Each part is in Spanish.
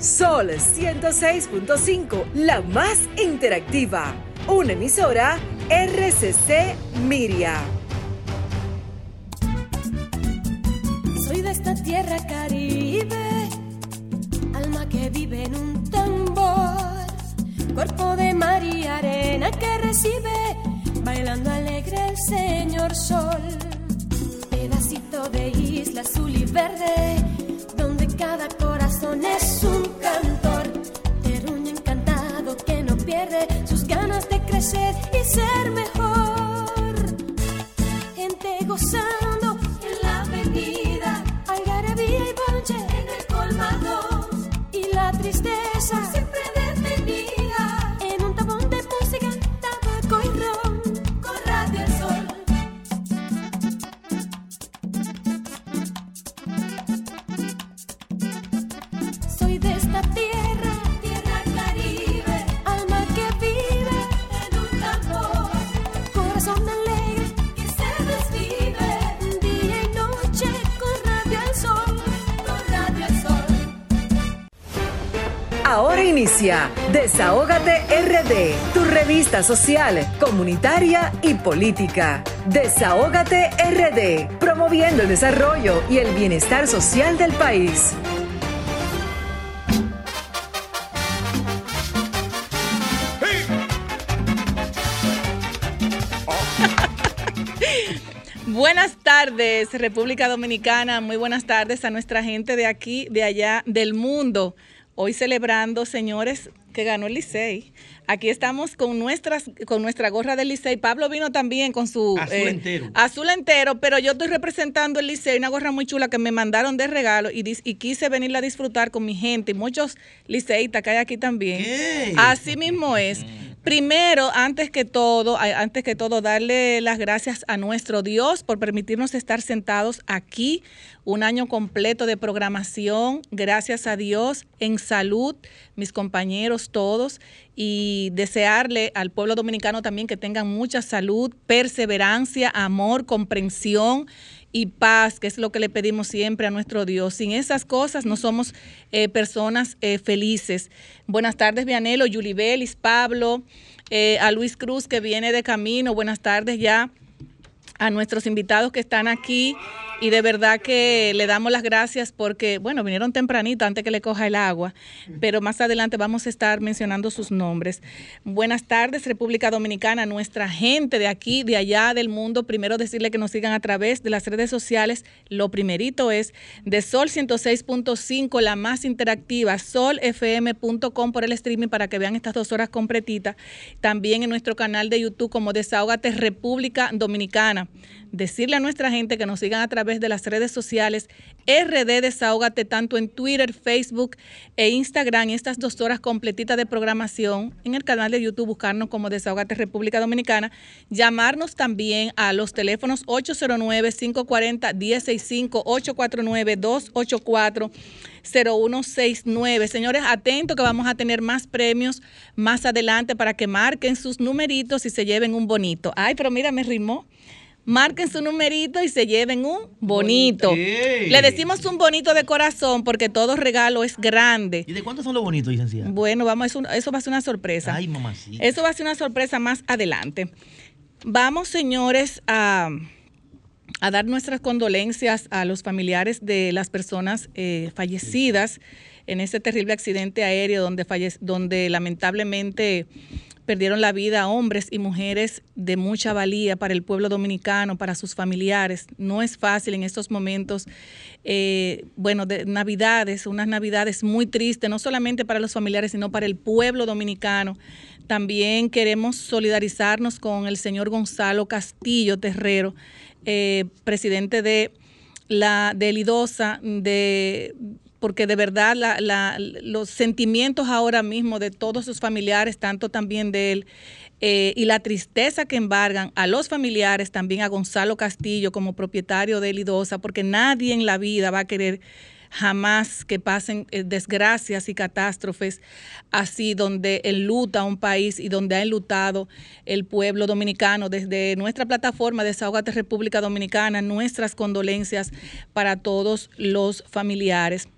Sol 106.5, la más interactiva. Una emisora RCC Miria. Soy de esta tierra caribe, alma que vive en un tambor, cuerpo de mar y arena que recibe, bailando alegre el señor sol, pedacito de isla azul y verde, donde cada es un cantor, terruño encantado que no pierde sus ganas de crecer y ser mejor, gente gozando revista social, comunitaria y política. Desahógate RD, promoviendo el desarrollo y el bienestar social del país. Buenas tardes, República Dominicana. Muy buenas tardes a nuestra gente de aquí, de allá, del mundo. Hoy celebrando, señores, que ganó el Licey. Aquí estamos con nuestras, con nuestra gorra del Licey. Pablo vino también con su Azul entero. azul entero, pero yo estoy representando el Licey, una gorra muy chula que me mandaron de regalo y, dis- y quise venirla a disfrutar con mi gente y muchos liceístas que hay aquí también. ¿Qué? Así mismo es. Primero, antes que todo, antes que todo, darle las gracias a nuestro Dios por permitirnos estar sentados aquí un año completo de programación. Gracias a Dios, en salud, mis compañeros todos, y desearle al pueblo dominicano también que tengan mucha salud, perseverancia, amor, comprensión y paz, que es lo que le pedimos siempre a nuestro Dios. Sin esas cosas no somos eh, personas eh, felices. Buenas tardes, Vianelo, Yulibelis, Pablo, eh, a Luis Cruz que viene de camino. Buenas tardes ya a nuestros invitados que están aquí y de verdad que le damos las gracias porque, bueno, vinieron tempranito antes que le coja el agua, pero más adelante vamos a estar mencionando sus nombres. Buenas tardes, República Dominicana, nuestra gente de aquí, de allá del mundo. Primero decirle que nos sigan a través de las redes sociales. Lo primerito es de Sol 106.5, la más interactiva, solfm.com por el streaming para que vean estas dos horas completitas. También en nuestro canal de YouTube como Desahógate República Dominicana. Decirle a nuestra gente que nos sigan a través de las redes sociales RD Desahógate tanto en Twitter, Facebook e Instagram. Estas dos horas completitas de programación en el canal de YouTube, buscarnos como Desahógate República Dominicana. Llamarnos también a los teléfonos 809-540-1065, 849-284. 0169. Señores, atentos que vamos a tener más premios más adelante para que marquen sus numeritos y se lleven un bonito. Ay, pero mira, me rimó. Marquen su numerito y se lleven un bonito. Le decimos un bonito de corazón porque todo regalo es grande. ¿Y de cuántos son los bonitos, licenciada? Bueno, vamos, eso, eso va a ser una sorpresa. Ay, mamacita. Eso va a ser una sorpresa más adelante. Vamos, señores, a, a dar nuestras condolencias a los familiares de las personas eh, fallecidas en ese terrible accidente aéreo donde, falle- donde lamentablemente perdieron la vida hombres y mujeres de mucha valía para el pueblo dominicano, para sus familiares. No es fácil en estos momentos, eh, bueno, de navidades, unas navidades muy tristes, no solamente para los familiares, sino para el pueblo dominicano. También queremos solidarizarnos con el señor Gonzalo Castillo Terrero, eh, presidente de la de de porque de verdad la- la- los sentimientos ahora mismo de todos sus familiares, tanto también de él, eh, y la tristeza que embargan a los familiares, también a Gonzalo Castillo como propietario de Lidosa, porque nadie en la vida va a querer jamás que pasen eh, desgracias y catástrofes así donde enluta un país y donde ha enlutado el pueblo dominicano. Desde nuestra plataforma Desahogate República Dominicana, nuestras condolencias para todos los familiares.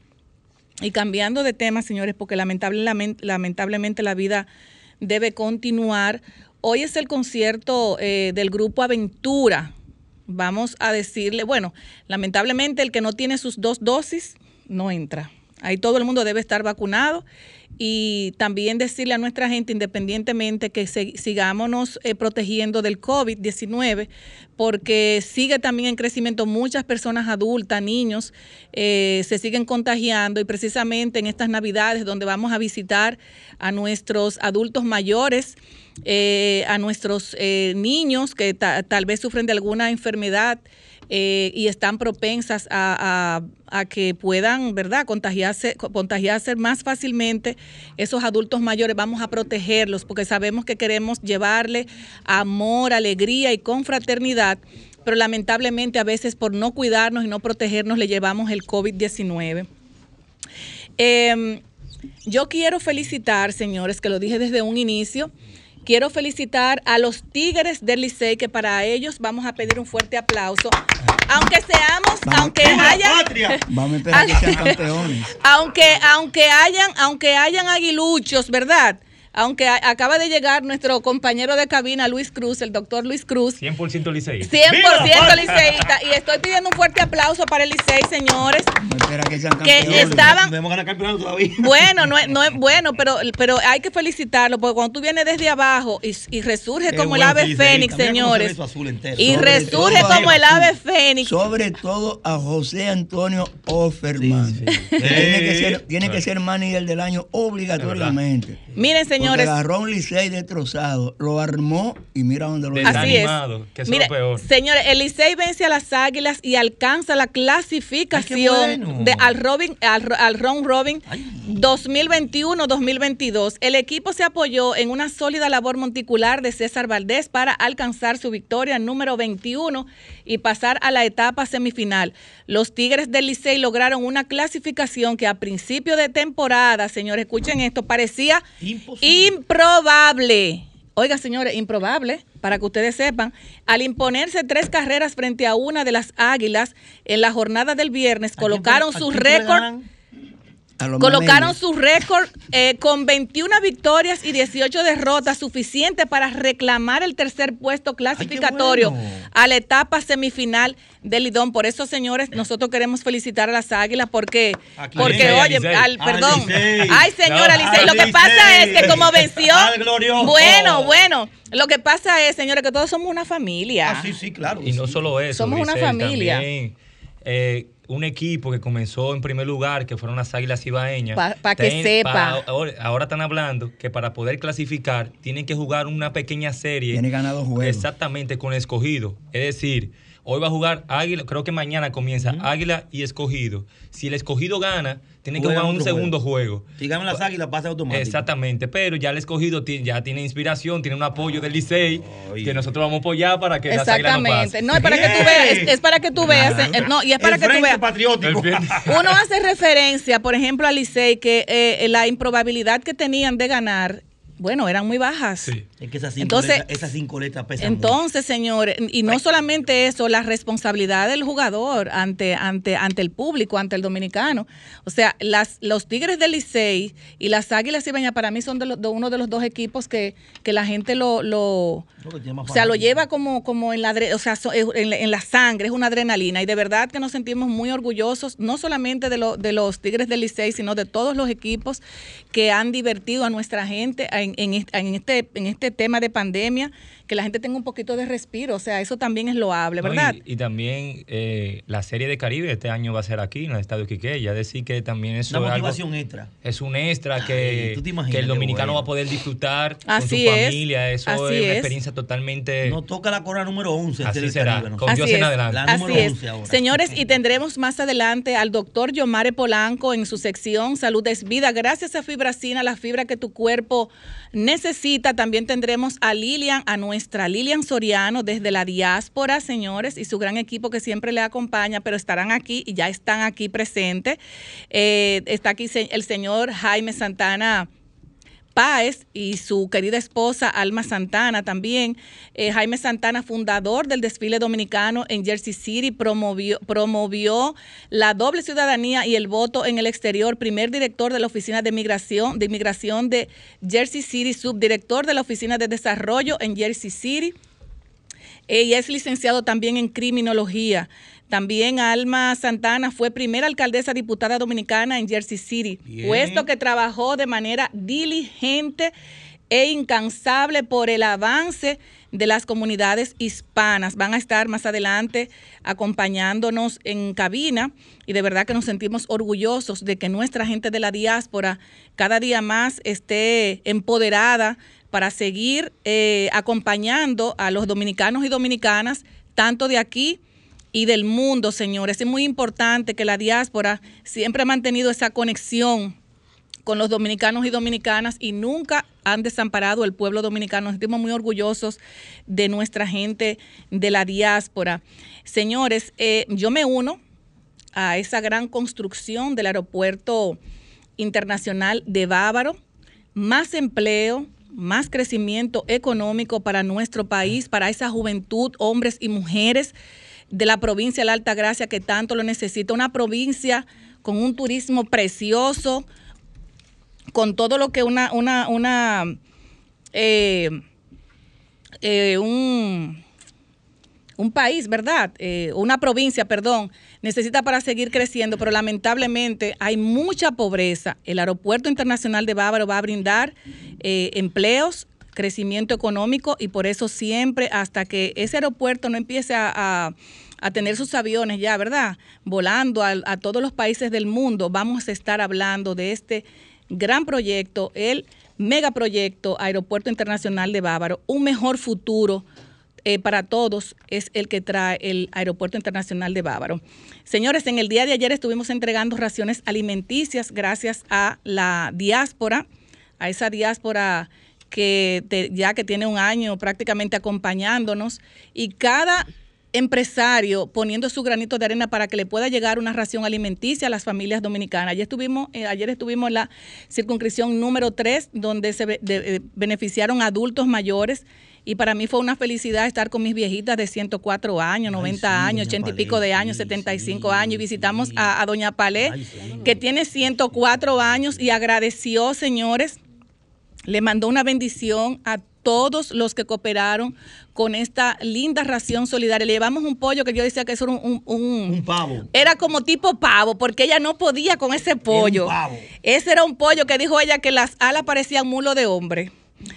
Y cambiando de tema, señores, porque lamentablemente, la vida debe continuar. Hoy es el concierto eh, del grupo Aventura. Vamos a decirle, bueno, lamentablemente el que no tiene sus dos dosis no entra. Ahí todo el mundo debe estar vacunado y también decirle a nuestra gente, independientemente, que sigámonos eh, protegiendo del COVID-19, porque sigue también en crecimiento muchas personas adultas, niños, eh, se siguen contagiando y precisamente en estas navidades donde vamos a visitar a nuestros adultos mayores, eh, a nuestros niños que tal vez sufren de alguna enfermedad, eh, y están propensas a, que puedan, ¿verdad?, contagiarse, contagiarse más fácilmente esos adultos mayores. Vamos a protegerlos porque sabemos que queremos llevarle amor, alegría y confraternidad, pero lamentablemente a veces por no cuidarnos y no protegernos le llevamos el COVID-19. Em, yo quiero felicitar, señores, que lo dije desde un inicio, Quiero felicitar a los Tigres del Licey, que para ellos vamos a pedir un fuerte aplauso. Aunque seamos, aunque hayan. Vamos a esperar que sean campeones. Aunque, aunque hayan, aunque hayan aguiluchos, ¿verdad? Aunque acaba de llegar nuestro compañero de cabina, Luis Cruz, el doctor Luis Cruz. 100% liceísta. 100% liceísta. Y estoy pidiendo un fuerte aplauso para el Licey, señores. que, estaban. Bueno, no, no es bueno, pero, pero hay que felicitarlo, porque cuando tú vienes desde abajo y, resurge como el ave fénix, señores. Y resurge como el ave fénix. Sobre todo a José Antonio Offerman. Tiene, que ser, tiene que ser manager del año obligatoriamente. Miren, señores señores. Porque agarró un Licey destrozado, lo armó y mira dónde lo Así es. Que es lo peor. Señores, el Licey vence a las Águilas y alcanza la clasificación de, al, Robin, al, al Ron Robin 2021-2022. El equipo se apoyó en una sólida labor monticular de César Valdés para alcanzar su victoria número 21 y pasar a la etapa semifinal. Los Tigres del Licey lograron una clasificación que a principio de temporada, señores, escuchen esto, parecía improbable. Oiga, señores, improbable, para que ustedes sepan, al imponerse tres carreras frente a una de las Águilas en la jornada del viernes, colocaron su récord Colocaron su récord eh, con 21 victorias y 18 derrotas, suficiente para reclamar el tercer puesto clasificatorio a la etapa semifinal del Lidón. Por eso, señores, nosotros queremos felicitar a las Águilas porque, porque oye, al, perdón, ay, señora Licey, lo que pasa es que como venció, bueno, bueno, lo que pasa es, señores, que todos somos una familia. Ah, sí, sí, claro. Y no solo eso. Somos una familia. eh, un equipo que comenzó en primer lugar, que fueron las Águilas Ibaeñas. Para que sepa. ahora, están hablando que para poder clasificar tienen que jugar una pequeña serie. Tiene ganado juegos. Exactamente, con escogido. Es decir, hoy va a jugar Águila, creo que mañana comienza Águila y escogido. Si el escogido gana, tiene que jugar un segundo juego. Si ganan las águilas, pasa automático. Exactamente, pero ya el escogido ya tiene inspiración, tiene un apoyo del Licey que nosotros vamos a apoyar para que las águilas no pasen. No, es para que tú veas, es, para que tú veas, eh, no, y es para que tú veas. Patriótico. Uno hace referencia, por ejemplo, al Licey que eh, la improbabilidad que tenían de ganar bueno, eran muy bajas. Sí. Es que esas cinco, entonces, letras, esas cinco letras pesan Entonces, señores, y no solamente eso, la responsabilidad del jugador ante, ante, ante el público, ante el dominicano. O sea, las, los Tigres del Licey y las Águilas Ibañas para mí son de, uno de los dos equipos que, que la gente lo, lo o sea, lo lleva como, como en la o sea, en, en, la sangre, es una adrenalina. Y de verdad que nos sentimos muy orgullosos, no solamente de, lo, de los Tigres del Licey, sino de todos los equipos que han divertido a nuestra gente en, en, este, en este tema de pandemia, que la gente tenga un poquito de respiro. O sea, eso también es loable, ¿verdad? y, también eh, la Serie de Caribe este año va a ser aquí, en el Estadio Quique. Ya decir que también es una motivación extra. Es un extra que, que el dominicano va a poder disfrutar con su familia. Eso es una experiencia totalmente. Nos toca la corona número 11. Así será. Con Dios en adelante. La número 11 ahora. Señores, y tendremos más adelante al doctor Yomare Polanco en su sección Salud es Vida. Gracias a Fibracina, la fibra que tu cuerpo necesita. También tendremos a Lilian, a nuestra Lilian Soriano desde la diáspora, señores, y su gran equipo que siempre le acompaña, pero estarán aquí y ya están aquí presentes. Eh, está aquí el señor Jaime Santana Páez y su querida esposa Alma Santana también. Eh, Jaime Santana, fundador del desfile dominicano en Jersey City, promovió, promovió la doble ciudadanía y el voto en el exterior, primer director de la Oficina de de Inmigración de Jersey City, subdirector de la Oficina de Desarrollo en Jersey City. Ella es licenciado también en criminología. También Alma Santana fue primera alcaldesa diputada dominicana en Jersey City, puesto que trabajó de manera diligente e incansable por el avance de las comunidades hispanas. Van a estar más adelante acompañándonos en cabina y de verdad que nos sentimos orgullosos de que nuestra gente de la diáspora cada día más esté empoderada para seguir eh, acompañando a los dominicanos y dominicanas, tanto de aquí y del mundo, señores. Es muy importante que la diáspora siempre ha mantenido esa conexión con los dominicanos y dominicanas y nunca han desamparado el pueblo dominicano. Nos sentimos muy orgullosos de nuestra gente de la diáspora. Señores, eh, yo me uno a esa gran construcción del aeropuerto internacional de Bávaro, más empleo, más crecimiento económico para nuestro país, para esa juventud, hombres y mujeres de la provincia de la Alta Gracia que tanto lo necesita. Una provincia con un turismo precioso, con todo lo que una, una, una, eh, eh, un, un, país, ¿verdad? Eh, una provincia, perdón, necesita para seguir creciendo, pero lamentablemente hay mucha pobreza. El Aeropuerto Internacional de Bávaro va a brindar empleos crecimiento económico y por eso siempre hasta que ese aeropuerto no empiece a, a tener sus aviones ya, ¿verdad? Volando a, todos los países del mundo, vamos a estar hablando de este gran proyecto, el megaproyecto Aeropuerto Internacional de Bávaro, un mejor futuro eh, para todos es el que trae el Aeropuerto Internacional de Bávaro. Señores, en el día de ayer estuvimos entregando raciones alimenticias gracias a la diáspora, a esa diáspora que ya que tiene un año prácticamente acompañándonos y cada empresario poniendo su granito de arena para que le pueda llegar una ración alimenticia a las familias dominicanas. Ayer estuvimos, eh, ayer estuvimos en la circunscripción número 3, donde se eh, beneficiaron adultos mayores. Y para mí fue una felicidad estar con mis viejitas de 104 años, 90 años, 80 y pico de años, 75 años. Y visitamos a, a, Doña Palé, que tiene 104 años y agradeció, señores, le mandó una bendición a todos los que cooperaron con esta linda ración solidaria. Le llevamos un pollo que yo decía que eso era un, un, pavo. Era como tipo pavo, porque ella no podía con ese pollo. Ese era un pollo que dijo ella que las alas parecían mulo de hombre.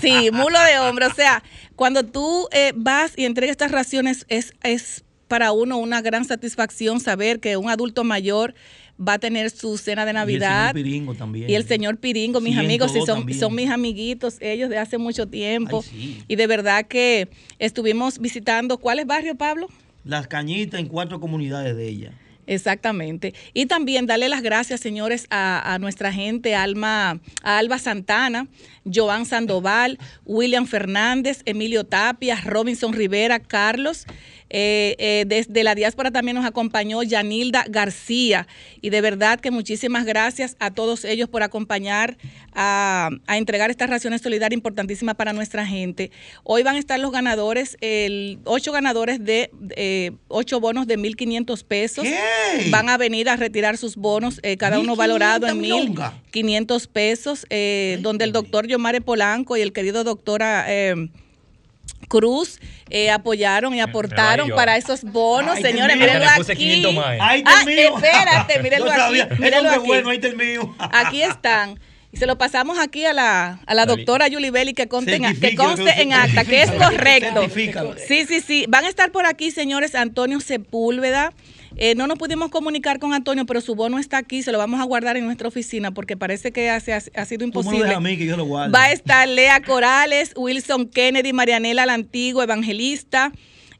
Sí. mulo de hombre. O sea, cuando tú eh, vas y entregas estas raciones, es, es para uno una gran satisfacción saber que un adulto mayor va a tener su cena de Navidad. Y el señor Piringo también. Y el señor Piringo, mis amigos, sí, son, son mis amiguitos, ellos de hace mucho tiempo. Y de verdad que estuvimos visitando, ¿cuál es barrio, Pablo? Las Cañitas en cuatro comunidades de ella. Exactamente. Y también darle las gracias, señores, a, nuestra gente, Alma, a Alba Santana, Joan Sandoval, William Fernández, Emilio Tapia, Robinson Rivera, Carlos eh, eh, desde la diáspora también nos acompañó Yanilda García y de verdad que muchísimas gracias a todos ellos por acompañar a, entregar estas raciones solidarias importantísimas para nuestra gente. Hoy van a estar los ganadores, el, ocho ganadores de eh, ocho bonos de 1.500 pesos. Van a venir a retirar sus bonos, cada uno valorado en 1.500 pesos, donde el doctor Yomare Polanco y el querido doctora... Cruz eh, apoyaron y aportaron para esos bonos, señores. Mírenlo aquí. ah, espérate, mírenlo aquí. Mírenlo aquí. Bueno, ahí mío. aquí están. Y se lo pasamos aquí a la, a la doctora Julie Belli que, que conste en acta, que es correcto. Sí, sí, sí. Van a estar por aquí, señores, Antonio Sepúlveda. Eh, no nos pudimos comunicar con Antonio, pero su bono está aquí, se lo vamos a guardar en nuestra oficina porque parece que ha, ha, sido imposible. A mí, que yo lo Va a estar Lea Corales, Wilson Kennedy, Marianela la Antigua, Evangelista.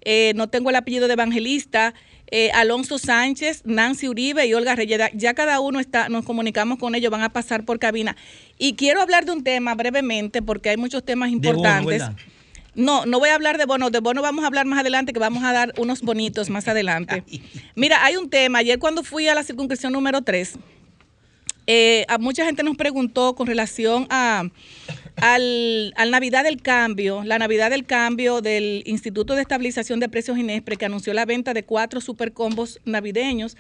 Eh, no tengo el apellido de Evangelista. Eh, Alonso Sánchez, Nancy Uribe y Olga Reyes. Ya cada uno está, nos comunicamos con ellos, van a pasar por cabina. Y quiero hablar de un tema brevemente porque hay muchos temas importantes. No, no voy a hablar de bonos. De bonos vamos a hablar más adelante, que vamos a dar unos bonitos más adelante. Mira, hay un tema. Ayer cuando fui a la circunscripción número 3, Eh, a mucha gente nos preguntó con relación a al, al, Navidad del Cambio, la Navidad del Cambio del Instituto de Estabilización de Precios Inespre, que anunció la venta de cuatro supercombos navideños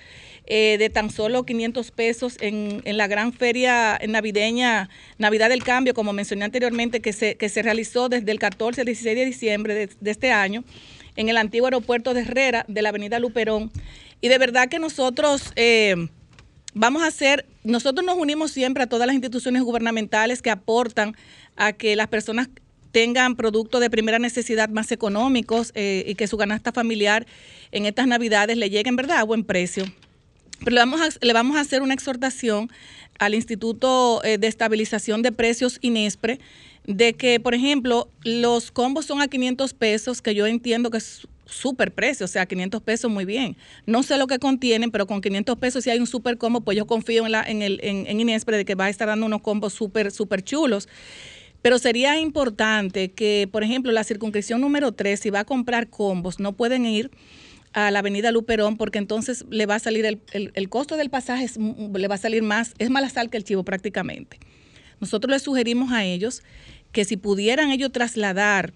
eh, de tan solo 500 pesos en, en, la gran feria navideña Navidad del Cambio, como mencioné anteriormente, que se, que se realizó desde el 14 al 16 de diciembre de, este año en el antiguo aeropuerto de Herrera, de la avenida Luperón. Y de verdad que nosotros... Eh, vamos a hacer, nosotros nos unimos siempre a todas las instituciones gubernamentales que aportan a que las personas tengan productos de primera necesidad más económicos eh, y que su ganasta familiar en estas navidades le lleguen, ¿verdad?, a buen precio. Pero le vamos a, le vamos a hacer una exhortación al Instituto eh, de Estabilización de Precios INESPRE de que, por ejemplo, los combos son a 500 pesos, que yo entiendo que es súper precio, o sea, 500 pesos muy bien. No sé lo que contienen, pero con 500 pesos si hay un súper combo, pues yo confío en, la, en, el, en, en Inespre de que va a estar dando unos combos súper, súper chulos. Pero sería importante que, por ejemplo, la circunscripción número 3, si va a comprar combos, no pueden ir a la avenida Luperón porque entonces le va a salir el, el, costo del pasaje, es, le va a salir más, es más la sal que el chivo prácticamente. Nosotros les sugerimos a ellos que si pudieran ellos trasladar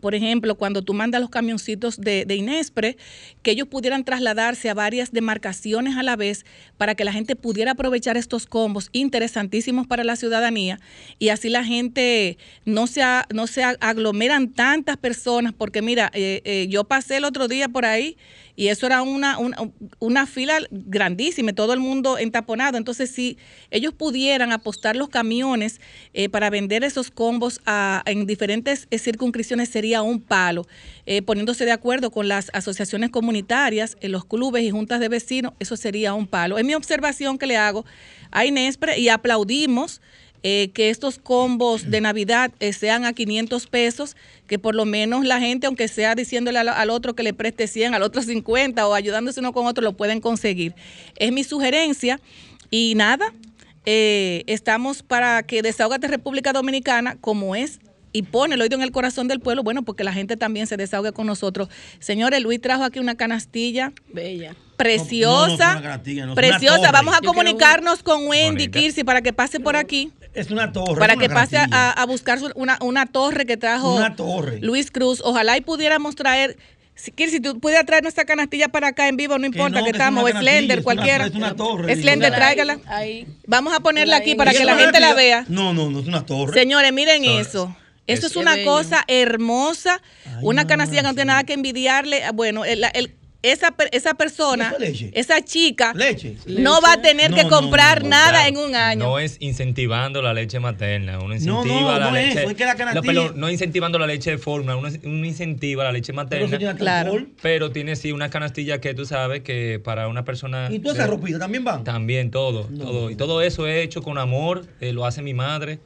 por ejemplo, cuando tú mandas los camioncitos de, de, Inespre, que ellos pudieran trasladarse a varias demarcaciones a la vez para que la gente pudiera aprovechar estos combos interesantísimos para la ciudadanía y así la gente no se, no se aglomeran tantas personas, porque mira, eh, eh, yo pasé el otro día por ahí y eso era una, una, una, fila grandísima, todo el mundo entaponado. Entonces, si ellos pudieran apostar los camiones eh, para vender esos combos a, en diferentes eh, circunscripciones, sería un palo. Eh, poniéndose de acuerdo con las asociaciones comunitarias, los clubes y juntas de vecinos, eso sería un palo. Es mi observación que le hago a Inespre y aplaudimos que estos combos de Navidad sean a 500 pesos, que por lo menos la gente, aunque sea diciéndole al, al, otro que le preste 100, al otro 50 o ayudándose uno con otro, lo pueden conseguir. Es mi sugerencia y nada, eh, estamos para que Desahogate República Dominicana, como es y pone el oído en el corazón del pueblo, bueno, porque la gente también se desahogue con nosotros. Señores, Luis trajo aquí una canastilla. Bella. Preciosa. no, no, canastilla, no, preciosa. Vamos a comunicarnos con Wendy Kirsi para que pase por aquí. Es una torre. Para que pase a, a, buscar una, una, torre que trajo una torre. Luis Cruz. Ojalá y pudiéramos traer. Si, si tú pudieras traer nuestra canastilla para acá en vivo, no importa que, no, que, que estamos, Slender, cualquiera. Es una, torre. Slender, tráigala. Ahí. Vamos a ponerla aquí para que la gente la vea. No, no, no es una torre. Señores, miren eso. Eso es, es una bello. cosa hermosa, Ay, una canastilla que no tiene nada que envidiarle. Bueno, el, el, esa, esa persona, esa chica, leche. no va a tener no, que comprar no, nada claro, en un año. No es incentivando la leche materna, uno incentiva la leche. Es, es que la no, pero no incentivando la leche de fórmula, uno, uno, incentiva la leche materna. Pero, claro. pero tiene sí una canastilla que tú sabes que para una persona. ¿Y toda esa ropita también van? También todo, todo. Y todo eso es hecho con amor, eh, lo hace mi madre.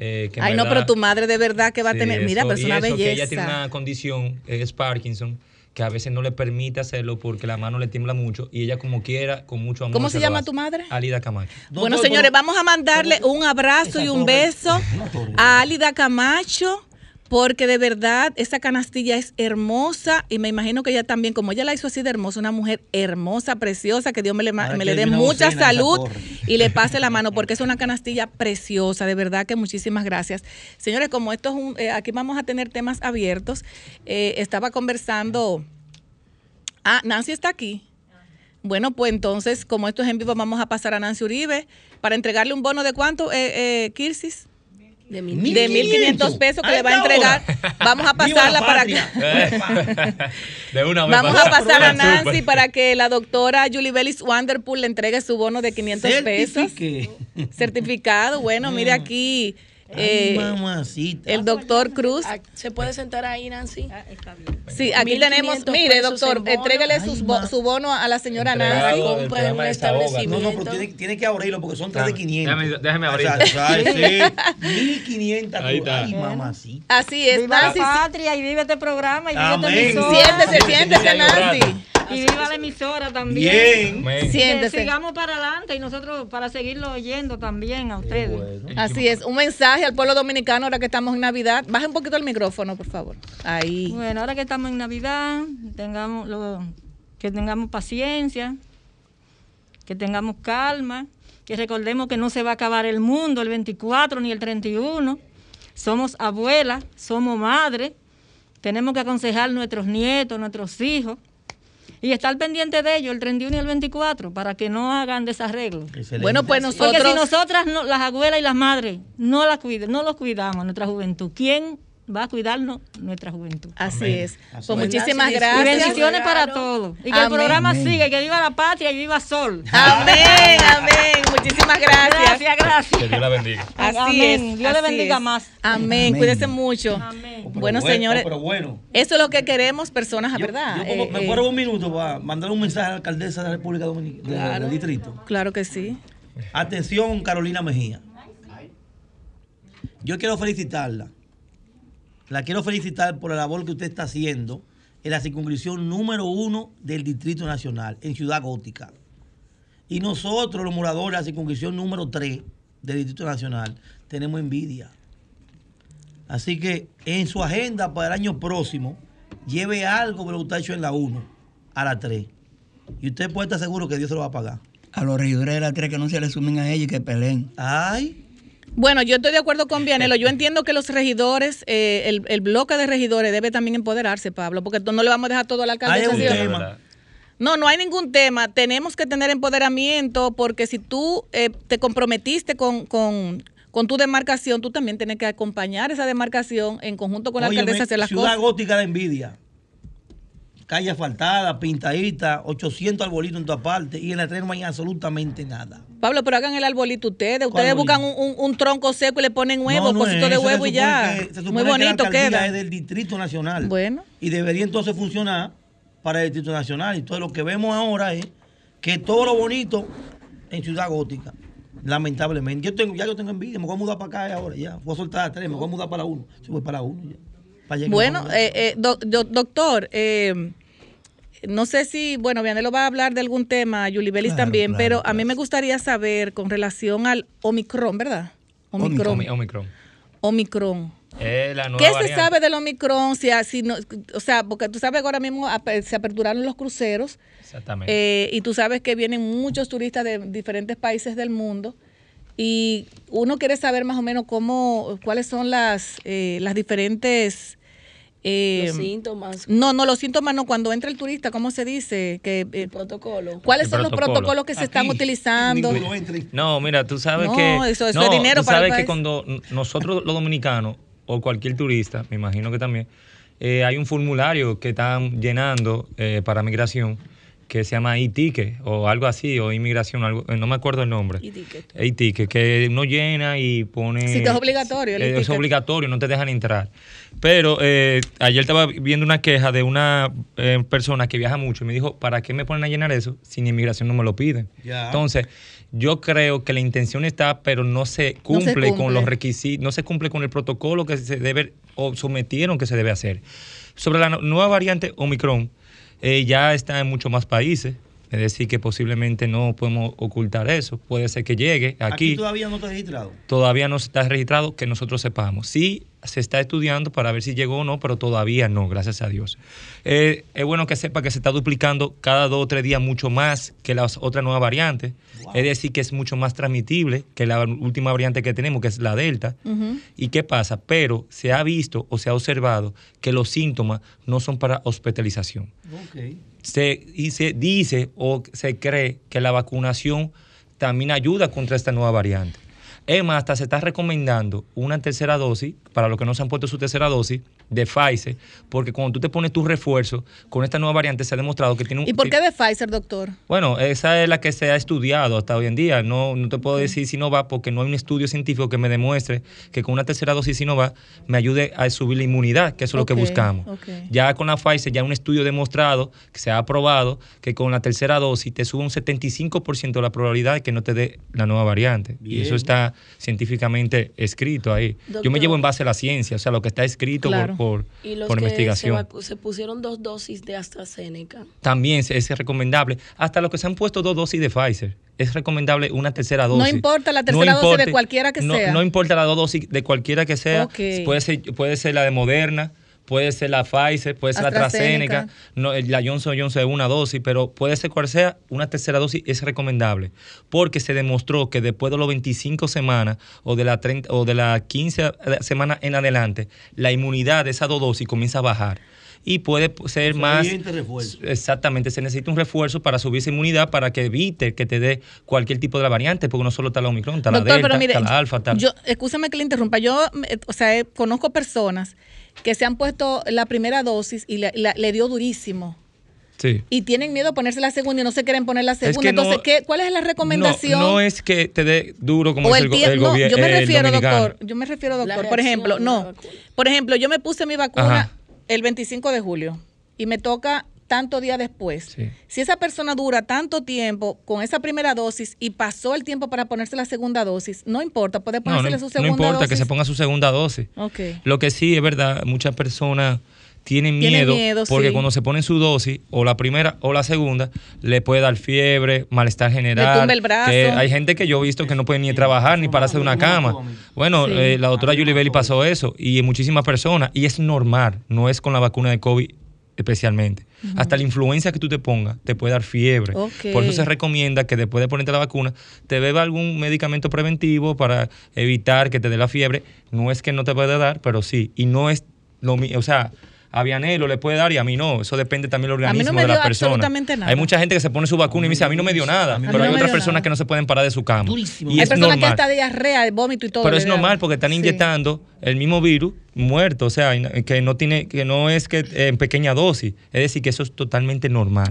Eh, Ay, no, pero tu madre de verdad que va sí, a tener. Mira, eso, pero es una eso, belleza. Que ella tiene una condición, es Parkinson, que a veces no le permite hacerlo porque la mano le tiembla mucho y ella, como quiera, con mucho amor. ¿Cómo se, se llama tu madre? Alida Camacho. No, bueno, no, señores, vamos a mandarle un abrazo y un beso a Alida Camacho porque de verdad esa canastilla es hermosa y me imagino que ella también, como ella la hizo así de hermosa, una mujer hermosa, preciosa, que Dios me le, me le dé mucha salud y le pase la mano, porque es una canastilla preciosa, de verdad que muchísimas gracias. Señores, como esto es un, eh, aquí vamos a tener temas abiertos, eh, estaba conversando, ah, Nancy está aquí. Bueno, pues entonces, como esto es en vivo, vamos a pasar a Nancy Uribe para entregarle un bono de cuánto, eh, eh Kirsis. De 1500 pesos que le va a entregar. Hora. Vamos a pasarla para que. de una vez Vamos a pasar a Nancy para que la doctora Julie Bellis Wanderpool le entregue su bono de 500 pesos. Certificado. Bueno, mire aquí. Ay, eh, el doctor Cruz. ¿Se puede sentar ahí, Nancy? Ah, sí, aquí tenemos. Mire, doctor, entrégale sus, su bono a la señora Nancy. Un establecimiento. No, no, pero tiene, tiene, que abrirlo porque son tres de 500. Déjame, déjame abrirlo. O sea, sí, 1500. Ahí está. Ay, mamacita. Así es, viva Nancy. la patria y vive este programa y vive Amén. esta emisora. Siéntese, siéntese, Nancy. Y viva la emisora también. Bien. Siéntese. Que sigamos para adelante y nosotros para seguirlo oyendo también a ustedes. Bueno. Así es, un mensaje al pueblo dominicano ahora que estamos en Navidad. Baje un poquito el micrófono, por favor. Ahí. Bueno, ahora que estamos en Navidad, tengamos lo, que tengamos paciencia, que tengamos calma, que recordemos que no se va a acabar el mundo el 24 ni el 31. Somos abuelas, somos madres, tenemos que aconsejar a nuestros nietos, nuestros hijos y estar pendiente de ellos el 31 y el 24 para que no hagan desarreglo. Excelente. Bueno, pues nosotros... Porque si nosotras, no- las abuelas y las madres, no, las cuid- no los cuidamos, nuestra juventud, ¿quién va a cuidarnos? Nuestra juventud. Así Amén. es. Así Pues es. muchísimas Y gracias. bendiciones para todos. Y que el programa siga, y que viva la patria y viva Sol. Amén, amén. Muchísimas gracias. Gracias, gracias. Que Dios la bendiga. Así Amén. es. Dios le bendiga es. más. Amén. Amén. Cuídense mucho. Amén. Oh, pero Bueno, bueno, señores, oh, pero bueno. eso es lo que queremos, personas, Yo- ¿verdad? yo como- Eh, me eh, puedo un minuto para mandar un mensaje a la alcaldesa de la República Dominicana, del distrito. Claro que sí. Atención, Carolina Mejía. Yo quiero felicitarla. La quiero felicitar por la labor que usted está haciendo en la circunscripción número uno del Distrito Nacional, en Ciudad Gótica. Y nosotros, los moradores de la circunscripción número 3 del Distrito Nacional, tenemos envidia. Así que en su agenda para el año próximo, lleve algo de lo que usted ha hecho en la 1 a la 3. Y usted puede estar seguro que Dios se lo va a pagar. A los regidores de la tres que no se le sumen a ella y que peleen. Ay, Bueno, yo estoy de acuerdo con Vianelo. Yo entiendo que los regidores, eh, el, el bloque de regidores debe también empoderarse, Pablo, porque no le vamos a dejar todo a la alcaldesa. Hay un tema. No, no hay ningún tema. Tenemos que tener empoderamiento porque si tú eh, te comprometiste con, con, con tu demarcación, tú también tienes que acompañar esa demarcación en conjunto con la Óyeme, alcaldesa hacer las Ciudad cosas. Gótica de envidia. Calle asfaltada, pintadita, 800 arbolitos en todas partes y en la tren no hay absolutamente nada. Pablo, pero hagan el arbolito ustedes. Ustedes buscan un, un- un tronco seco y le ponen huevo, No, no cosito de huevo y ya. que- se Muy que la bonito queda. es del Distrito Nacional. Bueno. Y debería entonces funcionar para el Distrito Nacional. Y todo lo que vemos ahora es que todo lo bonito en Ciudad Gótica, lamentablemente. Yo tengo, ya yo tengo envidia, me voy a mudar para acá ahora, ya. Voy a soltar a tres, me voy a mudar para la uno. Sí, voy para la uno ya. Para Bueno, eh, eh, doc- doc- doctor, eh, no sé si, bueno, Vianelo va a hablar de algún tema, Yuli Belis Claro, también, claro, pero a mí me gustaría saber con relación al Omicron, ¿verdad? Omicron. Omi- Omicron. Omicron. La nueva ¿Qué se sabe del Omicron? Si, si no, o sea, porque tú sabes que ahora mismo se aperturaron los cruceros Exactamente. eh, y tú sabes que vienen muchos turistas de diferentes países del mundo y uno quiere saber más o menos cómo, cuáles son las, eh, las diferentes... eh, Los síntomas, no, no, los síntomas no. Cuando entra el turista, ¿cómo se dice? Que, eh, el protocolo. ¿Cuáles El son los protocolo. protocolos que se están utilizando? No, mira, tú sabes No, que. eso- eso no, es dinero tú para el sabes que país. cuando n- nosotros los dominicanos, o cualquier turista, me imagino que también, eh, hay un formulario que están llenando eh, para migración que se llama e-ticket o algo así, o inmigración, algo, eh, no me acuerdo el nombre. E-ticket. E-ticket, que uno llena y pone. Sí, que es obligatorio el es obligatorio, no te dejan entrar. Pero eh, ayer estaba viendo una queja de una eh, persona que viaja mucho y me dijo, ¿para qué me ponen a llenar eso si ni inmigración no me lo piden? Entonces, yo creo que la intención está, pero no se cumple, con cumple. los requisitos, no se cumple con el protocolo que se debe o sometieron que se debe hacer. Sobre la no- nueva variante Omicron, eh, ya está en muchos más países. Es decir, que posiblemente no podemos ocultar eso. Puede ser que llegue Aquí, aquí todavía no está registrado. todavía no está registrado que nosotros sepamos. Sí se está estudiando para ver si llegó o no, pero todavía no, gracias a Dios. Eh, es bueno que sepa que se está duplicando cada dos o tres días mucho más que las otras nuevas variantes. Es decir, que es mucho más transmitible que la última variante que tenemos, que es la Delta. ¿Y qué pasa? Pero se ha visto o se ha observado que los síntomas no son para hospitalización se, y se dice o se cree que la vacunación también ayuda contra esta nueva variante. Más, hasta se está recomendando una tercera dosis, para los que no se han puesto su tercera dosis, de Pfizer, porque cuando tú te pones tu refuerzo, con esta nueva variante se ha demostrado que tiene un... ¿Y por qué de Pfizer, doctor? Bueno, esa es la que se ha estudiado hasta hoy en día. No, no te puedo decir si no va porque no hay un estudio científico que me demuestre que con una tercera dosis si no va me ayude a subir la inmunidad, que eso es lo que buscamos. Ya con la Pfizer ya un estudio demostrado, que se ha aprobado, que con la tercera dosis te sube un 75% de la probabilidad de que no te dé la nueva variante. Y eso está científicamente escrito ahí. Yo me llevo en base a la ciencia, o sea, lo que está escrito Claro. Por, por, Y los por que se, investigación. se pusieron dos dosis de AstraZeneca. También es recomendable. Hasta los que se han puesto dos dosis de Pfizer, es recomendable una tercera dosis. importa la tercera dosis de cualquiera que no- sea. No importa la dos dosis de cualquiera que sea. Puede, ser, puede ser la de Moderna, puede ser la Pfizer, puede ser la AstraZeneca. No, eh, la Johnson Johnson es una dosis, pero puede ser cual sea, una tercera dosis es recomendable, porque se demostró que después de los 25 semanas o de la 30, o de las 15 semanas en adelante, la inmunidad de esas dos dosis comienza a bajar. Y puede ser más. Siguiente refuerzo. Exactamente, se necesita un refuerzo para subir esa inmunidad para que evite que te dé cualquier tipo de la variante, porque no solo está la Omicron, está la Delta, pero mire, está la Alfa, está yo, escúchame que le interrumpa. Yo, eh, o sea, eh, conozco personas que se han puesto la primera dosis y la- la- le dio durísimo. Sí. Y tienen miedo a ponerse la segunda y no se quieren poner la segunda. que no- Entonces, ¿qué, ¿cuál es la recomendación? No, no es que te dé duro como o el el, el No, gobierno. yo me el refiero, doctor. Yo me refiero, doctor. Por ejemplo, no. Por ejemplo, yo me puse mi vacuna Ajá. el 25 de julio y me toca tanto día después. Sí. Si esa persona dura tanto tiempo con esa primera dosis y pasó el tiempo para ponerse la segunda dosis, no importa, puede No, ponerse no, su no segunda importa dosis. que se ponga su segunda dosis. Lo que sí es verdad, muchas personas tienen Tienen miedo, miedo, porque sí. cuando se ponen su dosis, o la primera o la segunda, le puede dar fiebre, malestar general. tumba el brazo. que hay gente que yo he visto que no puede ni trabajar ni pararse de una cama. Bueno, Sí. eh, la doctora Julie Belli pasó eso y muchísimas personas. Y es normal, no es con la vacuna de COVID especialmente. Hasta la influencia que tú te pongas te puede dar fiebre. Por eso se recomienda que después de ponerte la vacuna te beba algún medicamento preventivo para evitar que te dé la fiebre. No es que no te pueda dar, pero sí. Y no es lo mismo, o sea, a Vianelo le puede dar y a mí no. Eso depende también del A mí no organismo me de la persona. absolutamente nada. Hay mucha gente que se pone su vacuna y me dice, a mí no me dio nada. Pero no hay otras personas nada. que no se pueden parar de su cama. Durísimo. Y Hay es personas normal. que hasta diarrea, vómito y todo. Pero es normal porque están Sí. inyectando el mismo virus muerto, o sea, no- que no tiene, que no es que en pequeña dosis. Es decir, que eso es totalmente normal.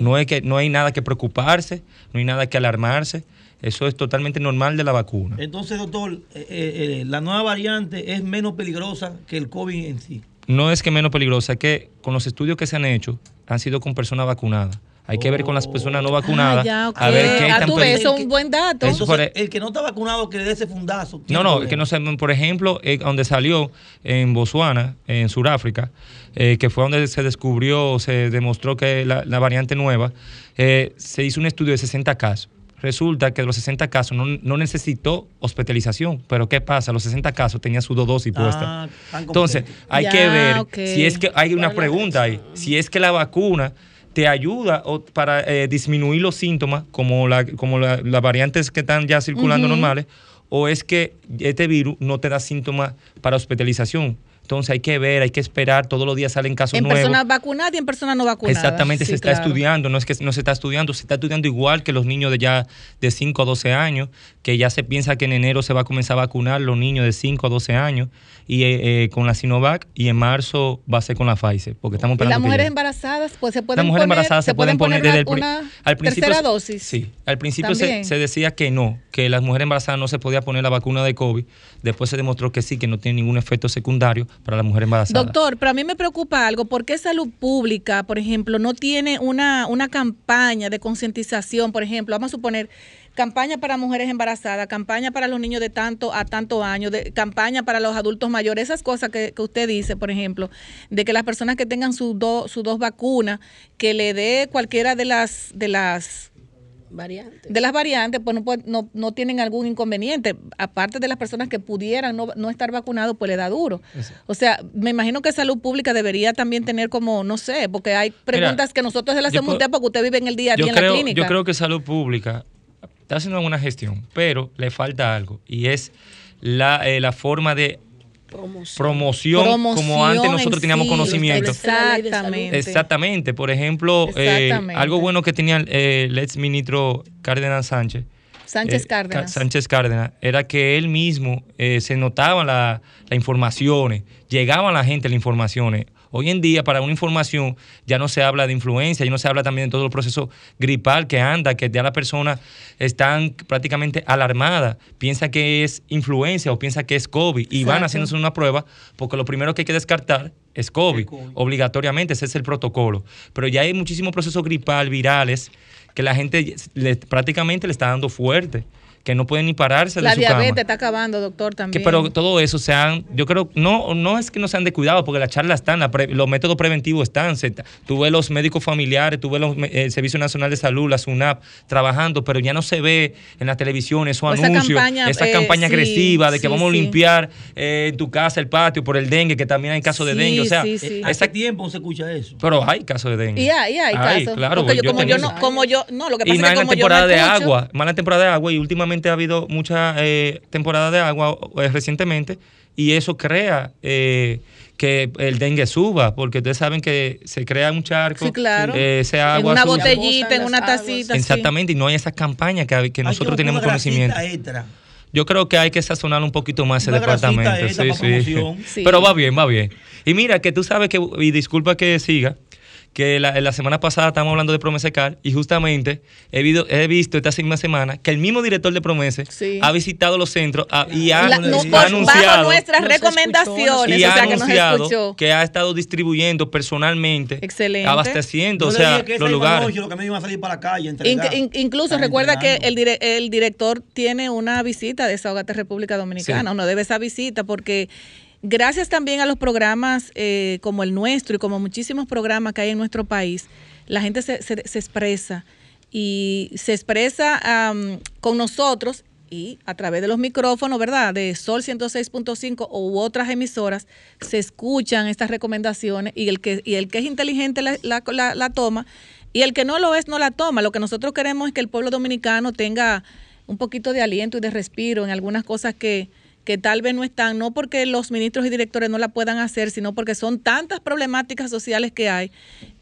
No es que no hay nada que preocuparse, no hay nada que alarmarse. Eso es totalmente normal de la vacuna. Entonces, doctor, eh, eh, eh, la nueva variante es menos peligrosa que el COVID en sí. No es que menos peligrosa, es que con los estudios que se han hecho han sido con personas vacunadas. Hay que ver con las personas no vacunadas Ah, ya, ok. a ver qué Ah, tan tú ves, eso es un buen dato. Entonces, el que no está vacunado, que le dé ese fundazo. No, no, problema. que no sé, por ejemplo, eh, donde salió en Botswana, en Sudáfrica, eh, que fue donde se descubrió, se demostró que la, la variante nueva, eh, se hizo un estudio de 60 casos. Resulta que de los 60 casos no, no necesitó hospitalización, pero ¿qué pasa? Los 60 casos tenían su dos dosis puesta. Ah, tan Entonces, hay Ya, que ver si es que hay una pregunta ahí, si es que la vacuna te ayuda o- para eh, disminuir los síntomas, como, la, como la- las variantes que están ya circulando normales, o es que este virus no te da síntomas para hospitalización. Entonces hay que ver, hay que esperar, todos los días salen casos En nuevos. personas vacunadas y en personas no vacunadas. Exactamente, Sí, se está claro. estudiando, no es que no se está estudiando, se está estudiando igual que los niños de ya de 5 a 12 años, que ya se piensa que en enero se va a comenzar a vacunar los niños de 5 a 12 años y eh, eh, con la Sinovac y en marzo va a ser con la Pfizer, porque estamos Y esperando las que mujeres embarazadas pues se pueden Las mujeres poner, embarazadas se pueden poner desde el una al principio tercera dosis. Sí, al principio se, se decía que no, que las mujeres embarazadas no se podía poner la vacuna de COVID. Después se demostró que sí, que no tiene ningún efecto secundario para las mujeres embarazadas. Doctor, pero a mí me preocupa algo. ¿Por qué salud pública, por ejemplo, no tiene una, una campaña de concientización? Por ejemplo, vamos a suponer campaña para mujeres embarazadas, campaña para los niños de tanto a tanto años, campaña para los adultos mayores, esas cosas que, que usted dice, por ejemplo, de que las personas que tengan sus dos sus dos vacunas, que le dé cualquiera de las de las Variantes. de las variantes, pues no, puede- no, no tienen algún inconveniente. Aparte de las personas que pudieran no, no estar vacunados, pues le da duro. O sea, me imagino que salud pública debería también tener como, no sé, porque hay preguntas que nosotros se las yo hacemos a usted porque usted vive en el día a día en creo, la clínica. Yo creo que salud pública está haciendo una buena gestión, pero le falta algo y es la, eh, la forma de Promoción. promoción, como Promoción antes en nosotros teníamos sí, conocimiento. la. Exactamente. Exactamente. Por ejemplo, eh, algo bueno que tenía eh, el ex ministro Cárdenas Sánchez. Sánchez eh, Cárdenas. Sánchez Cárdenas, era que él mismo eh, se notaban la- las informaciones, llegaban a la gente las informaciones. Hoy en día, para una información, ya no se habla de influencia, ya no se habla también de todo el proceso gripal que anda, que ya las personas están prácticamente alarmadas, piensa que es influencia o piensa que es COVID y van haciéndose una prueba, porque lo primero que hay que descartar es COVID, obligatoriamente, ese es el protocolo. Pero ya hay muchísimos procesos gripal, virales, que la gente le- prácticamente le está dando fuerte que no pueden ni pararse de La su diabetes cama. está acabando, doctor, Que, también. pero todo eso se han, yo creo, no, no es que no sean de cuidado, porque las charlas están, la pre- los métodos preventivos están. se- tuve los médicos familiares, tuve los, me- el Servicio Nacional de Salud, la SUNAP, trabajando, pero ya no se ve en las televisiones esos esa anuncios, campaña, esa eh, campaña sí, agresiva de que sí, vamos a limpiar eh, en tu casa el patio por el dengue, que también hay casos de Sí, dengue. O sea, sí, sí. ¿Hace tiempo se escucha eso? pero hay casos de dengue. Y hay, y hay casos. claro, Porque yo, yo como yo no, como yo, no, lo que Y pasa más es que la como yo temporada no de escucho, agua, más en la temporada de agua y últimamente ha habido mucha eh, temporada de agua eh, recientemente y eso crea eh, que el dengue suba, porque ustedes saben que se crea un charco, Sí, claro. eh, ese en agua una sucia. botellita, en una tacita. sí. Exactamente, y no hay esas campañas que, nosotros tenemos una conocimiento. extra. Yo creo que hay que sazonar un poquito más ese Una grasita departamento. sí, sí. Sí. Pero va bien, va bien. Y mira, que tú sabes que, y disculpa que siga, que la, la semana pasada estábamos hablando de Promesa Car y justamente he, visto- he visto esta misma semana que el mismo director de Promesa Sí. ha visitado los centros ah, y ha, La- no, ha por- bajo anunciado, nuestras Nos escuchó, recomendaciones, y o sea que nos que ha estado distribuyendo personalmente, Excelente. abasteciendo, o sea, los lugares. anoche, lo que me iban a salir para la calle. a entregar. Inc- in- incluso Están recuerda que el, dire- el director tiene una visita de Desahogate República Dominicana. Sí. Uno debe esa visita porque gracias también a los programas eh, como el nuestro y como muchísimos programas que hay en nuestro país, la gente se, se- expresa y se expresa am, con nosotros y a través de los micrófonos, ¿verdad? De Sol 106.5 u otras emisoras, se escuchan estas recomendaciones y el que, y el que es inteligente la- la toma y el que no lo es no la toma. Lo que nosotros queremos es que el pueblo dominicano tenga un poquito de aliento y de respiro en algunas cosas que, que tal vez no están, no porque los ministros y directores no la puedan hacer, sino porque son tantas problemáticas sociales que hay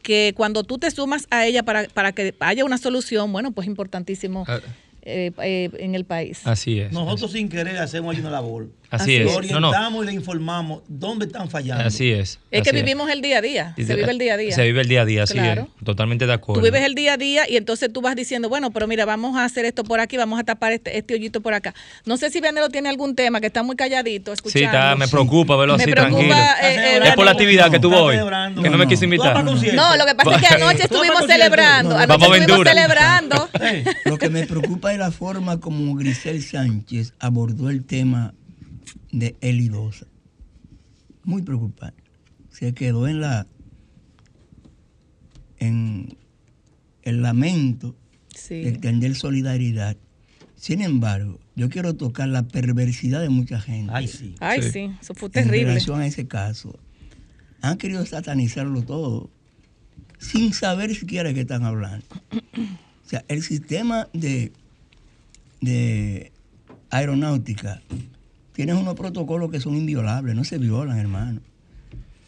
que cuando tú te sumas a ella para, para que haya una solución, bueno, pues importantísimo Ah. eh, eh, en el país. Así es. Nosotros sin querer hacemos ahí una labor. Así Lo es. No, no. orientamos y le informamos dónde están fallando. Así es. Es que vivimos el día a día, se vive el día a día. Se vive el día a día, así Claro. es. Totalmente de acuerdo. Tú vives el día a día y entonces tú vas diciendo, bueno, pero mira, vamos a hacer esto por aquí, vamos a tapar este, este hoyito por acá. No sé si Vianelo tiene algún tema que está muy calladito escuchando. Sí, está, me preocupa verlo Me así, preocupa, tranquilo. eh, eh, es por la actividad que tuvo hoy. Que no, No, me no. vas invitar. No, lo que pasa es que anoche estuvimos celebrando. No, no. Anoche Vamos a estuvimos celebrando. Lo que me preocupa es la forma como Grisel Sánchez abordó el tema de Elidosa. Muy preocupante. Se quedó en la en el lamento de Sí. extender solidaridad. Sin embargo, yo quiero tocar la perversidad de mucha gente Ay, sí. Ay, Sí. sí, eso fue en terrible. relación a ese caso. Han querido satanizarlo todo sin saber siquiera de qué están hablando. O sea, el sistema de, de aeronáutica tiene unos protocolos que son inviolables, no se violan, hermano.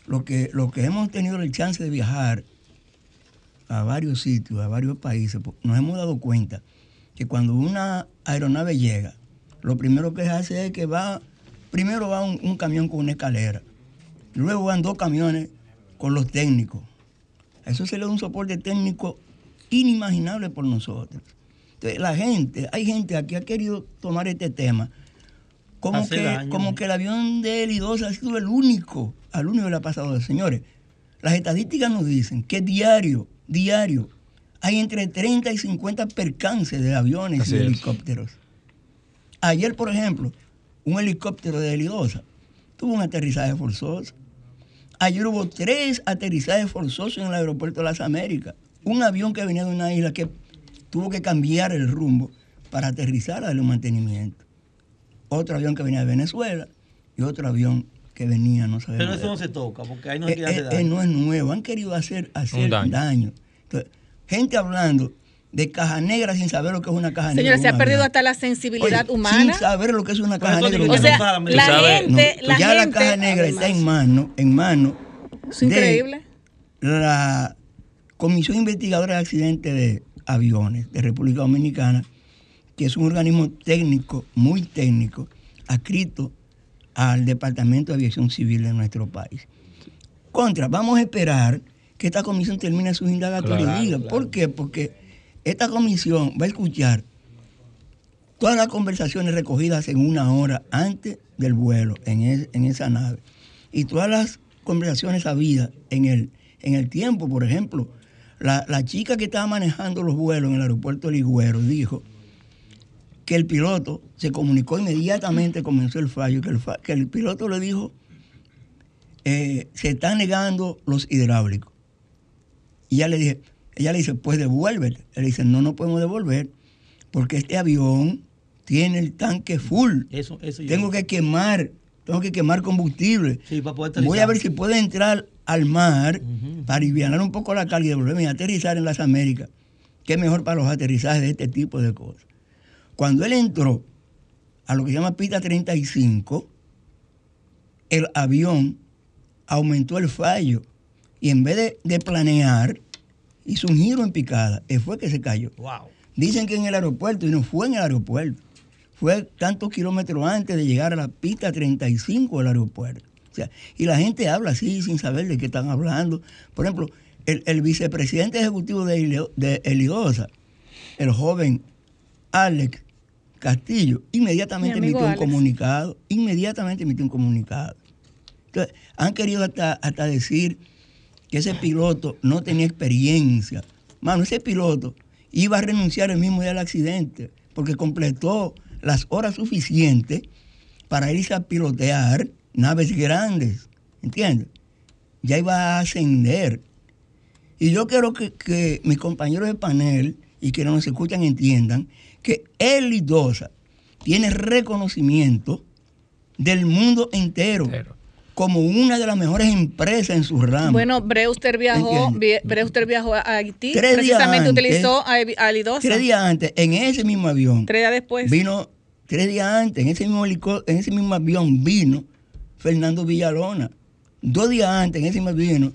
Lo que, lo que hemos tenido el chance de viajar a varios sitios, a varios países, pues, nos hemos dado cuenta que cuando una aeronave llega, lo primero que se hace es que va, primero va un, un camión con una escalera, luego van dos camiones con los técnicos. A eso se le da un soporte técnico inimaginable por nosotros. Entonces, la gente, hay gente aquí que ha querido tomar este tema como, Hace que, como que el avión de Elidosa ha sido el único, al único que le ha pasado. Señores, las estadísticas nos dicen que diario, diario, hay entre 30 y 50 percances de aviones Así y de helicópteros. Ayer, por ejemplo, un helicóptero de Elidosa tuvo un aterrizaje forzoso. Ayer hubo tres aterrizajes forzosos en el aeropuerto de las Américas. Un avión que venía de una isla que tuvo que cambiar el rumbo para aterrizar a darle un mantenimiento. Otro avión que venía de Venezuela y otro avión que venía, no sabemos. Pero eso no se toca, porque ahí no hay Eh, eh, daño. eh, no es nuevo, han querido hacer, hacer Un daño. daño. Entonces, gente hablando de caja negra sin saber lo que es una caja negra. Señores, se ha perdido avión. hasta la sensibilidad Oye, humana. Sin saber lo que es una caja negra. O sea, la gente, No, la ya gente, la caja negra está en mano, en mano es increíble. la Comisión Investigadora de Accidentes de Aviones de República Dominicana, que es un organismo técnico, muy técnico, adscrito al Departamento de Aviación Civil de nuestro país. Contra, vamos a esperar que esta comisión termine sus indagatorias Claro. ¿Por qué? Porque esta comisión va a escuchar todas las conversaciones recogidas en una hora antes del vuelo en, es- en esa nave y todas las conversaciones habidas en el, en el tiempo. Por ejemplo, la, la chica que estaba manejando los vuelos en el aeropuerto de Ligüero dijo que el piloto se comunicó inmediatamente, comenzó el fallo, que el, que el piloto le dijo, eh, se están negando los hidráulicos. Y ella le, dije, ella le dice, pues devuélvete. Él le dice, no, no podemos devolver, porque este avión tiene el tanque full. Eso, eso yo- Tengo que quemar, tengo que quemar combustible. Sí, para poder Voy a ver si puedo entrar al mar para aliviar un poco la calidad, volverme a aterrizar en las Américas, es mejor para los aterrizajes de este tipo de cosas. Cuando él entró a lo que se llama pista 35, el avión aumentó el fallo y en vez de, de planear, hizo un giro en picada y fue que se cayó. Wow. Dicen que en el aeropuerto y no fue en el aeropuerto. Fue tantos kilómetros antes de llegar a la pista 35 del aeropuerto. O sea, y la gente habla así sin saber de qué están hablando. Por ejemplo, el, el vicepresidente ejecutivo de, Elidosa, el joven Alex Castillo, inmediatamente emitió un comunicado, inmediatamente emitió un comunicado. Entonces, han querido hasta, hasta decir que ese piloto no tenía experiencia. Mano, ese piloto iba a renunciar el mismo día del accidente porque completó las horas suficientes para irse a pilotear naves grandes, ¿entiendes? Ya iba a ascender. Y yo quiero que, que mis compañeros de panel y que nos escuchan entiendan que Elidosa tiene reconocimiento del mundo entero como una de las mejores empresas en su ramo. Bueno, Brewster viajó, Brewster viajó a Haití, Tres días precisamente antes. utilizó a, Evi- a Lidosa. tres días antes, en ese mismo avión, Tres días después. vino, tres días antes, en ese mismo en ese mismo avión vino Fernando Villalona. Dos días antes, en ese mismo avión vino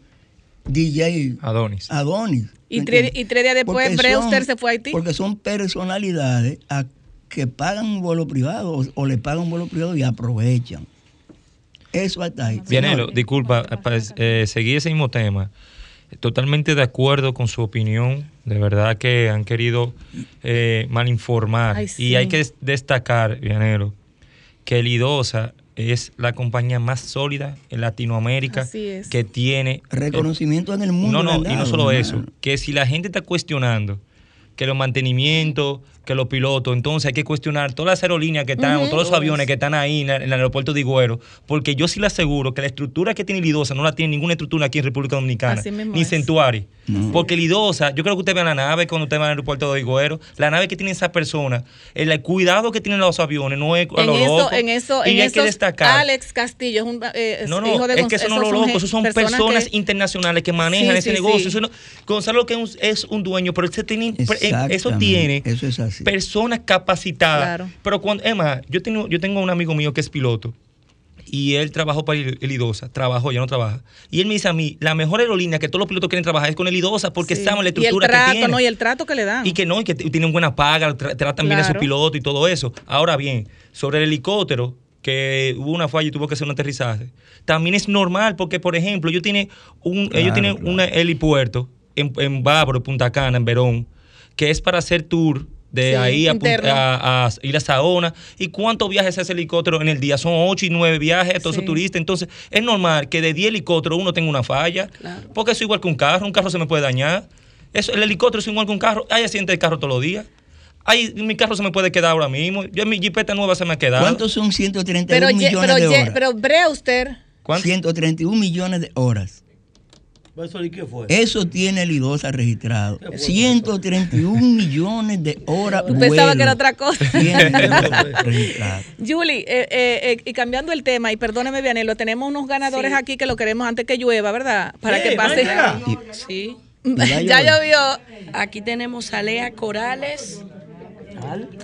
DJ Adonis. Adonis. Y ¿me tres, entiendes? y tres días después Porque Brewster son- se fue a Haití. Porque son personalidades a que pagan un vuelo privado o, o le pagan un vuelo privado y aprovechan. Eso hasta ahí. Señor, disculpa, para eh, seguir ese mismo tema. Totalmente de acuerdo con su opinión. De verdad que han querido eh, malinformar. Ay, Y hay que des- destacar, Vianelo, que Lidosa es la compañía más sólida en Latinoamérica Así es. que tiene Reconocimiento en el mundo. No, no, y no solo eso, que si la gente está cuestionando que los mantenimientos, que los pilotos, entonces hay que cuestionar todas las aerolíneas que están, o todos los aviones que están ahí en, en el aeropuerto de Higüero, porque yo sí le aseguro que la estructura que tiene Lidosa no la tiene ninguna estructura aquí en República Dominicana, ni. Centuari. Porque Lidosa, yo creo que usted ve la nave cuando usted va al aeropuerto de Higüero, la nave que tiene esa persona, el, el cuidado que tienen los aviones, no es a en lo eso, loco. en eso, y en hay que destacar. Alex Castillo es un eh, es No, no, hijo de es que eso no esos lo loco, esos son personas, que- internacionales que manejan Sí, ese sí, negocio. sí. Eso no- Gonzalo que es un, es un dueño, pero él tiene, eso Exactamente, tiene Eso es así. Personas capacitadas. Claro. Pero cuando, es más, yo tengo, yo tengo un amigo mío que es piloto y él trabajó para el el Idosa, trabajó, ya no trabaja. Y él me dice a mí, la mejor aerolínea que todos los pilotos quieren trabajar es con el Idosa porque sí. saben la y el estructura trato, que tiene. no, y el trato que le dan. Y que no, y que tienen buena paga, tra- tratan bien a sus Claro. pilotos y todo eso. Ahora bien, sobre el helicóptero, que hubo una falla y tuvo que hacer un aterrizaje, también es normal porque, por ejemplo, ellos tienen un, Claro, ellos tienen claro. un helipuerto en, en Bávaro, Punta Cana, en Verón, que es para hacer tour de Sí, ahí a, ir a Saona. ¿Y cuántos viajes hace ese helicóptero en el día? Son 8 y 9 viajes, todos Sí. esos turistas. Entonces, es normal que de 10 helicópteros uno tenga una falla, Claro. porque eso es igual que un carro, un carro se me puede dañar. Eso, el helicóptero es igual que un carro. Hay accidentes de carro todos los días. Hay, mi carro se me puede quedar ahora mismo. Yo mi jipeta nueva se me ha quedado. ¿Cuántos son 131 pero, ye- millones pero, de ye- horas? pero Brewster, ¿Cuánto? 131 millones de horas. ¿Eso y qué fue? Eso tiene el IDOSA registrado. 131 millones de horas. Tú pensabas que era otra cosa. Julie, eh, eh, eh, y cambiando el tema, y perdóneme, Vianelo, tenemos unos ganadores Sí. aquí que lo queremos antes que llueva, ¿verdad? Para que pase. venga. Sí. Ya ya llovió. Aquí tenemos a Lea Corales.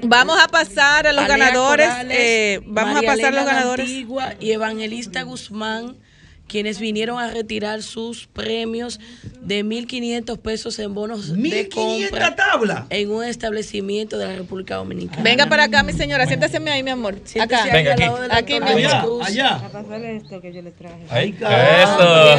Vamos a pasar a los ganadores. Corales, eh, vamos María a pasar Elena los ganadores. Antigua y Evangelista Guzmán, quienes vinieron a retirar sus premios de 1.500 pesos en bonos de 1500 compra tablas. en un establecimiento de la República Dominicana. Venga para acá, mi señora, siéntese ahí, mi amor. Siéntese Acá. ahí Venga al lado aquí. Aquí, doctor mi Luis Allá, Cruz. allá. Ay, caramba. eso.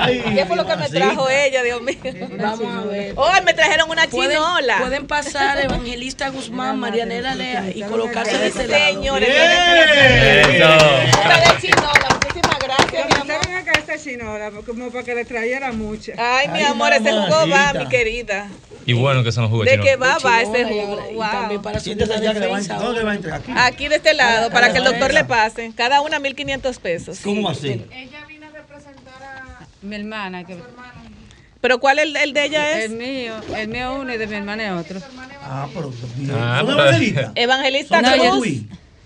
Ay, ¿Qué fue lo que me trajo ella, Dios mío? Vamos a ver. Oh, me trajeron una chinola. pueden pasar Evangelista Guzmán, Marianela Lea y colocarse de ese lado. Señores, ¡Bien! Eso. Una de chinola, gracias, mi amor. chinola, como para que le trajera mucha. Ay, mi Ay, amor, ese jugo va, mi querida. Y bueno que son los jugos ¿De chinos. qué va, va ese y jugo? y Wow. también para que a defensa. ¿Dónde va a entregar? Aquí. Aquí de este lado, para que el doctor le pase. Cada una 1.500 pesos. ¿Cómo va a ser? Mi hermana, que ¿Pero cuál el, el de ella el es? mío, el mío uno y de mi hermana es otro. Ah, pero. Ah, ¿Son pero- evangelistas? Evangelista Cruz.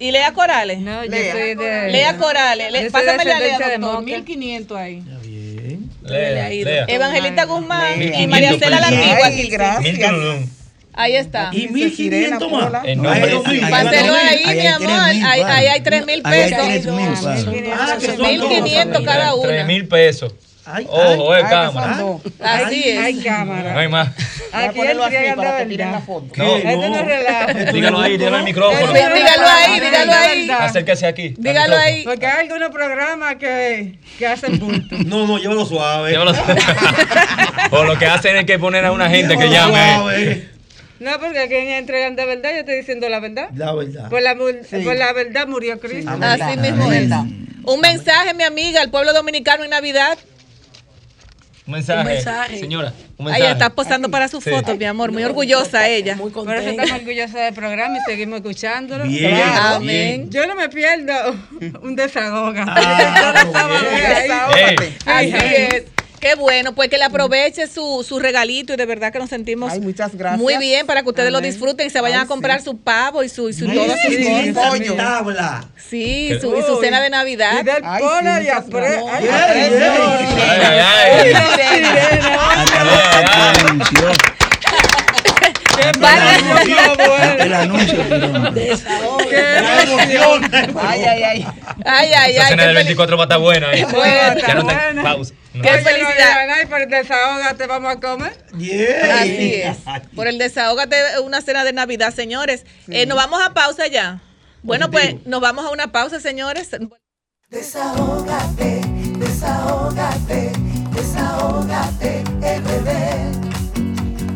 Y Lea Corales. No, yo soy de. Lea Corales. Le- Pásame la Lea, doctor. Moca. 1500 ahí. Está bien. Lea, lea. Evangelista Guzmán y 1500 María Cela la pesos. antigua. Ay, gracias. Ahí está. Y 1500 más. Páselo Ahí mi amor. 3.000, Ahí hay 3 mil Ahí hay pesos. 3.000, Ah, que son 1500 dos. cada. Tres mil pesos. Ay, Ojo, ay. eh, cámara. Así Hay es. cámara. No hay más. Aquí entregan de verdad. No, Este no es relajo. dígalo ahí, dígalo al micrófono. Dígalo ahí, dígalo ahí. Acérquese aquí. al Dígalo ahí. Porque hay algunos programas que, que hacen bulto. No, no, llévalo suave. Llévalo. o lo que hacen es que poner a una gente que llame. suave. No, porque aquí entregan de verdad, yo estoy diciendo la verdad. La verdad. Por la, por la verdad murió Cristo. Así mismo es. Un mensaje, mi amiga, al pueblo dominicano en Navidad. Un mensaje. Un mensaje. Señora, un Ahí mensaje. está posando para su Sí. foto, mi amor. Muy orgullosa ella. Muy Por eso contenta. estamos orgullosos del programa y seguimos escuchándolo. Bien, Claro. Amén. Yo no me pierdo un desahogo. Ah, Así es. Qué bueno, pues que le aproveche su, su regalito y de verdad que nos sentimos Ay, muchas gracias. muy bien para que ustedes lo Amén. disfruten y se vayan Ay, a comprar sí. su pavo y su, y su Ay, todas sus sí, cosas. pollo. tabla. Sí, su, y su cena de Y Navidad. del Ay, polo sí, y gracias. ay, Bien, aprecio. bien. Ay, ay, ay. Hasta la anunció. Hasta el anuncio. emoción. Ay, ay, ay. Ay, ay, ay. cena qué del fel- 24 va a estar buena. ahí. Bueno, Ya no te. buena. Pausa. No. Qué no felicidad. y por desahógate vamos a comer. Bien. Así es. Por el desahógate una cena de Navidad, señores. Eh, nos vamos a pausa ya. Bueno, pues nos vamos a una pausa, señores. Desahógate, desahógate, desahógate, RD.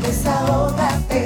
Desahógate, desahógate,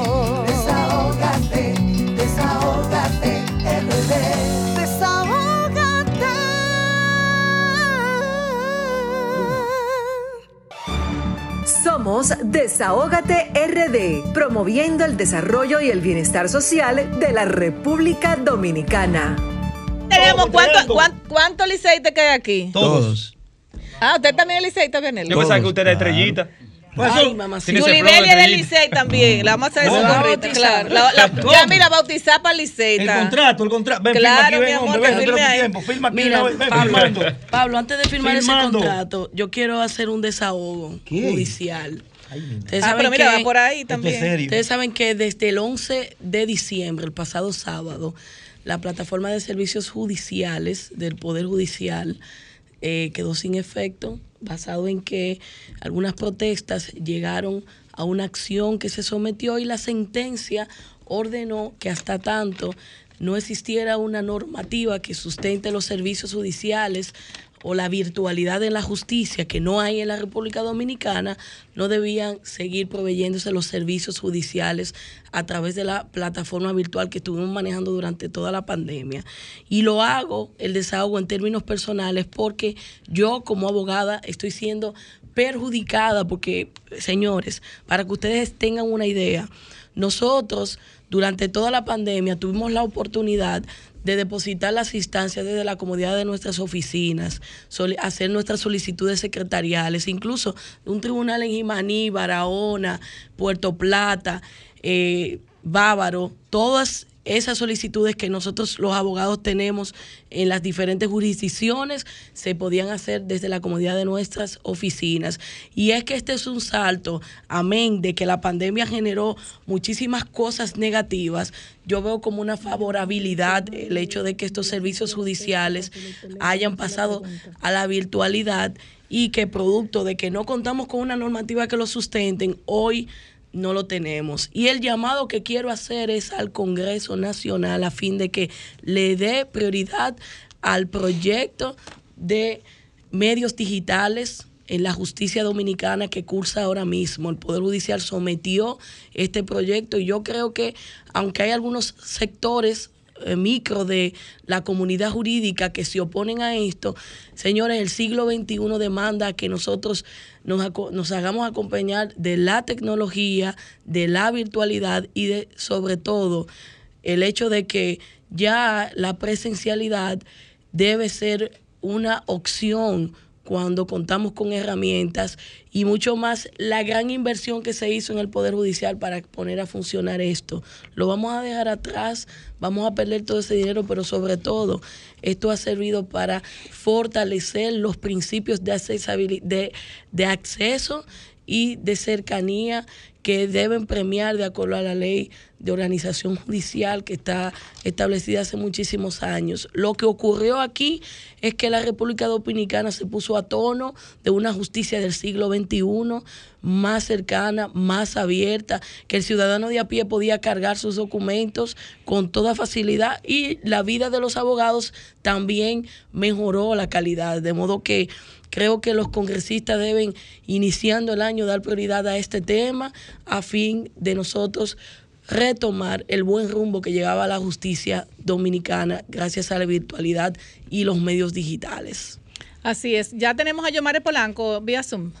Somos Desahógate RD, promoviendo el desarrollo y el bienestar social de la República Dominicana. Tenemos cuánto, llegando. cuán- cuánto liceite que hay aquí. Todos. Ah, usted también es liceita, Yo pensaba que usted era claro. estrellita. Ay, mamacita. Yulibelia de. Licey también. La vamos a hacer No, la bautizar. claro. La- la- ya mira, bautizar para El Liceita. contrato, el contrato. Ven, Claro, firma aquí, mi ven, amor, hombre, ven, no ahí. tiempo. Firma aquí, Mira, ven, Pablo, firmando. Pablo, antes de firmar Firmando. ese contrato, yo quiero hacer un desahogo judicial. Ay, mi Ustedes Ah, saben pero mira, que- va por ahí también. Ustedes saben que desde el 11 de diciembre, el pasado sábado, la plataforma de servicios judiciales del Poder Judicial eh, quedó sin efecto, basado en que algunas protestas llegaron a una acción que se sometió y la sentencia ordenó que hasta tanto no existiera una normativa que sustente los servicios judiciales o la virtualidad en la justicia que no hay en la República Dominicana, no debían seguir proveyéndose los servicios judiciales a través de la plataforma virtual que estuvimos manejando durante toda la pandemia. Y lo hago, el desahogo en términos personales, porque yo como abogada estoy siendo perjudicada, porque, señores, para que ustedes tengan una idea, nosotros durante toda la pandemia tuvimos la oportunidad de depositar las instancias desde la comodidad de nuestras oficinas, hacer nuestras solicitudes secretariales, incluso un tribunal en Jimaní, Barahona, Puerto Plata, eh, Bávaro, todas esas solicitudes que nosotros los abogados tenemos en las diferentes jurisdicciones se podían hacer desde la comodidad de nuestras oficinas. Y es que este es un salto, amén, de que la pandemia generó muchísimas cosas negativas. Yo veo como una favorabilidad el hecho de que estos servicios judiciales hayan pasado a la virtualidad y que producto de que no contamos con una normativa que lo sustenten, hoy no lo tenemos. Y el llamado que quiero hacer es al Congreso Nacional a fin de que le dé prioridad al proyecto de medios digitales en la justicia dominicana que cursa ahora mismo. El Poder Judicial sometió este proyecto y yo creo que aunque hay algunos sectores micro de la comunidad jurídica que se oponen a esto, señores, el siglo XXI demanda que nosotros nos, nos hagamos acompañar de la tecnología, de la virtualidad y de, sobre todo, el hecho de que ya la presencialidad debe ser una opción cuando contamos con herramientas y mucho más la gran inversión que se hizo en el Poder Judicial para poner a funcionar esto. Lo vamos a dejar atrás, vamos a perder todo ese dinero, pero sobre todo esto ha servido para fortalecer los principios de, de, de acceso y de cercanía que deben premiar de acuerdo a la ley de organización judicial que está establecida hace muchísimos años. Lo que ocurrió aquí es que la República Dominicana se puso a tono de una justicia del siglo XXI más cercana, más abierta, que el ciudadano de a pie podía cargar sus documentos con toda facilidad y la vida de los abogados también mejoró la calidad, de modo que Creo que los congresistas deben, iniciando el año, dar prioridad a este tema a fin de nosotros retomar el buen rumbo que llevaba la justicia dominicana gracias a la virtualidad y los medios digitales. Así es. Ya tenemos a Yomare Polanco vía Zoom.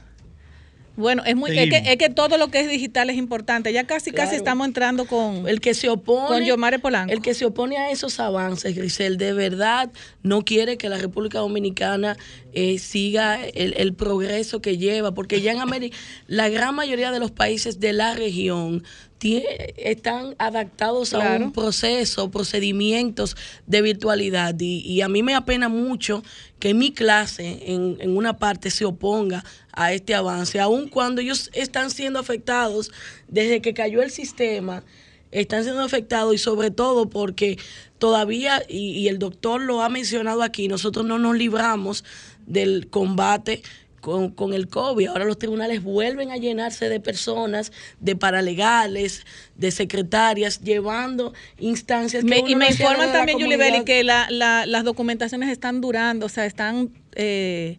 Bueno, es muy es que, es que todo lo que es digital es importante. Ya casi casi estamos entrando con el que se opone con Yomare Polanco. El que se opone a esos avances, Grisel, de verdad no quiere que la República Dominicana eh, siga el, el progreso que lleva, porque ya en América, la gran mayoría de los países de la región están adaptados a un proceso, procedimientos de virtualidad. Y, y a mí me apena mucho que mi clase en, en una parte se oponga a este avance, aun cuando ellos están siendo afectados desde que cayó el sistema están siendo afectados y sobre todo porque todavía, y, y el doctor lo ha mencionado aquí, nosotros no nos libramos del combate con, con el COVID. Ahora los tribunales vuelven a llenarse de personas, de paralegales, de secretarias, llevando instancias que Me- uno y me no informan también, Yulibeli, que la- la- las documentaciones están durando, o sea, están eh,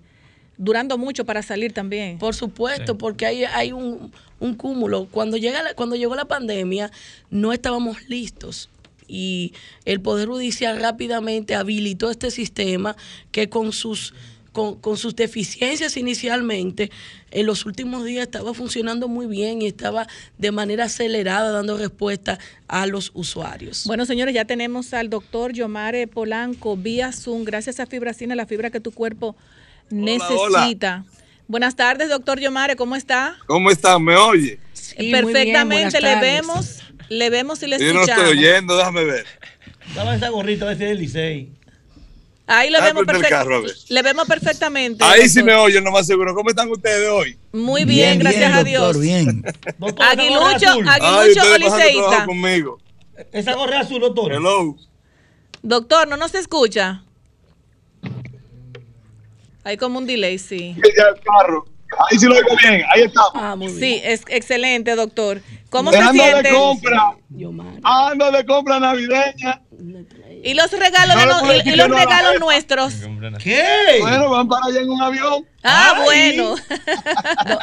durando mucho para salir también. Por supuesto, porque hay, hay un, un cúmulo. Cuando, llega la- cuando llegó la pandemia, no estábamos listos. Y el Poder Judicial rápidamente habilitó este sistema que con sus, con, con sus deficiencias inicialmente, en los últimos días estaba funcionando muy bien y estaba de manera acelerada dando respuesta a los usuarios. Bueno, señores, ya tenemos al doctor Yomare Polanco vía Zoom, gracias a Fibracina, la fibra que tu cuerpo necesita. Buenas tardes, doctor Yomare, ¿cómo está? ¿Cómo estás? ¿Me oye? Perfectamente, le vemos, le vemos y le Yo no escuchamos. estoy oyendo, déjame ver. Dame esa gorrita, a ver si es del Licey. Ahí lo Ah, vemos prende el perfec- carro, a ver. le vemos perfectamente. Ahí sí doctor. me oyen, lo más seguro. ¿Cómo están ustedes hoy? Muy bien, gracias a Dios. bien. Aguilucho, Aguilucho ustedes o pasando liceísta. trabajo conmigo. Esa gorra azul, doctor. Hello. Doctor, ¿no nos escucha? Hay como un delay, sí. Ahí sí lo oigo bien, ahí estamos. Sí, es excelente, doctor. ¿Cómo se Ando siente? de compra. Ando de compra navideña. Y los regalos, No y- y los regalos nuestros. ¿Qué? Bueno, van para allá en un avión. Ah, Ay. bueno.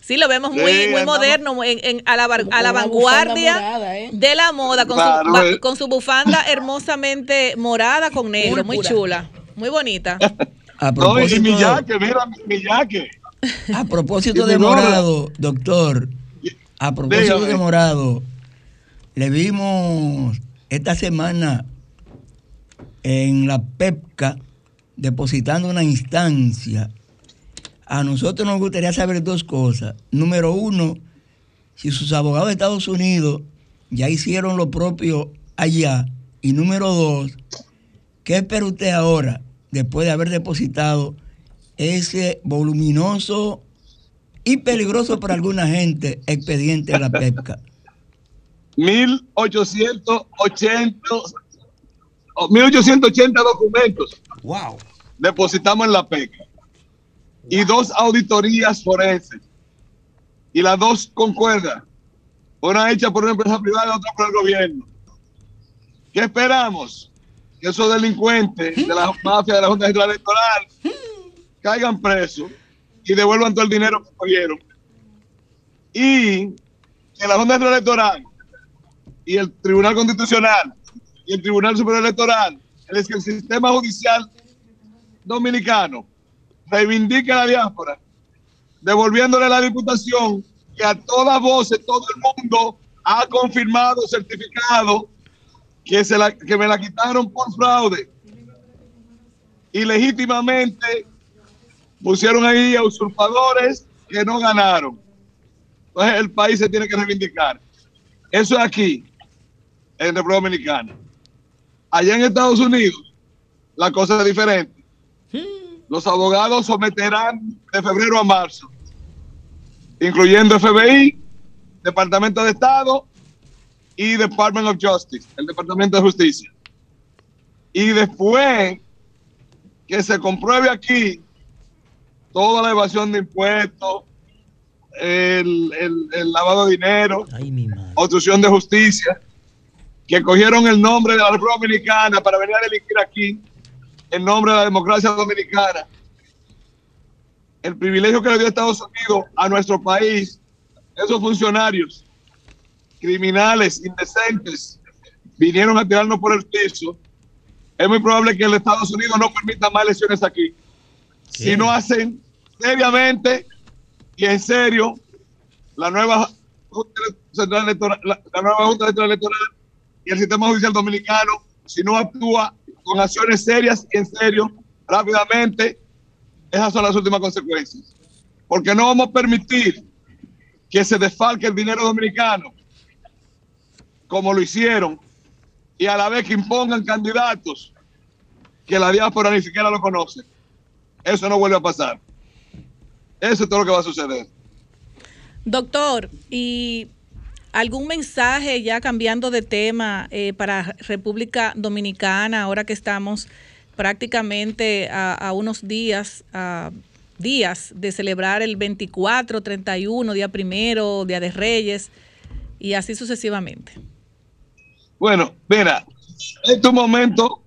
sí, lo vemos muy, Sí, muy moderno, muy en- en- a la, a la vanguardia morada, ¿eh? de la moda, con, Claro, su, eh. con su bufanda hermosamente morada con negro, muy chula, muy bonita. A No, y propósito, mi yaque, mira mi, yaque. a propósito de. Morado, doctor, a propósito Dígame. de Morado, le vimos esta semana en la PEPCA depositando una instancia. A nosotros nos gustaría saber dos cosas. Número uno, si sus abogados de Estados Unidos ya hicieron lo propio allá. Y número dos, ¿qué espera usted ahora, después de haber depositado ese voluminoso y peligroso para alguna gente expediente de la PEPCA? 1880, o 1880 documentos. Wow. Depositamos en la PECA. Y dos auditorías forenses. y las dos concuerdan. Una hecha por una empresa privada y otra por el gobierno. ¿Qué esperamos? Que esos delincuentes de la mafia de la Junta Central Electoral caigan presos y devuelvan todo el dinero que cogieron. Y que la Junta Central Electoral y el Tribunal Constitucional y el Tribunal Superior Electoral, es que el sistema judicial dominicano reivindique a la diáspora, devolviéndole la diputación que a todas voces todo el mundo ha confirmado, certificado que, se la, que me la quitaron por fraude y legítimamente pusieron ahí a usurpadores que no ganaron. Entonces el país se tiene que reivindicar. Eso es aquí, en República Dominicana. Allá en Estados Unidos, la cosa es diferente. Los abogados someterán de febrero a marzo, incluyendo FBI, Departamento de Estado y Department of Justice, el Departamento de Justicia. Y después que se compruebe aquí toda la evasión de impuestos, el, el- el lavado de dinero, obstrucción de justicia, que cogieron el nombre de la República Dominicana para venir a delinquir aquí, en nombre de la democracia dominicana. El privilegio que le dio Estados Unidos a nuestro país, esos funcionarios criminales, indecentes, vinieron a tirarnos por el piso. Es muy probable que el Estados Unidos no permita más elecciones aquí. Si no hacen seriamente y en serio la nueva Junta Electoral, la, la nueva Junta Central Electoral y el sistema judicial dominicano, si no actúa con acciones serias y en serio, rápidamente, esas son las últimas consecuencias. Porque no vamos a permitir que se desfalque el dinero dominicano, como lo hicieron, y a la vez que impongan candidatos que la diáspora ni siquiera lo conoce. Eso no vuelve a pasar. Eso es todo lo que va a suceder. Doctor, ¿y algún mensaje ya cambiando de tema eh, para República Dominicana, ahora que estamos prácticamente a, unos días, días de celebrar el 24, 31, día primero, Día de Reyes y así sucesivamente? Bueno, mira, en tu momento,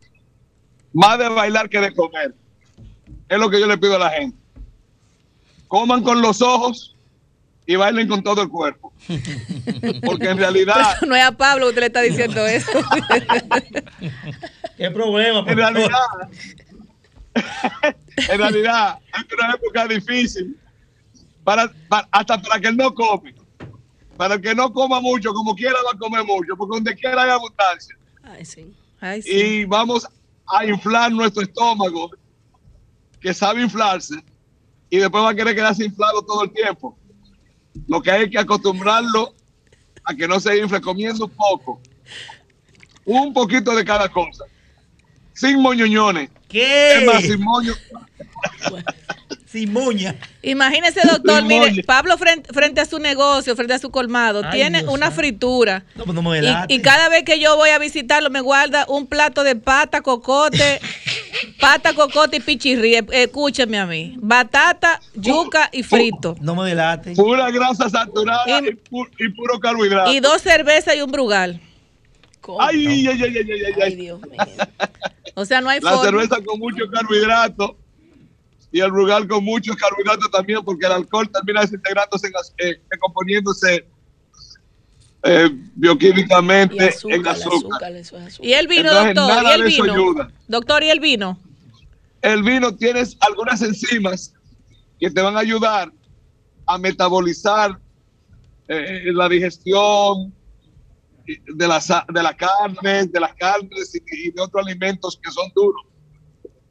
más de bailar que de comer. Es lo que yo le pido a la gente. Coman con los ojos y bailen con todo el cuerpo. Porque en realidad, Pero no es a Pablo que usted le está diciendo eso. ¿Qué problema? en realidad, en realidad, es una época difícil. Para, para- hasta para que él no come. Para el que no coma mucho, como quiera va a comer mucho, porque donde quiera hay abundancia. Ay, sí. Ay, sí. y vamos a inflar nuestro estómago, que sabe inflarse, y después va a querer quedarse inflado todo el tiempo. Lo que hay que acostumbrarlo a que no se infle comiendo poco. Un poquito de cada cosa. Sin moñoñones. ¿Qué? Es más, sin moño. Sin moña. Imagínese, doctor, Sin mire, moña. Pablo frente, frente a su negocio, frente a su colmado, Ay, tiene Dios una fritura. No, pues no me y cada vez que yo voy a visitarlo, me guarda un plato de pata, cocote, pata, cocote y pichirri. Eh, Escúcheme a mí. Batata, yuca y frito. No me delate. Pura grasa saturada y, pu- y puro carbohidrato. Y dos cervezas y un brugal. Ay, ay, ay, ay, ay, ay, ay. Dios mío. O sea, no hay La forma. cerveza con mucho carbohidrato y el brugal con muchos carbohidratos también, porque el alcohol termina desintegrándose, eh, descomponiéndose eh, Y bioquímicamente azúcar, en azúcar. azúcar, eso es azúcar. Y el vino, Entonces, doctor. nada Y el de eso vino. ayuda. Doctor, ¿y el vino? El vino tienes algunas enzimas que te van a ayudar a metabolizar eh, la digestión de las de la carne, de las carnes y, y de otros alimentos que son duros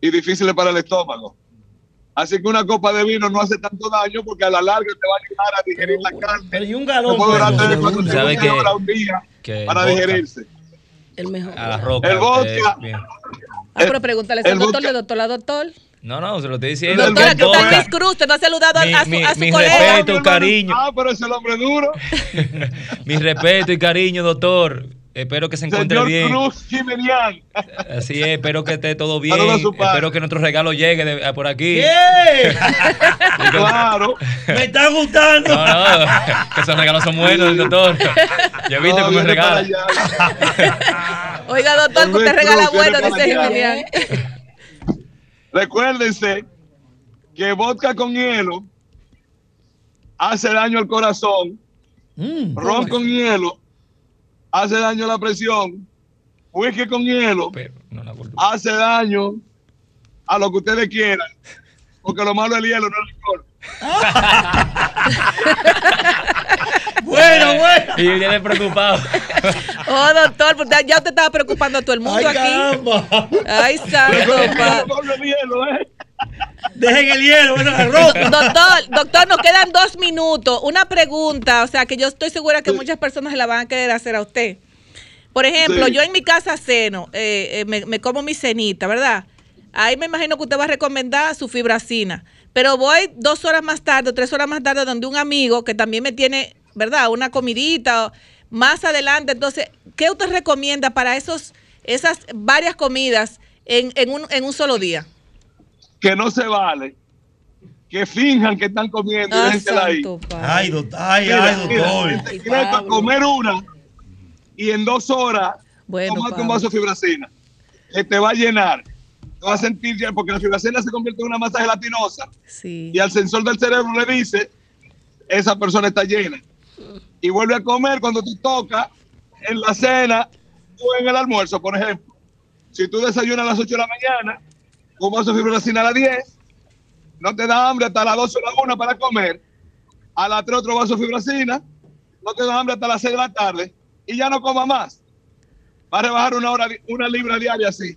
y difíciles para el estómago. Así que una copa de vino no hace tanto daño porque a la larga te va a ayudar a digerir la carne. Pero y un galón. pero- cinco, ¿Sabe que- horas un día que para el vodka- digerirse. El mejor. A la roca. El vodka. eh, bien. Ah, pero pregúntale el al doctor, le doctor, la doctor. No, no, se lo estoy diciendo. Doctora, ¿qué vodka. tal Luis Cruz? Usted no ha saludado a, Mi- a su, mi- a su mi colega. respeto, cariño. Ah, pero es el hombre duro. Mi respeto y cariño, doctor. Espero que se encuentre Señor bien. Cruz Jimenian. Así es, espero que esté todo bien. Espero que nuestro regalo llegue de- a por aquí. ¡Ey! Claro. ¡Me está gustando! No, no, que esos regalos son buenos, doctor. Yo he visto No, que me regala. Oiga, doctor, que usted regala bueno, dice. Jimenian. Recuérdense que vodka con hielo hace daño al corazón, Mm. ron con hielo hace daño a la presión, whisky con hielo Pero no la hace daño a lo que ustedes quieran, porque lo malo es el hielo, no el licor. Bueno, bueno. Y yo ya le he preocupado. Oh, doctor, porque ya usted estaba preocupando a todo el mundo ¡Ay, aquí. caramba! Ay, santo. El ¿eh? Dejen el hielo, bueno, ropa. Doctor, doctor, nos quedan dos minutos. Una pregunta, o sea, que yo estoy segura que muchas personas se la van a querer hacer a usted. Por ejemplo, Sí. yo en mi casa ceno, eh, eh, me, me como mi cenita, ¿verdad? Ahí me imagino que usted va a recomendar su fibracina. Pero voy dos horas más tarde, tres horas más tarde, donde un amigo que también me tiene, ¿verdad? Una comidita o más adelante. Entonces, ¿qué usted recomienda para esos, esas varias comidas en, en, un, en un solo día? Que no se vale que finjan que están comiendo y Ah, déjensela ahí. Ay, doctor. Ay, Mira, ay, doctor. el secreto es comer una y en dos horas Bueno, tomarte un vaso de fibracina. Que te va a llenar. Te vas a sentir ya, porque la fibracina se convierte en una masa gelatinosa Sí. y al sensor del cerebro le dice, esa persona está llena. Y vuelve a comer cuando te toca en la cena o en el almuerzo, por ejemplo. Si tú desayunas a las 8 de la mañana, un vaso de fibracina a las 10, no te da hambre hasta las 12 o la 1 para comer, a las 3 otro vaso de fibracina, no te da hambre hasta las 6 de la tarde y ya no coma más. Va a rebajar una, hora, una libra diaria así.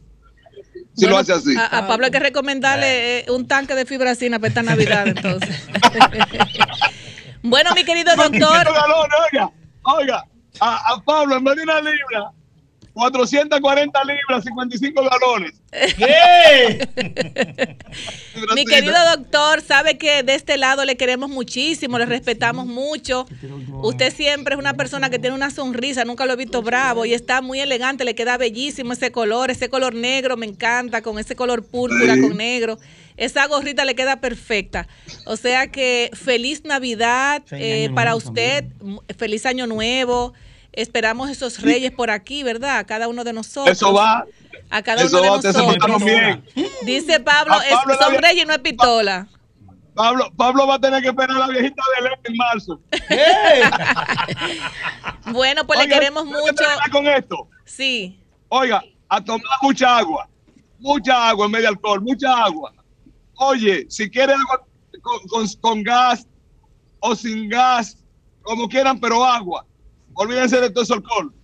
Si lo hace así. A, a Pablo hay que recomendarle eh, un tanque de fibracina para esta Navidad, entonces. bueno, mi querido doctor, 400 galones, oiga, oiga, a, a Pablo en vez de una libra, 440 libras, 55 galones. ¿Qué? mi querido doctor, sabe que de este lado le queremos muchísimo, le respetamos mucho. Usted siempre es una persona que tiene una sonrisa, nunca lo he visto bravo y está muy elegante, le queda bellísimo ese color, ese color negro me encanta, con ese color púrpura Sí. con negro. Esa gorrita le queda perfecta. O sea que feliz Navidad Feliz eh, para usted, feliz año nuevo. Esperamos esos reyes por aquí, ¿verdad? Cada uno de nosotros. Eso va, A cada eso uno va, de ustedes se nosotros. bien. Dice Pablo, A es- son había- reyes, no es pistola. Pablo, Pablo va a tener que esperar a la viejita de León en marzo. Bueno, pues le queremos ¿puedo mucho. con esto? Sí. Oiga, a tomar mucha agua. Mucha agua en de alcohol, mucha agua. Oye, si quiere agua con, con- con gas o sin gas, como quieran, pero agua. Olvídense de todo ese alcohol.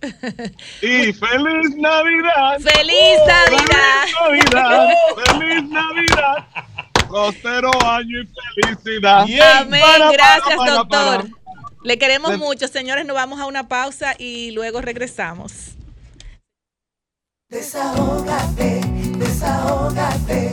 Y feliz Navidad. ¡Feliz Navidad! Feliz Navidad. Feliz Navidad. Próspero año y felicidad. Amén. Para, Gracias, para, doctor. para. Le queremos Le- mucho, señores. Nos vamos a una pausa y luego regresamos. Desahógate, desahógate,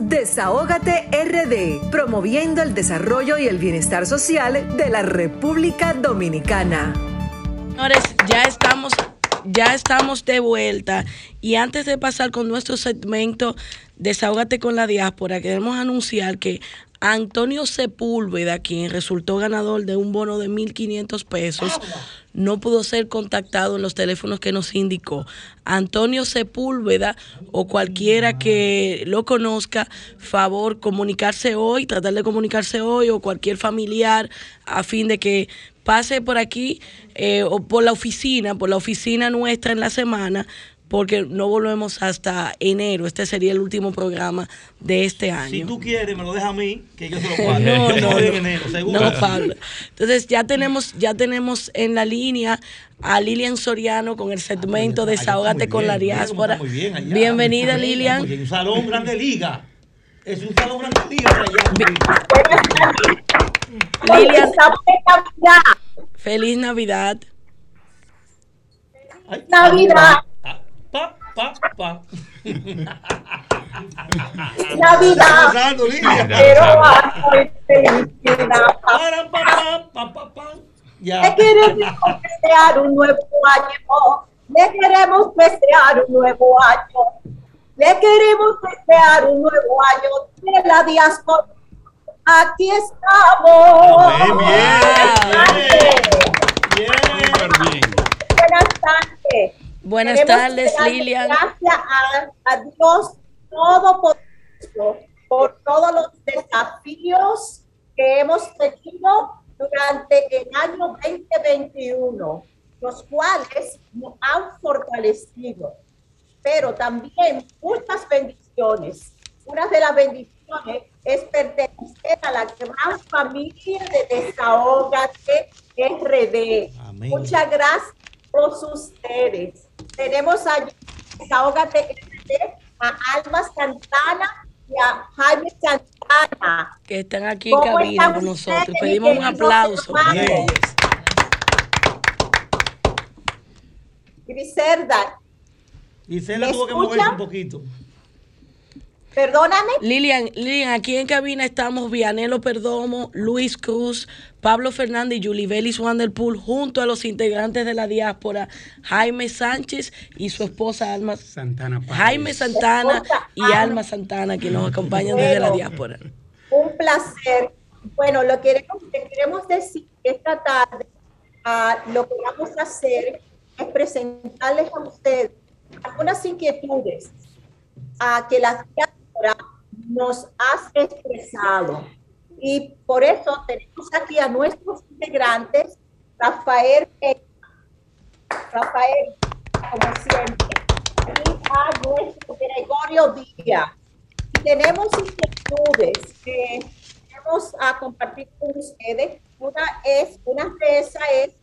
Desahógate RD, promoviendo el desarrollo y el bienestar social de la República Dominicana. Señores, ya estamos, ya estamos de vuelta. Y antes de pasar con nuestro segmento Desahógate con la diáspora, queremos anunciar que Antonio Sepúlveda, quien resultó ganador de un bono de 1.500 pesos, no pudo ser contactado en los teléfonos que nos indicó. Antonio Sepúlveda o cualquiera que lo conozca, favor comunicarse hoy, tratar de comunicarse hoy o cualquier familiar a fin de que pase por aquí eh, o por la oficina, por la oficina nuestra en la semana porque no volvemos hasta enero. Este sería el último programa de este año. Si tú quieres, me lo dejas a mí, que yo se lo pago. No, no, en no. enero, seguro. No, Pablo. Entonces ya tenemos, ya tenemos en la línea a Lilian Soriano con el segmento Desahógate con la diáspora. Muy bien allá. Bienvenida, Lilian. Un salón grande liga. Es un salón grande liga para allá. Lilian, feliz Navidad. Navidad. Pa, pa, pa. Navidad. Pero hace felicidad. Para. Ya. Le queremos desear un nuevo año. Le queremos desear un nuevo año. Le queremos desear un nuevo año de la diáspora. Aquí estamos. Bien, bien, Buenas tardes. Buenas Queremos tardes, Lilian. Gracias a, a Dios Todopoderoso por todos los desafíos que hemos tenido durante el año 2021, los cuales nos han fortalecido, pero también muchas bendiciones. Una de las bendiciones es pertenecer a la gran familia de Desahógate RD. Muchas gracias a todos ustedes. Tenemos allí Desahógate RD a Alma Santana y a Jaime Santana. Que están aquí en ¿Cómo cabina con nosotros. Pedimos un aplauso. Griselda, Gisela ¿Me tuvo que moverse un poquito. Perdóname. Lilian, Lilian, aquí en cabina estamos Vianelo Perdomo, Luis Cruz, Pablo Fernández y Yulibelis Wanderpool, junto a los integrantes de la diáspora, Jaime Sánchez y su esposa Alma Santana Jaime Santana y Alma Santana, que nos acompañan desde la diáspora. Un placer. Bueno, lo que queremos, que queremos decir esta tarde, ah, lo que vamos a hacer es presentarles a ustedes algunas inquietudes a que la diáspora nos ha expresado. Y por eso tenemos aquí a nuestros integrantes, Rafael Rafael, como siempre, y a nuestro Gregorio Díaz. Y tenemos inquietudes que vamos a compartir con ustedes. Una es, una de esas es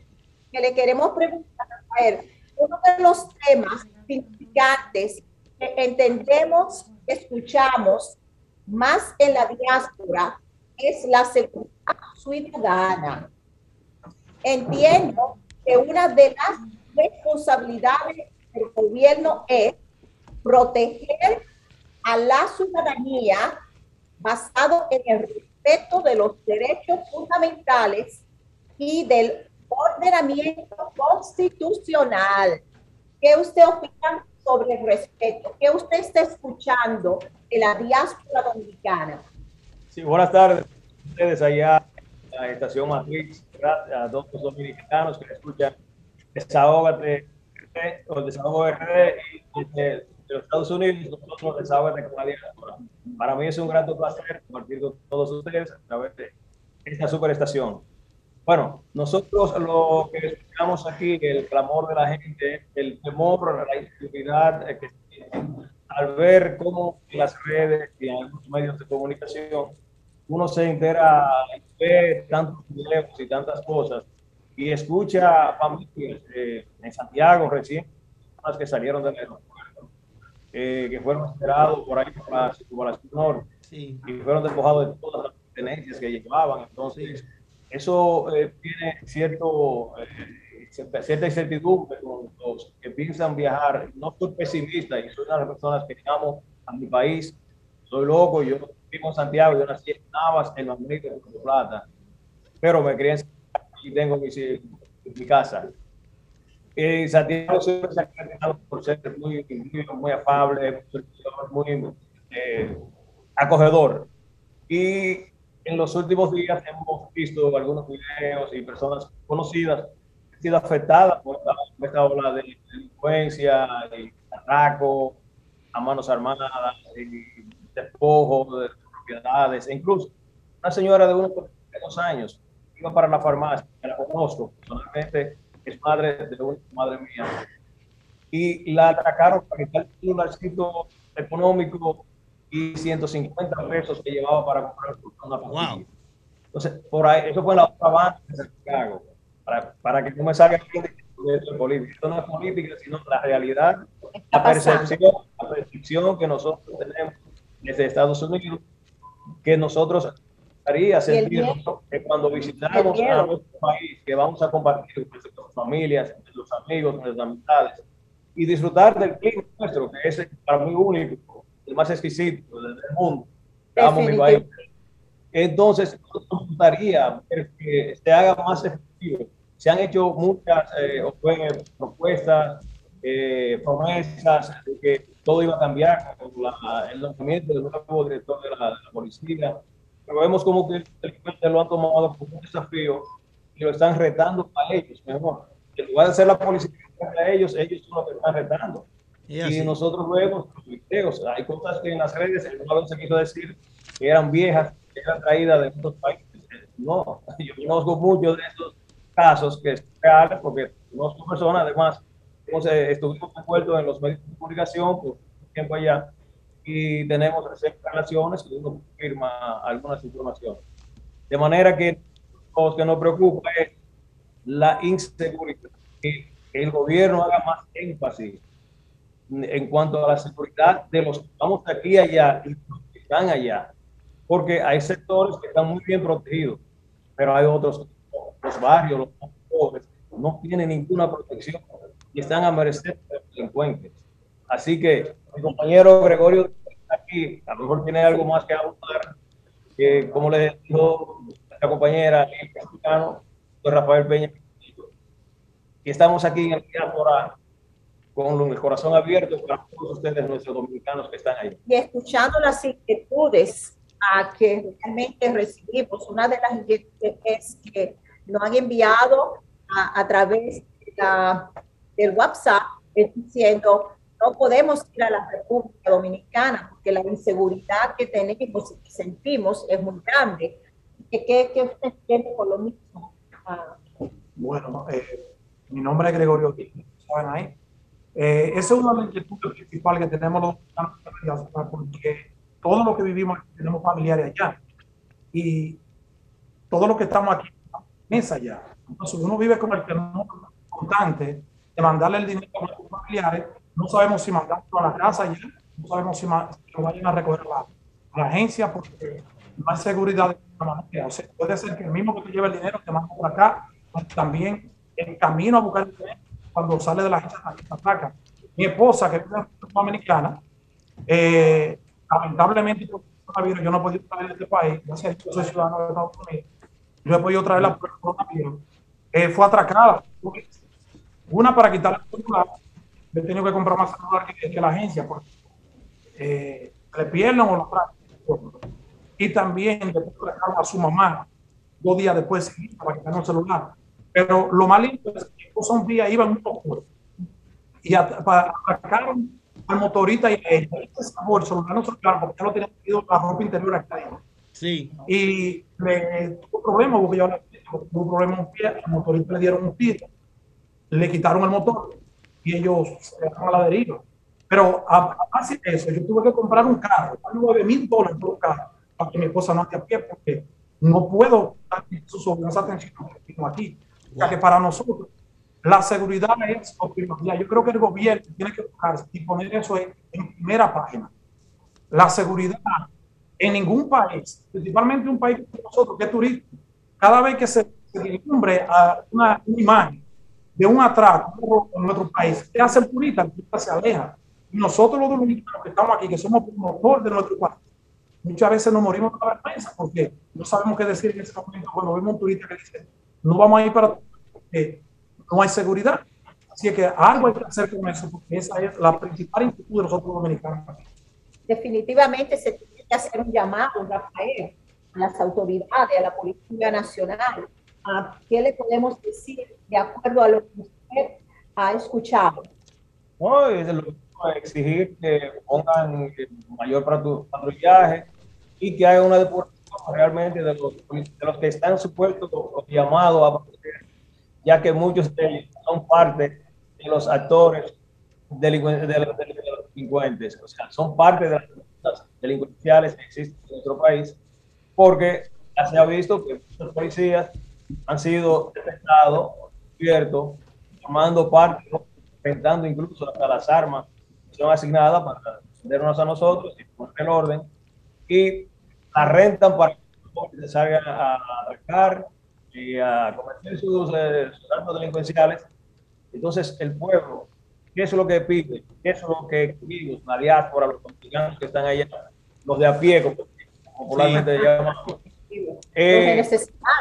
que le queremos preguntar Rafael, uno de los temas significantes que entendemos, escuchamos más en la diáspora es la seguridad ciudadana. Entiendo que una de las responsabilidades del gobierno es proteger a la ciudadanía basado en el respeto de los derechos fundamentales y del ordenamiento constitucional. ¿Qué usted opina sobre el respeto? ¿Qué usted está escuchando de la diáspora dominicana? Sí, buenas tardes a ustedes allá en la estación Matrix, a todos los dominicanos que escuchan Desahógate o Desahogo RD de los Estados Unidos, nosotros Desahógate con la diáspora. Para mí es un gran placer compartir con todos ustedes a través de esta superestación. Bueno, nosotros lo que escuchamos aquí, el clamor de la gente, el temor, la inseguridad eh, que tienen al ver cómo en las redes y en algunos medios de comunicación uno se entera y ve tantos videos y tantas cosas y escucha familias eh, en Santiago recién, personas que salieron del aeropuerto, eh, que fueron esperados por ahí por la circunvalación norte Sí. y fueron despojados de todas las pertenencias que llevaban. Entonces, eso eh, tiene cierto, eh, cierta incertidumbre con los que piensan viajar. No soy pesimista y soy una de las personas que amo a mi país. Soy loco, yo vivo en Santiago, yo nací en Navas, en Mambrita, en Puerto Plata, pero me crié y tengo mi, mi casa. Eh, Santiago siempre se ha caracterizado por ser muy, muy, muy afable, muy eh, acogedor. Y en los últimos días hemos visto algunos videos y personas conocidas que han sido afectadas por esta, por esta ola de delincuencia y atraco a manos armadas y despojo de propiedades. E incluso una señora de unos dos años iba para la farmacia, la conozco personalmente, es madre de una madre mía. y la atracaron para quitar un celularcito económico y 150 pesos que llevaba para comprar una pastilla. Entonces, por ahí, eso fue la otra banda de Santiago, para, para que no me salga aquí de esto de política. Esto no es política, sino la realidad, la percepción, la percepción que nosotros tenemos desde Estados Unidos, que nosotros haría sentir que cuando visitamos a nuestro país, que vamos a compartir con nuestras familias, nuestros amigos, nuestras amistades, y disfrutar del clima nuestro, que es para mí único, el más exquisito del mundo. Mi. Entonces, nos gustaría que se haga más efectivo. Se han hecho muchas eh, propuestas, eh, promesas de que todo iba a cambiar con la, el nombramiento del nuevo director de la, policía. Pero vemos como que el lo han tomado como un desafío y lo están retando a ellos, mejor. En lugar de ser la policía a ellos, ellos son los que están retando. Y, y nosotros vemos los videos, hay cosas que en las redes alguna vez se quiso decir que eran viejas, que eran traídas de otros países. No, yo conozco muchos de esos casos que es real, porque conozco personas, además, eh, estuvimos envueltos en los medios de comunicación por tiempo allá y tenemos relaciones y uno firma algunas informaciones. De manera que lo que nos preocupa es la inseguridad, que el gobierno haga más énfasis en cuanto a la seguridad de los que estamos aquí y allá y los que están allá, porque hay sectores que están muy bien protegidos, pero hay otros, los barrios, los pobres, no tienen ninguna protección y están a merced de los delincuentes. Así que mi compañero Gregorio aquí a lo mejor tiene algo más que abundar, que como le dijo la compañera el mexicano, Rafael Peña, y estamos aquí en el Diáspora con el corazón abierto para todos ustedes, nuestros dominicanos que están ahí. Y escuchando las inquietudes a que realmente recibimos, una de las inquietudes es que nos han enviado a, a través de la, del WhatsApp diciendo no podemos ir a la República Dominicana porque la inseguridad que tenemos y que sentimos es muy grande. ¿Qué, qué usted tiene por lo mismo? Ah. Bueno, eh, mi nombre es Gregorio ¿saben ahí? Eh, esa es una de las principales que tenemos los dominicanos porque todo lo que vivimos tenemos familiares allá y todo lo que estamos aquí es allá. Entonces uno vive con el temor constante de mandarle el dinero a nuestros familiares no sabemos si mandarlo a la casa ya, no sabemos si, lo vayan a recoger a la, agencia porque no hay seguridad de ninguna manera. O sea, puede ser que el mismo que te lleve el dinero te mande por acá, también en camino a buscar el dinero cuando sale de la te ataca. Mi esposa, que es dominicana, eh, lamentablemente yo no he podido traer este país, gracias a yo soy ciudadano de Estados Unidos, yo he podido traerla por el coronavirus, eh, fue atracada. Una para quitarle el celular he tenido que comprar más celular que, la agencia porque eh, le pierden o lo traen. Y también después a su mamá dos días después para quitar un celular. Pero lo más lindo es que un día iban un poco y atacaron al motorista y a ella. Ese sabor, el celular no se porque ya lo tenía metido la ropa interior acá. Sí. Y le tuvo problemas porque yo tuvo un problema un pie, al motorista le dieron un pie, le quitaron el motor y ellos se dejaron a la deriva. Pero así de eso, yo tuve que comprar un carro, 9 mil dólares por un carro, para que mi esposa no esté a pie, porque no puedo dar esa atención aquí. Que para nosotros la seguridad es primordial. Yo creo que el gobierno tiene que buscar y poner eso en, primera página. La seguridad en ningún país, principalmente un país como nosotros, que es turístico, cada vez que se, se una, imagen de un atraco en nuestro país, ¿qué hace el turista? El turista se aleja. Y nosotros los dominicanos que estamos aquí, que somos motor de nuestro país, muchas veces nos morimos de la vergüenza porque no sabemos qué decir en ese momento cuando vemos un turista que dice, no vamos a ir para porque no hay seguridad. Así que algo hay que hacer con eso, porque esa es la principal inquietud de nosotros dominicanos. Definitivamente se tiene que hacer un llamado, Rafael, a las autoridades, a la Policía Nacional, ¿Qué le podemos decir de acuerdo a lo que usted ha escuchado? No, es lo exigir que pongan mayor patrullaje y que haya una depuración realmente de los, de los que están supuestos o llamados a proteger, ya que muchos de ellos son parte de los actores delincu- de, de los delincuentes, o sea, son parte de las delincuenciales que existen en nuestro país, porque ya se ha visto que muchos policías han sido detectados, descubiertos, tomando parte, ¿no? enfrentando incluso hasta las armas que son asignadas para defendernos a nosotros y poner el orden, y la rentan para que salgan a atracar y a cometer sus, eh, sus actos delincuenciales. Entonces, el pueblo, ¿qué es lo que pide? ¿Qué es lo que pedimos? La diáspora, los dominicanos que están allá, los de a pie, como popularmente Sí. llamamos. Eh,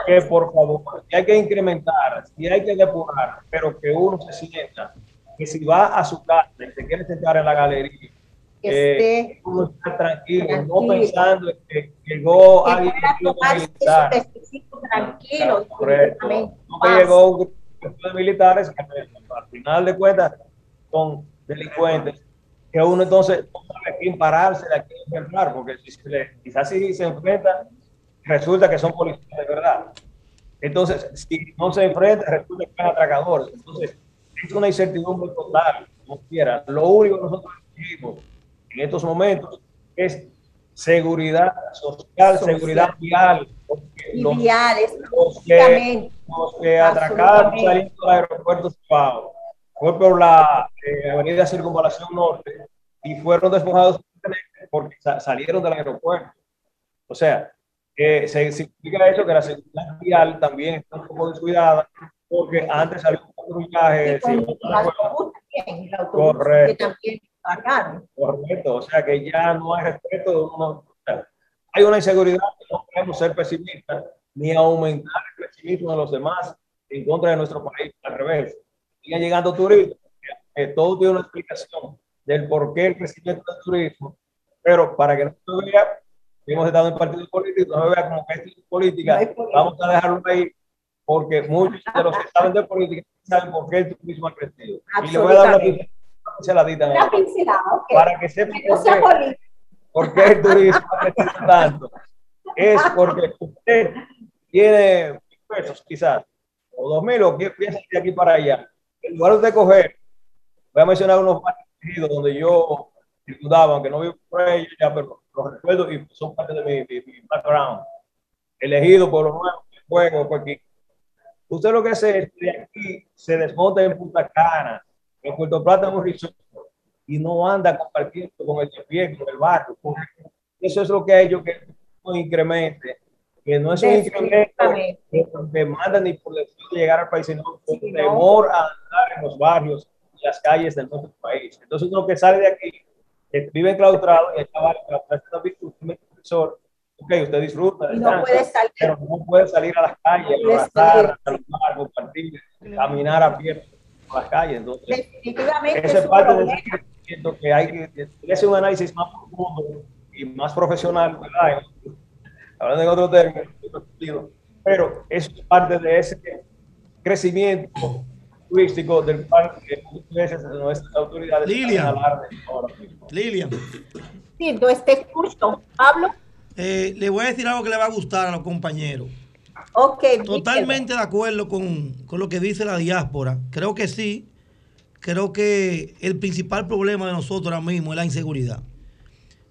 que por favor, si hay que incrementar, si hay que depurar, pero que uno se sienta que si va a su casa y se quiere sentar en la galería, Que eh, esté uno está tranquilo, no tranquilo. pensando en que llegó que alguien militar. tranquilo. Correcto. No que llegó un grupo de militares que al final de cuentas son delincuentes, que uno entonces no sabe a quién pararse, a quién enfrentar, porque si se le- quizás si se enfrenta, resulta que son policías de verdad. Entonces, si no se enfrenta, resulta que son atracadores. Entonces, es una incertidumbre total, como quiera. Lo único que nosotros exigimos en estos momentos es seguridad social, Social. seguridad vial. Y los- viales, los que, los que atracaron saliendo del aeropuerto Cibao fue por la eh, avenida Circunvalación Norte y fueron despojados porque sa- salieron del aeropuerto. O sea, que se significa eso que la seguridad vial también está un poco descuidada porque antes salió un patrullaje. Sí, autobús que Correcto. también sacaron. Correcto, o sea que ya no hay respeto de uno. o sea, hay una inseguridad no podemos ser pesimistas ni aumentar el pesimismo de los demás en contra de nuestro país, al revés. Siguen llegando turistas, que todo tiene una explicación del por qué el crecimiento del turismo, pero para que no se vea, hemos estado en partidos políticos, no se vea como que es política, vamos a dejarlo ahí, porque muchos de los que saben de política saben por qué el turismo ha crecido. Y le voy a dar una. Pinceladita. Una pincelada, ok. Para que sepan Que no por sea qué. político. ¿Por qué el turismo ha tanto? Es porque usted tiene mil pesos quizás, o dos mil, o que piensa de aquí para allá. En lugar de coger, voy a mencionar unos partidos donde yo circundaba, aunque no vivo por ellos ya, pero los recuerdo y son parte de mi, mi- mi background. Elegido por los nuevos, juego, por aquí. Usted lo que hace es que aquí se desmonta en Punta Cana, en Puerto Plata, en un resort, y no anda compartiendo con el de pie, con el barrio. Eso es lo que ha hecho que no incremente, que no es un incremento que demanda ni por deseo de llegar al país, sino por Sí, no. temor a andar en los barrios y las calles de nuestro país. Entonces, uno que sale de aquí, que vive enclaustrado y de virtud, un profesor, ok, usted disfruta, Y no descansa, puede salir. pero no puede salir a las calles, puede abrazar, compartir, caminar a pie por las calles. Entonces, Definitivamente ese es parte del crecimiento que hay que hacer un análisis más profundo y más profesional, ¿verdad? hablando en otro término, pero eso es parte de ese crecimiento turístico del cual muchas veces nuestras autoridades Lilian. hacen alarde ahora mismo. Lilian, Sí, no te escucho. Pablo, eh, le voy a decir algo que le va a gustar a los compañeros. Totalmente de acuerdo con, con lo que dice la diáspora. Creo que sí. Creo que el principal problema de nosotros ahora mismo es la inseguridad.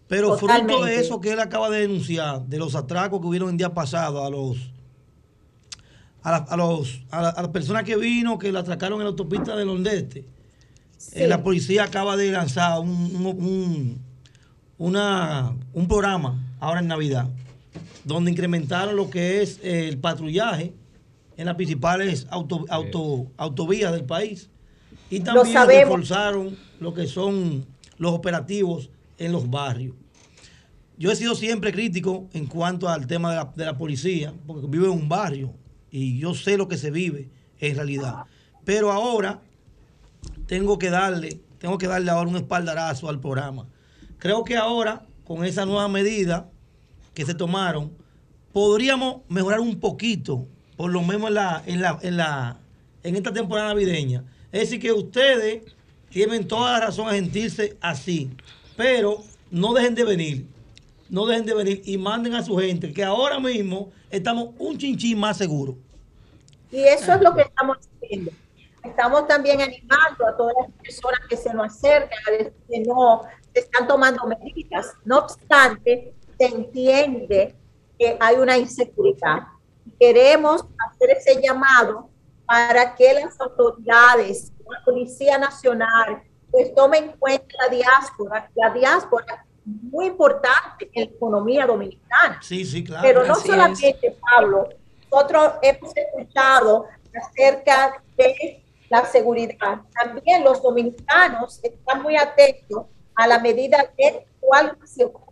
Pero fruto de eso que él acaba de denunciar, de los atracos que hubieron el día pasado a los a, la- a los a, la- a las personas que vino que la atracaron en la autopista del Nordeste. Eh, la policía acaba de lanzar un, un- un- una, un programa ahora en Navidad donde incrementaron lo que es eh, el patrullaje en las principales auto, auto- autovías del país. Y también reforzaron lo que son los operativos en los barrios. Yo he sido siempre crítico en cuanto al tema de la, de la policía, porque vivo en un barrio y yo sé lo que se vive en realidad. Pero ahora tengo que darle, tengo que darle ahora un espaldarazo al programa. Creo que ahora, con esa nueva medida que se tomaron, podríamos mejorar un poquito, por lo menos en la, en la, en la, en esta temporada navideña. Es decir, que ustedes tienen toda la razón a sentirse así, pero no dejen de venir, no dejen de venir y manden a su gente, que ahora mismo estamos un chinchín más seguros. Y eso es lo que estamos haciendo. Estamos también animando a todas las personas que se nos acercan, a que no se están tomando medidas. No obstante, se entiende que hay una inseguridad. Queremos hacer ese llamado para que las autoridades, la Policía Nacional, pues tomen en cuenta la diáspora. La diáspora es muy importante en la economía dominicana. Sí, sí, claro. Pero no Así solamente, Pablo, nosotros hemos escuchado acerca de la seguridad. También los dominicanos están muy atentos a la medida de coalición. Pues,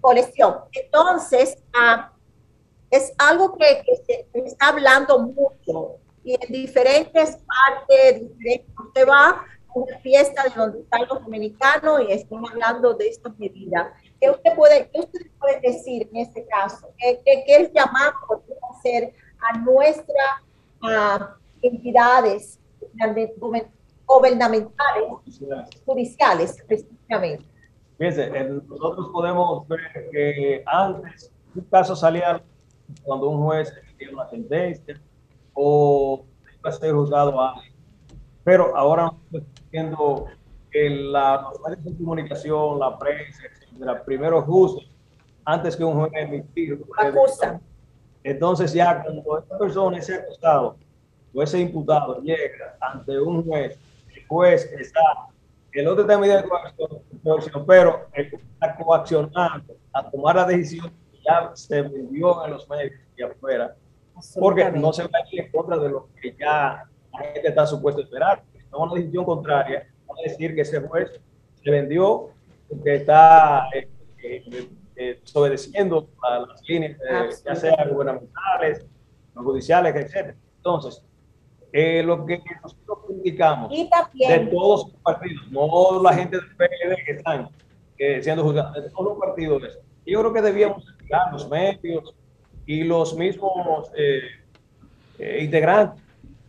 colección. Entonces, ah, es algo que, que se está hablando mucho y en diferentes partes, diferentes, usted va a una fiesta de donde están los dominicanos y están hablando de estas medidas. ¿Qué usted puede, qué usted puede decir en este caso? ¿Qué, qué, qué es llamado que hacer a nuestras ah, entidades gubernamentales, judiciales, específicamente? Fíjense, en- nosotros podemos ver que antes un caso salía cuando un juez emitía una sentencia o iba a ser juzgado a. Pero ahora estamos viendo que la, los medios de comunicación, la prensa, etcétera, primero juzgan antes que un juez emitir. Acusan. Entonces ya cuando esta persona, ese acusado o ese imputado llega ante un juez, el juez está, el otro está en medida de coacción, pero está coaccionando a tomar la decisión que ya se vendió en los medios y afuera, porque no se va a ir en contra de lo que ya la gente está supuesto a esperar. Toma una decisión contraria, a decir que ese juez se vendió, que está eh, eh, eh, desobedeciendo a las líneas, eh, ya sea gubernamentales, no judiciales, etc. Entonces, eh, lo que nosotros criticamos Y también- de todos los partidos, no la gente del PLD que están eh, siendo juzgados, de todos los partidos, yo creo que debíamos explicar los medios y los mismos eh, eh, integrantes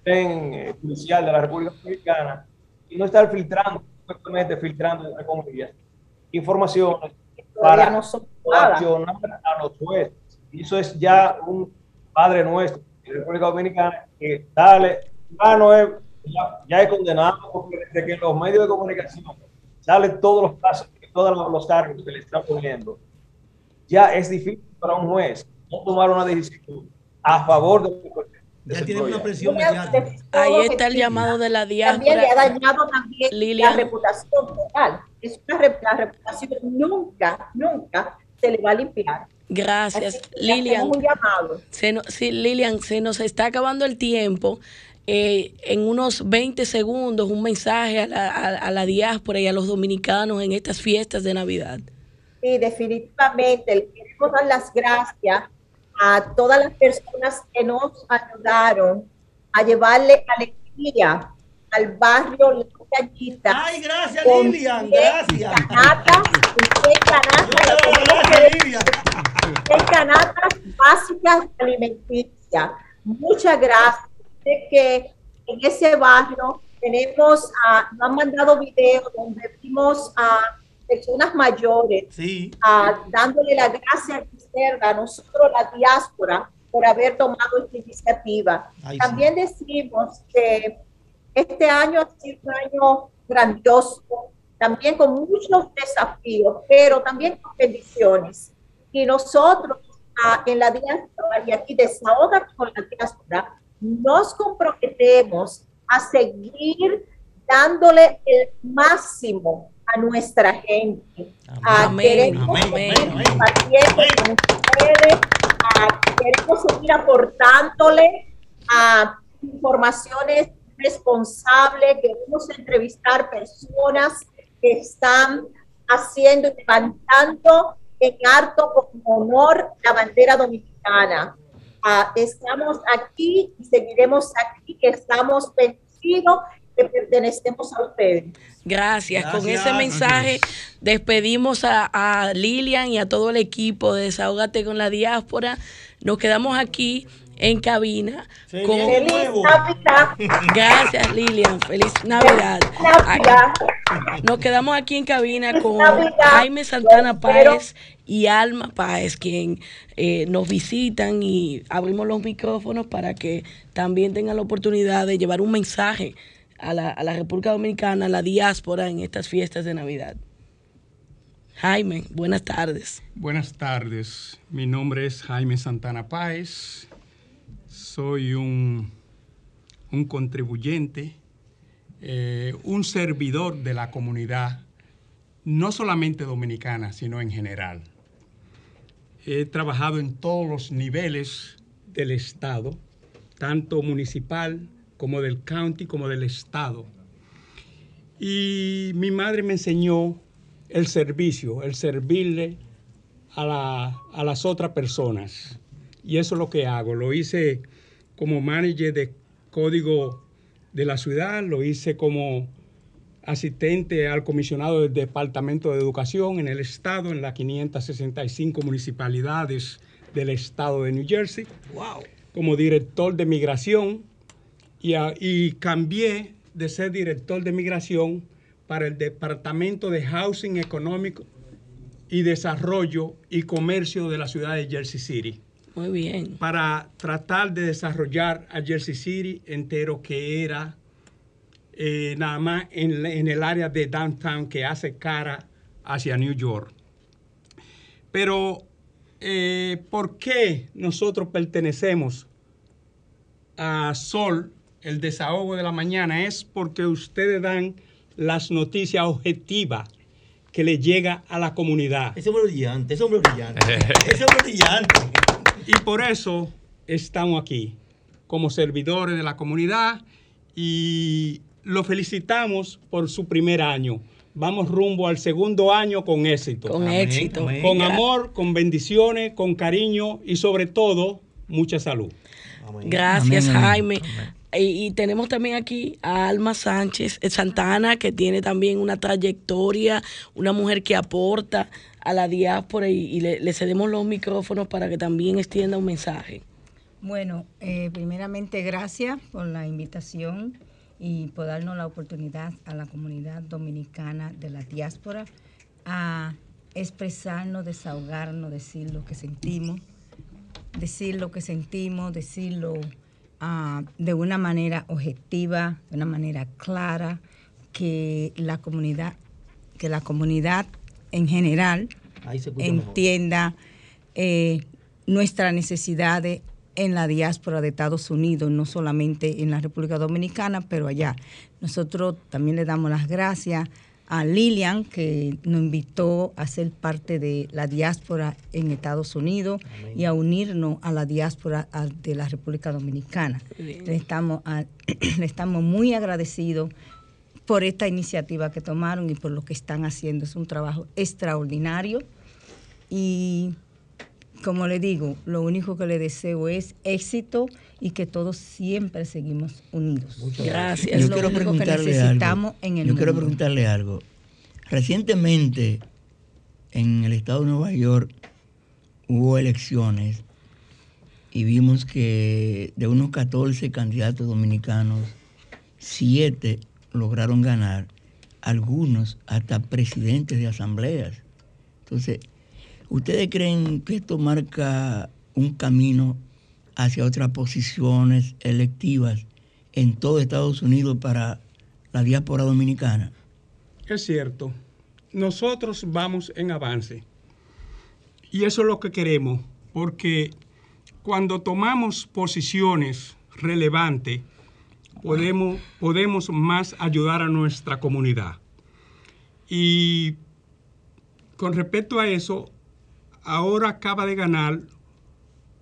en, eh, judicial de la República Dominicana y no estar filtrando, filtrando, entre comillas, informaciones para no coaccionar a los jueces. Y eso es ya un padre nuestro en la República Dominicana que dale, ya no es, ya, ya es condenado porque desde que los medios de comunicación salen todos los casos, todos los- cargos que le están poniendo, ya es difícil para un juez no tomar una decisión a favor de Ya tiene una presión Ahí está el llamado de la También le ha diáspora. dañado también Lilian. la reputación total. Es una re- la reputación nunca, nunca se le va a limpiar. Gracias, Lilian. un llamado. Se no- sí, Lilian, se nos está acabando el tiempo. Eh, en unos 20 segundos, un mensaje a la, a- a la diáspora y a los dominicanos en estas fiestas de Navidad. Sí, definitivamente. Le queremos dar las gracias a todas las personas que nos ayudaron a llevarle alegría al barrio La Cañita. Ay, gracias, con Lilian, gracias. Canata, y té canata, Gracias, Lilian. té canatas básicas alimenticias. Muchas gracias. Sé que en ese barrio tenemos, ah, nos han mandado videos donde vimos a personas mayores Sí. ah, dándole la gracia a nosotros, la diáspora, por haber tomado esta iniciativa. Ay, sí. También decimos que este año ha sido un año grandioso, también con muchos desafíos, pero también con bendiciones. Y nosotros ah, en la diáspora, y aquí desahoga con la diáspora, nos comprometemos a seguir dándole el máximo a nuestra gente. A Amén, queremos amén, amén. ustedes, a- queremos seguir aportándole a informaciones responsables, queremos entrevistar personas que están haciendo y levantando en harto con honor la bandera dominicana. Ah, estamos aquí y seguiremos aquí, que estamos bendecidos, que pertenecemos a ustedes. Gracias. Con ese mensaje despedimos a, a Lilian y a todo el equipo de Desahógate con la Diáspora. Nos quedamos aquí en cabina. Feliz Navidad. Gracias, Lilian. Feliz Navidad. Navidad. Nos quedamos aquí en cabina con Navidad. Jaime Santana Páez y Alma Páez, quien eh, nos visitan y abrimos los micrófonos para que también tengan la oportunidad de llevar un mensaje a la, a la República Dominicana, a la diáspora en estas fiestas de Navidad. Jaime, buenas tardes. Buenas tardes, mi nombre es Jaime Santana Páez, soy un, un contribuyente, eh, un servidor de la comunidad, no solamente dominicana, sino en general. He trabajado en todos los niveles del Estado, tanto municipal como del county como del Estado. Y mi madre me enseñó el servicio, el servirle a, la- a las otras personas. Y eso es lo que hago. Lo hice como manager de código de la ciudad, lo hice como asistente al comisionado del Departamento de Educación en el Estado, en las 565 municipalidades del Estado de New Jersey. Como director de migración y cambié de ser director de migración para el Departamento de Housing Económico y Desarrollo y Comercio de la ciudad de Jersey City. Muy bien. Para tratar de desarrollar a Jersey City entero, que era eh, nada más en, en el área de downtown que hace cara hacia New York. Pero, eh, ¿por qué nosotros pertenecemos a Sol, el desahogo de la mañana? Es porque ustedes dan las noticias objetivas que le llega a la comunidad. Ese hombre brillante, ese hombre brillante. ese hombre brillante. Y por eso estamos aquí, como servidores de la comunidad, y lo felicitamos por su primer año. Vamos rumbo al segundo año con éxito. Con Amén, éxito. amén. Con amor, con bendiciones, con cariño y sobre todo, mucha salud. Gracias, Amén, amén. Jaime. Y, tenemos también aquí a Alma Sánchez eh, Santana, que tiene también una trayectoria, una mujer que aporta a la diáspora y, le, cedemos los micrófonos para que también extienda un mensaje. Bueno, eh, primeramente gracias por la invitación y por darnos la oportunidad a la comunidad dominicana de la diáspora a expresarnos, desahogarnos, decir lo que sentimos, decir lo que sentimos, decirlo ah, de una manera objetiva, de una manera clara, que la comunidad, que la comunidad en general entienda eh, nuestras necesidades en la diáspora de Estados Unidos, no solamente en la República Dominicana, pero allá. Nosotros también le damos las gracias a Lilian, que nos invitó a ser parte de la diáspora en Estados Unidos y a unirnos a la diáspora de la República Dominicana. Bien. Le estamos, a- le estamos muy agradecidos por esta iniciativa que tomaron y por lo que están haciendo. Es un trabajo extraordinario y como le digo, lo único que le deseo es éxito y que todos siempre seguimos unidos. Gracias. Es Yo lo quiero que preguntarle necesitamos algo. en el Yo quiero preguntarle algo. Recientemente, en el estado de Nueva York, hubo elecciones y vimos que de unos 14 candidatos dominicanos, 7 lograron ganar, algunos hasta presidentes de asambleas. Entonces, ¿ustedes creen que esto marca un camino hacia otras posiciones electivas en todo Estados Unidos para la diáspora dominicana? Es cierto, nosotros vamos en avance. Y eso es lo que queremos, porque cuando tomamos posiciones relevantes, podemos, podemos más ayudar a nuestra comunidad. Y con respecto a eso, ahora acaba de ganar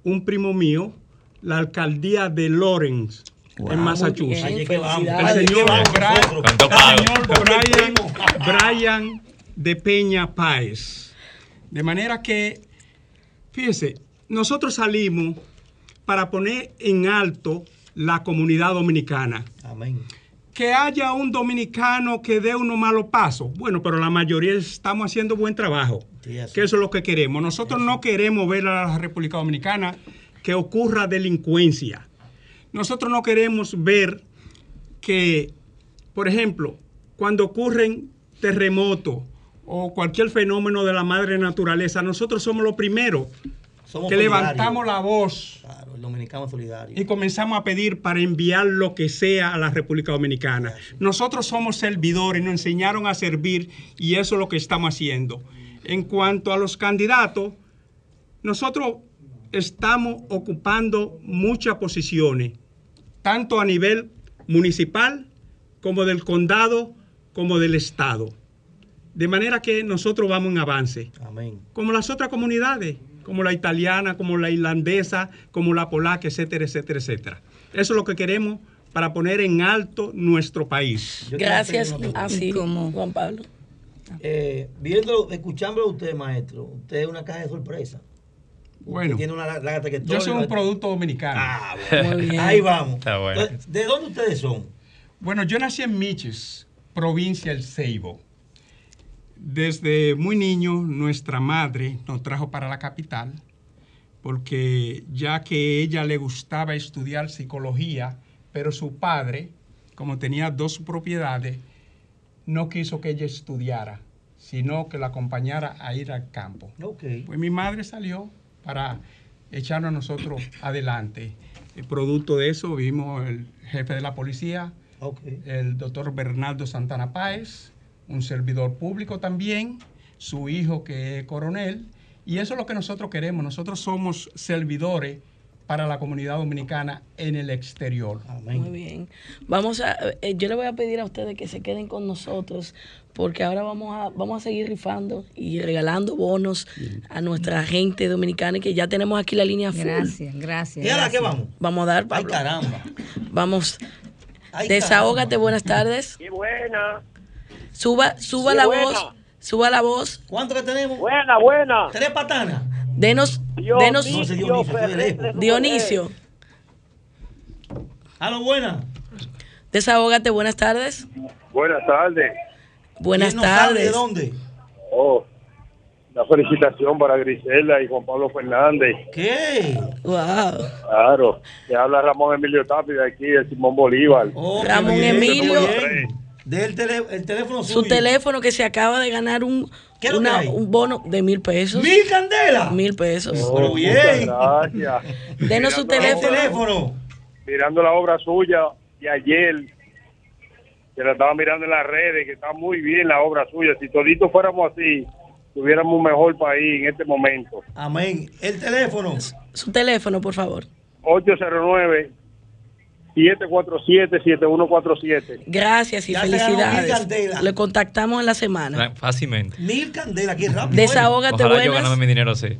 un primo mío la alcaldía de Lawrence, Wow. en Massachusetts. Bien, Allí que vamos, El señor Brian- Brian, de Peña Páez. De manera que, fíjese, nosotros salimos para poner en alto la comunidad dominicana. Amén. Que haya un dominicano que dé unos malos pasos. Bueno, pero la mayoría estamos haciendo buen trabajo. Sí. Que eso es lo que queremos. Nosotros no queremos ver a la República Dominicana que ocurra delincuencia. Nosotros no queremos ver que, por ejemplo, cuando ocurren terremotos o cualquier fenómeno de la madre naturaleza, nosotros somos los primeros Somos que levantamos la voz Claro, el dominicano es solidario. y comenzamos a pedir para enviar lo que sea a la República Dominicana. Nosotros somos servidores, nos enseñaron a servir y eso es lo que estamos haciendo. En cuanto a los candidatos, nosotros estamos ocupando muchas posiciones, tanto a nivel municipal como del condado como del estado. De manera que nosotros vamos en avance Amén. como las otras comunidades, como la italiana, como la irlandesa, como la polaca, etcétera, etcétera, etcétera. Eso es lo que queremos para poner en alto nuestro país. Gracias. Así, Juan Pablo. Eh, viendo, escuchándolo a usted, maestro, usted es una caja de sorpresa. Bueno, tiene una yo soy un producto dominicano. Ah, bueno. Ahí vamos. Está bueno. Entonces, ¿De dónde ustedes son? Bueno, yo nací en Miches, provincia del Ceibo. Desde muy niño, nuestra madre nos trajo para la capital, porque ya que ella le gustaba estudiar psicología, pero su padre, como tenía dos propiedades, no quiso que ella estudiara, sino que la acompañara a ir al campo. Ok. Pues mi madre salió para echarnos a nosotros adelante. El producto de eso vimos el jefe de la policía, el doctor Bernardo Santana Páez, un servidor público también, su hijo que es coronel, y eso es lo que nosotros queremos. Nosotros somos servidores para la comunidad dominicana en el exterior. Muy bien. Vamos a, eh, yo le voy a pedir a ustedes que se queden con nosotros porque ahora vamos a, vamos a seguir rifando y regalando bonos a nuestra gente dominicana y que ya tenemos aquí la línea full. Gracias, gracias. ¿Y ahora qué vamos? Vamos a dar, Ay, Pablo. caramba. Vamos. Ay, Desahógate, buenas tardes. Sí, buena. Suba, suba Sí, la buena. voz. Suba la voz. ¿Cuánto que tenemos? Buena, buena. Tres patanas. Denos, Dionisio denos. Dionisio, Ferrer. Dionisio. A lo buena. Desahógate, buenas tardes. Buenas tardes. Buenas ¿Quién no sabe tardes. de dónde? Oh, una felicitación para Grisela y Juan Pablo Fernández. ¿Qué? Wow. Claro. Te habla Ramón Emilio Tapi de aquí, de Simón Bolívar. Oh, Ramón Emilio. Del tele- el teléfono Su suyo. teléfono que se acaba de ganar un, un bono de mil pesos. ¡Mil candelas! Mil pesos. Oh, bien. Gracias. Denos su teléfono. Mirando la obra suya de ayer, que la estaba mirando en las redes, que está muy bien la obra suya. Si toditos fuéramos así, tuviéramos un mejor país en este momento. Amén. El teléfono. Su teléfono, por favor. 809-747-7147. Gracias y Ya felicidades. Le contactamos en la semana. Fácilmente. Mil candelas, qué rápido. Desahógate, Ojalá yo buenas. ganarme mi dinero así.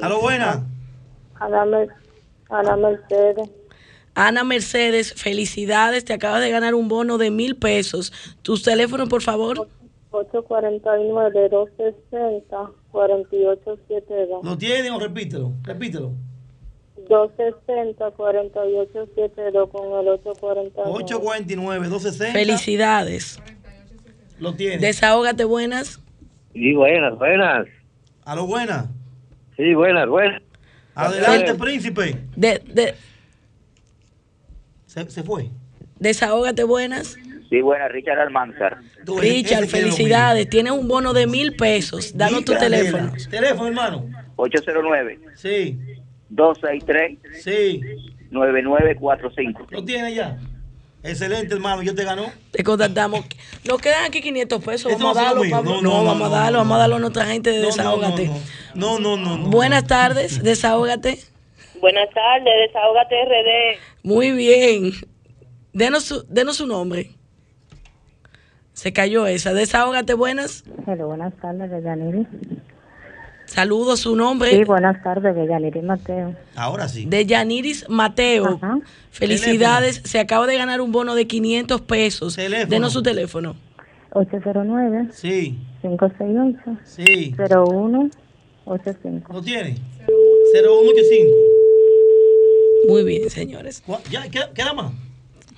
A lo buena. Ana, Mer- Ana Mercedes. Ana Mercedes, felicidades. Te acabas de ganar un bono de mil pesos. Tus teléfonos, por favor. 849-260-4872. ¿Lo tienen o repítelo? Repítelo. 260-4872 con el 849. 849, 260. Felicidades. Lo tiene. Desahógate, buenas. Sí, buenas, buenas. A lo buena. Sí, buenas, buenas. Adelante, Sí. príncipe. De, de- Se, se fue. desahógate, buenas. Sí, buenas, Richard Almanzar. Richard, felicidades. Tienes un bono de mil pesos. Danos tu teléfono. Teléfono, hermano. 809 Sí. 263 Sí. 9945. Lo tiene ya. Excelente, hermano. Yo te ganó. Te contactamos. Nos quedan aquí 500 pesos. Vamos a no darlo, Pablo. No, No, no, vamos a darlo. Vamos a darlo a nuestra gente de Desahógate. no, no. No, no, no. Buenas tardes, Desahógate. Buenas tardes, Desahógate RD. Muy bien. Denos su, denos su nombre. Se cayó esa. Desahógate, buenas. Hello, buenas tardes, Deyaniri. Saludos, su nombre. Sí, buenas tardes, Deyaniri Mateo. Ahora sí. De Yaniris Mateo. Ajá. Felicidades. Se acaba de ganar un bono de 500 pesos. Teléfono. Denos su teléfono. 809 Sí. 568 Sí. 0185. ¿Lo tiene? 0185. Muy bien, señores. ¿Cuá- ¿Ya queda, queda más?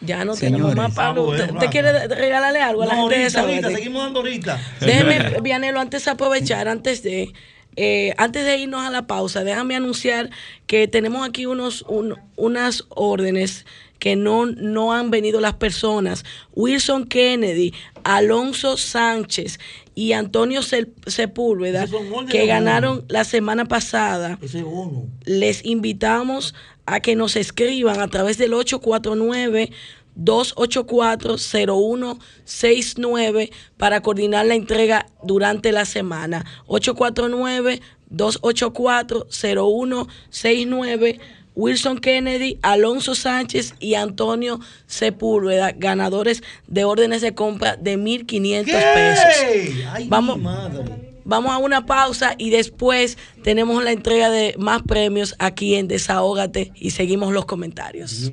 Ya no Señores. tenemos más, Pablo. Ah, ¿Usted, usted quiere de- regalarle algo a la No, gente de ahorita, Desahógate? seguimos dando ahorita. Déjeme, Vianelo, antes de aprovechar, antes de Eh, antes de irnos a la pausa, déjame anunciar que tenemos aquí unos, un- unas órdenes que no, no han venido las personas. Wilson Kennedy, Alonso Sánchez y Antonio Sepúlveda, que ganaron la semana pasada. Les invitamos a que nos escriban a través del 849 284-0169 para coordinar la entrega durante la semana. 849-284-0169. Wilson Kennedy, Alonso Sánchez y Antonio Sepúlveda, ganadores de órdenes de compra de 1.500 pesos. Ay, Vamos. Vamos a una pausa y después tenemos la entrega de más premios aquí en Desahógate y seguimos los comentarios.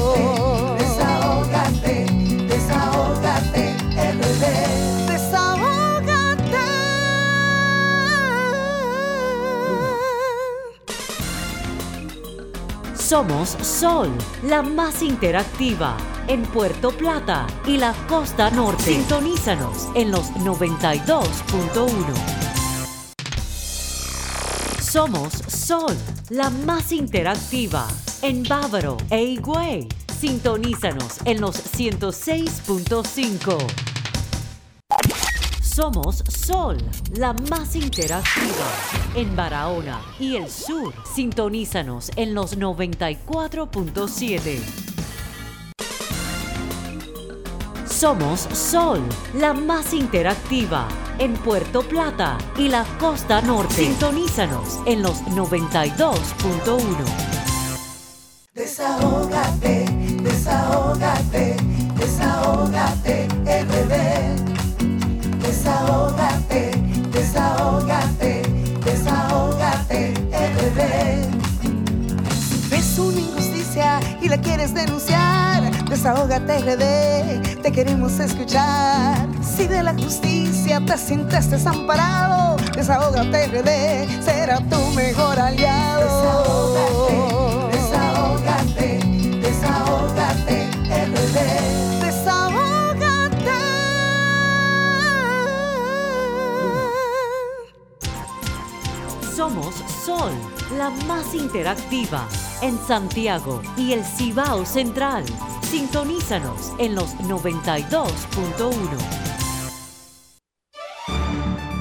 Somos Sol, la más interactiva en Puerto Plata y la costa norte. Sintonízanos en los 92.1. Somos Sol, la más interactiva en Bávaro e Higüey. Sintonízanos en los 106.5. Somos Sol, la más interactiva en Barahona y el sur. Sintonízanos en los 94.7. Somos Sol, la más interactiva en Puerto Plata y la costa norte. Sintonízanos en los 92.1. Desahógate, desahógate, desahógate, RD. Desahógate, desahógate, desahógate, RD. Si ves una injusticia y la quieres denunciar, desahógate RD, te queremos escuchar. Si de la justicia te sientes desamparado, desahógate RD, será tu mejor aliado. Desahógate, desahógate, RD. Somos Sol, la más interactiva en Santiago y el Cibao Central. Sintonízanos en los 92.1.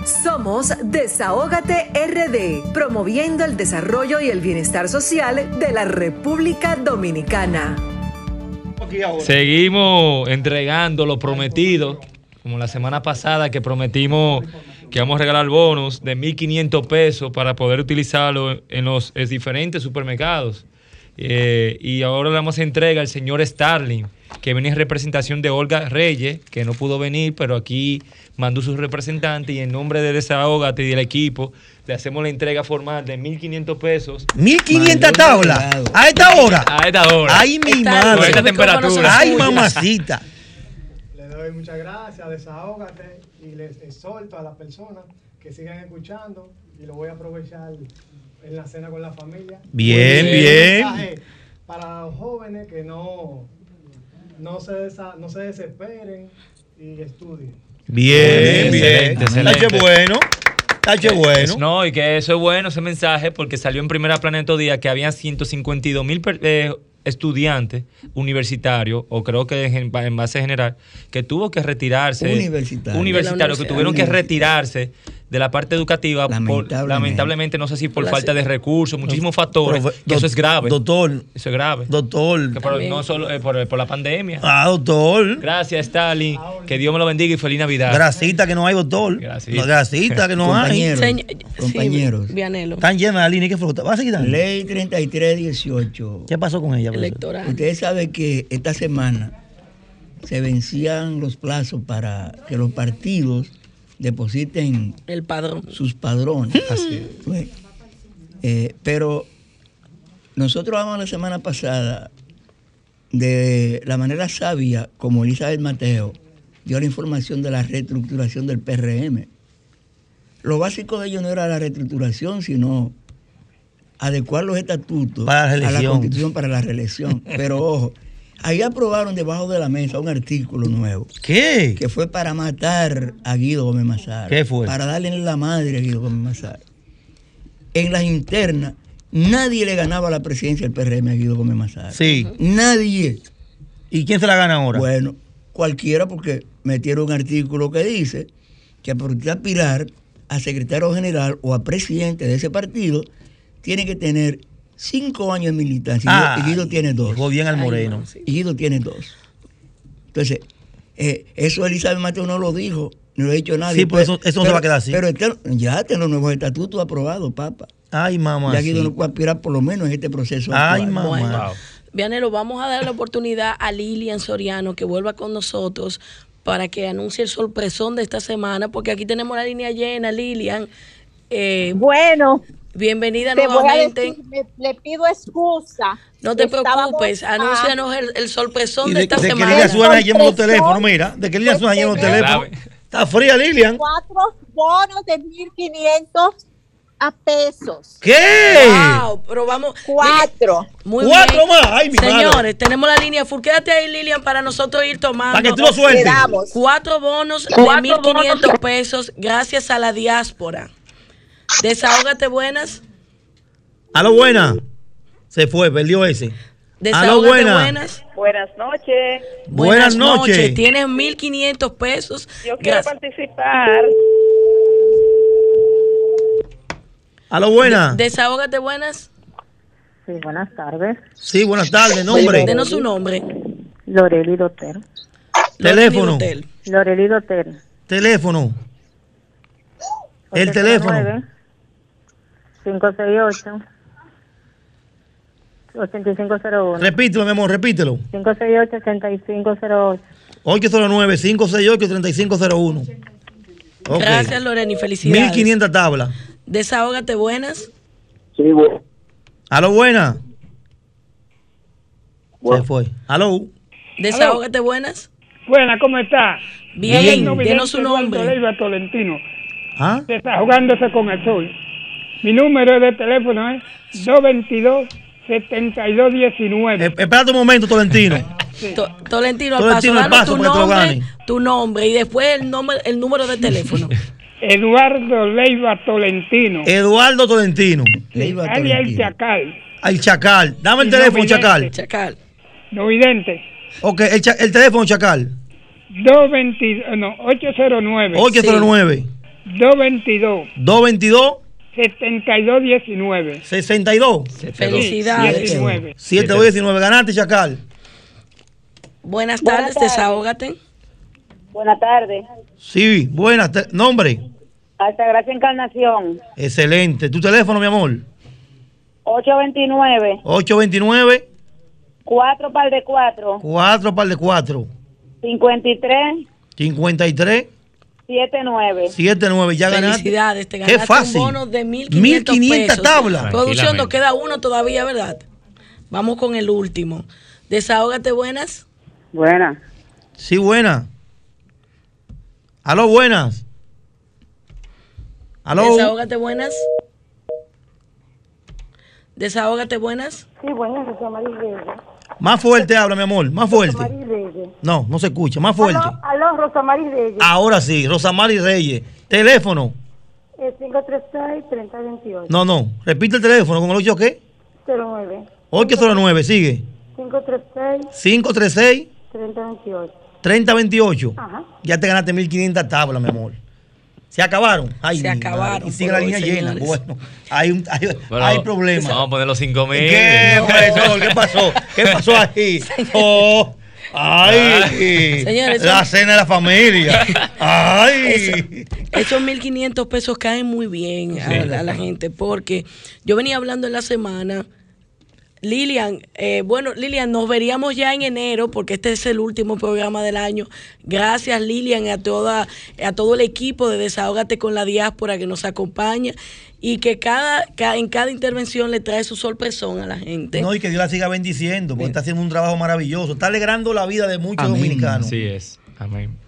Somos Desahógate RD, promoviendo el desarrollo y el bienestar social de la República Dominicana. Seguimos entregando lo prometido, como la semana pasada que prometimos que vamos a regalar bonos de 1.500 pesos para poder utilizarlo en los en diferentes supermercados. Eh, y ahora le damos entrega al señor Starling, que viene en representación de Olga Reyes, que no pudo venir, pero aquí mandó su representante y en nombre de Desahógate y del equipo le hacemos la entrega formal de 1.500 pesos. 1500 tablas. A esta hora. A esta hora. Ay, mi Con madre. esta temperatura. Ay, mamacita. Doy muchas gracias, desahógate y les exhorto a las personas que sigan escuchando y lo voy a aprovechar en la cena con la familia. Bien, bien. Para los jóvenes que no, no, se, desa- no se desesperen y estudien. Bien, bien. Excelente, excelente. Tache bueno. Tache bueno. No, y que eso es bueno, ese mensaje, porque salió en primera plana estos días que habían 152 mil eh, estudiantes universitarios, o creo que en, en base general, que tuvo que retirarse. Universitario. Universitarios, De que tuvieron que retirarse de la parte educativa, por- Lamentablemente. no sé si por La- falta de recursos, muchísimos factores, que eso es grave. Doctor. Eso es grave. Doctor. Que por- no solo eh, por, por la pandemia. Ah, doctor. Gracias, Stalin. Que Dios me lo bendiga y feliz Navidad. Grasita que no hay, doctor. Grasita. Grasita que no Compañeros, hay. Compañeros. Sí, Vianelo. Están llenas de línea que fruta. ¿Vas a seguir dando? Ley 3318. ¿Qué pasó con ella? profesor? Electoral. Ustedes saben que esta semana se vencían los plazos para que los partidos depositen el padrón. sus padrones. Pues, Eh, pero nosotros hablamos la semana pasada de la manera sabia como Elizabeth Mateo dio la información de la reestructuración del PRM. Lo básico de ello no era la reestructuración, sino adecuar los estatutos Para la a la constitución para la reelección. Pero ojo, ahí aprobaron debajo de la mesa un artículo nuevo. ¿Qué? Que fue para matar a Guido Gómez Mazar. ¿Qué fue? Para darle en la madre a Guido Gómez Mazar. En las internas, nadie le ganaba la presidencia del PRM a Guido Gómez Mazar. Sí. Nadie. ¿Y quién se la gana ahora? Bueno, cualquiera porque metieron un artículo que dice que por aspirar a secretario general o a presidente de ese partido, tiene que tener cinco años de militancia. Y Guido- Ay, y Guido tiene dos. llegó bien al moreno. Y Guido tiene dos. Entonces, eh, eso Elizabeth Mateo no lo dijo, no lo ha dicho nadie. Sí, pues eso- eso no se va a quedar así. Pero este- ya tiene los nuevos estatutos aprobados, papa. Ay, mamá. Ya Guido no puede aspirar por lo menos en este proceso. Ay, actual. mamá. Bueno, Vianelo, vamos a dar la oportunidad a Lilian Soriano que vuelva con nosotros para que anuncie el sorpresón de esta semana, porque aquí tenemos la línea llena, Lilian. Eh, bueno, bienvenida te nuevamente. decir, me- le pido excusa. No te Estábamos, preocupes, anúncianos el, el sorpresón Y de, de, esta de que semana. Lilian suena lleno los teléfonos, mira. De que Lilian suena lleno los teléfonos. Está fría, Lilian. Cuatro bonos de 1.500 a pesos. ¿Qué? Wow, pero vamos. Cuatro. Muy Cuatro bien. más. Ay, mi Señores, madre. tenemos la línea full. Quédate ahí, Lilian, para nosotros ir tomando. Para que tú lo sueltes. Cuatro bonos de Cuatro 1.500 pesos gracias a la diáspora. Desahógate buenas. A lo buena. Se fue, perdió ese. A lo Desahógate buena. buenas. Buenas noches. Buenas noches. Tienes 1.500 pesos. Yo quiero Gracias. participar. A lo buena. Desahógate buenas. Sí, buenas tardes. Sí, buenas tardes. Nombre. Denos su nombre. Loreli Doter. Teléfono. Loreli Doter. Teléfono. El teléfono. 568 8501 Repítelo, mi amor, repítelo. 568 8508 809-568-3501. Ok. Gracias, Loreni. Felicidades. 1500 tablas. Desahógate buenas. Sí, bueno. A lo buena. Se fue. Aló. Desahógate buenas. Buena, ¿cómo está? Bien, denos su nombre. Tolentino. ¿Ah? Se está jugándose con el sol. Mi número de teléfono es 222-7219. Eh, espérate un momento, Tolentino. To- Tolentino, al Tolentino, paso, paso, tu nombre, tu nombre y después el, nombre, el número de teléfono. Eduardo Leiva Tolentino. Eduardo Tolentino. Alias el Chacal. Al Chacal. Dame el Y teléfono, no. Chacal. Chacal. No vidente. Ok, el, cha- el teléfono, Chacal. 222, no, 809. 809. 222 222 7219. 62. Felicidades. 19. 719. Ganaste, Chacal. Buenas Buenas tardes, tardes. desahógate. Buenas tardes. Sí, buenas. Nombre. Altagracia Encarnación. Excelente. ¿Tu teléfono, mi amor? 829 829 4 par de 4 4 par de 4 53 53 79. 79. Ya ganaste. Felicidades, te Qué ganaste fácil. un bono de 1.500 1500 pesos. tablas. Producción, nos queda uno todavía, ¿verdad? Vamos con el último. Desahógate buenas. Buenas. Sí, buena. Aló, buenas. Aló. Desahógate buenas. Desahógate buenas. Sí, buenas, Rosa María. Más fuerte habla, mi amor. Más fuerte. Rosa María Reyes. No, no se escucha. Más fuerte. Aló, aló, Rosa María Reyes. Ahora sí, Rosamari Reyes. Teléfono. Eh, 536-3028. No, no. Repite el teléfono. ¿Con el 8 qué? 09. 809. Sigue. 536-3028. 536 3028. Ajá. Ya te ganaste 1500 tablas, mi amor. ¿Se acabaron? Ay, Se acabaron. Y sigue la línea llena. Bueno, hay, un, hay, Bueno, hay problemas. Vamos a poner los 5 mil. ¿Qué, profesor? ¿Qué pasó? ¿Qué pasó ahí? Oh, ay, Señores, la son- cena de la familia. Ay. Esos 1.500 pesos caen muy bien a, Sí. la- a la gente porque yo venía hablando en la semana Lilian, eh, bueno, Lilian, nos veríamos ya en enero porque este es el último programa del año. Gracias, Lilian, a toda, a todo el equipo de Desahógate con la Diáspora que nos acompaña y que cada, ca- en cada intervención le trae su sorpresón a la gente. No, y que Dios la siga bendiciendo, porque está haciendo un trabajo maravilloso. Está alegrando la vida de muchos Amén. dominicanos. Así es. Amén.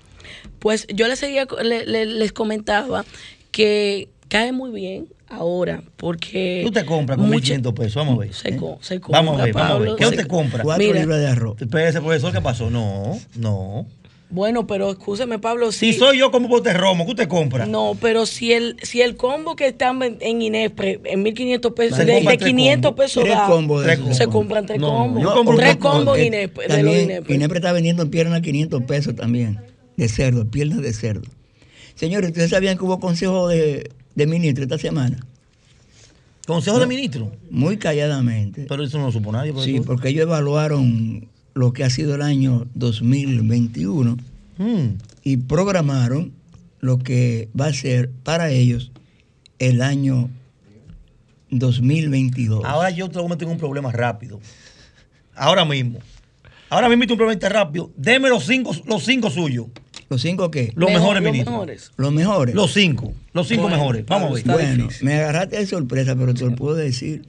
Pues yo les, seguía, le- le- les comentaba que cae muy bien ahora porque... Tú te compras con mucha- 1.500 pesos, vamos a ver. Se, ¿eh? co- se compra, Vamos a ver, vamos a ver. Pablo, ¿Qué usted compra? Cuatro Mira. libras de arroz. Espérese, profesor, ¿qué pasó? No, no. Bueno, pero escúcheme, Pablo. Si soy yo como bote romo, ¿qué usted compra? No, pero si el si el combo que están en en Inespre en 1500 pesos, Se de, de tres 500 combos. pesos Tres da, combos de se compran tres No, combos. yo compro tres combo. combos Eh, Inespre, de los Inespre. Inepre está vendiendo piernas 500 pesos también, de cerdo, piernas de cerdo. Señores, ¿ustedes sabían que hubo consejo de, de ministro esta semana? ¿Consejo de ministro? Muy calladamente. Pero eso no lo supo nadie. Sí, profesor. porque ellos evaluaron lo que ha sido el año 2021 Mm. y programaron lo que va a ser para ellos el año 2022. Ahora yo te voy a meter en un problema rápido. Ahora mismo. Ahora mismo un problema rápido. Deme los cinco, los cinco suyos. ¿Los cinco qué? Los mejores ministros. Los mejores. Los cinco. Los cinco Bueno, mejores. Vamos a ver. Bueno, me agarraste de sorpresa, pero te lo puedo decir.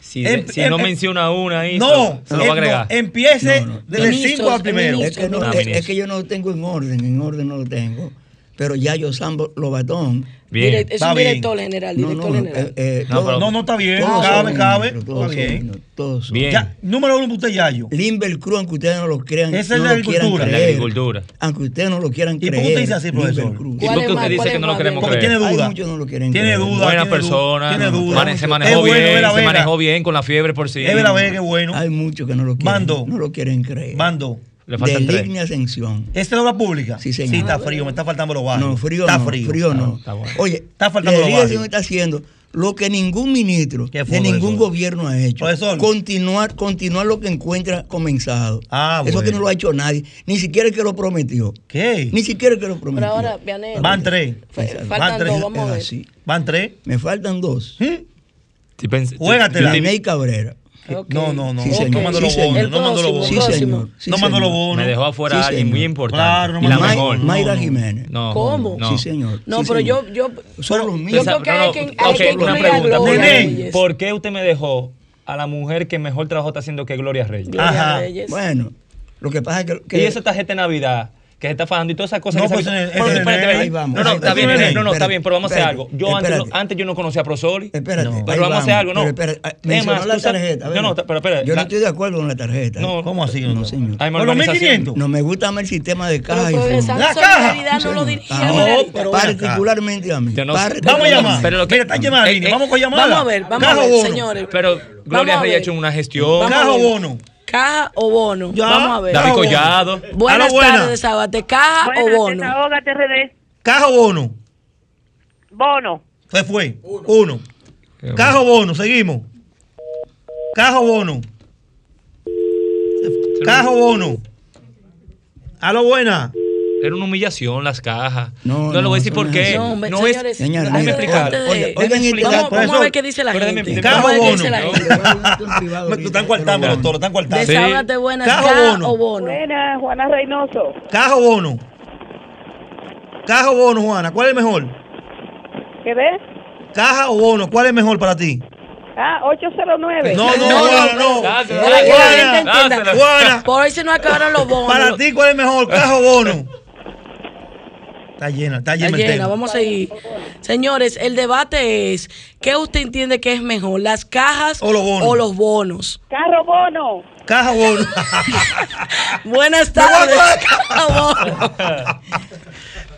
Si, Em- si em- no em- menciona una ahí, No, se lo va a eh, agregar. no, empiece desde el 5 al primero. Es que, no, Ah, es- es que yo no lo tengo en orden, en orden no lo tengo. Pero ya yo Sambo Lobatón. Bien. Es Está un bien. director general, No, director no, general. eh, eh, No, todos- pero- No, no, está bien. todos Cabe, son cabe. Está bien. todos son. Bien. Ya, número uno, usted Yayo. Limber Cruz, aunque ustedes no lo crean, Ese es no quieran agricultura. Creer, agricultura. aunque ustedes no lo quieran ¿Y por creer. qué usted dice así, Limber profesor? Cruz. ¿Y por qué usted dice que no lo queremos Porque creer? tiene Hay duda. muchos no lo quieren Tiene creer. duda. Buena tiene persona. Tiene no, duda. se manejó Es bueno, bien, se manejó bien con la fiebre por sí. Es Vega, qué bueno. Hay muchos que no lo quieren, Mando. no lo quieren creer. Mando. Le de faltan tres. Lignia Ascensión. ¿Esta es la obra pública? Sí, señor. Sí, está frío, me está faltando los barrios. No, frío está no. frío. Frío no. Está bueno. Oye, Está faltando la los Lignia barrios. Ascensión está haciendo lo que ningún ministro ¿Qué fue, de ningún gobierno ha hecho. Profesor. Continuar, continuar lo que encuentra comenzado. Ah, Eso bueno. que no lo ha hecho nadie. Ni siquiera el que lo prometió. ¿Qué? Ni siquiera el que lo Pero prometió. ahora, Vianey, Van tres. faltan Van tres. dos, vamos a ver. Es así. Van tres. Me faltan dos. Sí, pensé- Juégatela. yo- yo- Ney Cabrera. Ok. No, no, no. Sí, no, señor. no mandó los bonos. No mandó los bonos. Sí, señor. Sí, no mandó los bonos. Me dejó afuera Sí, a alguien muy importante. Claro, no y la mandó- mejor. Mayra no. Jiménez. No, ¿Cómo? no. Sí, señor. No, Sí, pero señor. yo, yo, Son los yo mismos. creo que No, hay no, que, hay ok, que una pregunta. ¿Por qué usted me dejó a la mujer que mejor trabajo está haciendo que Gloria Reyes? Gloria Ajá. Reyes. Bueno, lo que pasa es que. que- Y esa tarjeta de Navidad que se está fajando y todas esas cosas No, que pues, se ese- Pero, ese- espérate, ahí vamos, No, no, está bien, no, no, está bien, pero vamos a hacer algo. Yo antes, antes yo no conocía a Prosoli. Espérate, No. Pero vamos a hacer algo, ¿no? Pero espérate, ah, Es mencionó más, la tarjeta. No, no, pero espera. Yo no estoy de acuerdo con la tarjeta. No, ¿Cómo así? No, señor. Hay ¿Con los malversación. 1500? No me gusta más el sistema de Pero caja y progresar fondo. La caja. no lo Ah, no, pero particularmente a mí. Vamos a llamar. Pero lo que- están llamando. Eh, eh, Vamos con llamada. Vamos a ver, vamos a ver, señores. Pero Gloria Reyes ha hecho una gestión. Vamos a Caja ver. bono. ¿Caja o bono? Ya. Vamos a ver. David. Collado. Buenas buena. tardes, Sábate. ¿Caja o bono? Desahógate, RD. Caja o bono. Bono. Se fue. Uno. Caja o bono. Seguimos. Caja o bono. Caja o bono. A lo buena. Era una humillación las cajas. No, No, no, le voy a decir por qué. No, No señores, es. Señora, Déjeme mira, explicar. de- oigan, explicar. Vamos, a ver qué dice la gente. déjeme- Caja Vamos a ver o qué bono. dice la No. gente. Me- Lo están coartando, doctor. Lo están coartando. Sí. Desahógate buenas. Caja o ¿Caja bono. o bono? Buenas, Juana Reynoso. Caja o bono. Caja o bono, Juana. ¿Cuál es mejor? ¿Qué ves? Caja o bono. ¿Cuál es mejor para ti? Ah, 809. No, no, No, Juana, no, Juana, gente entienda. dáselo. Juana. Por hoy se nos acabaron los bonos. Para ti, ¿cuál es mejor? ¿Caja o bono? Está llena, está Está llena el llena, tema. vamos a seguir. Señores, el debate es, ¿qué usted entiende que es mejor, las cajas O los bonos. o los bonos? Carro bono. Caja bono. Buenas tardes. caja bono.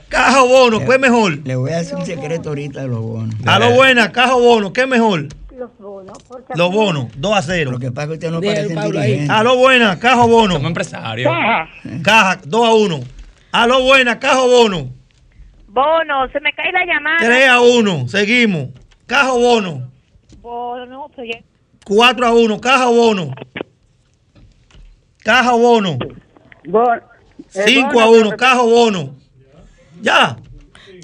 Caja bono, ¿qué es mejor? Le voy a hacer un secreto ahorita de los bonos. A lo buena, caja bono, ¿qué es mejor? Los bonos. Los bonos, 2 a 0. Lo que pasa es que ustedes no ahí. dirigentes. A lo buena, caja o bono. Somos empresarios. Caja, 2 a 1. A lo buena, caja o bono. Bono, se me cae la llamada. 3 a 1. Seguimos. Caja o bono. Bono, pues ya- 4 a 1. Caja o bono. Caja o bono. Bono. El 5 bono, a 1. pero- Caja o bono. Ya.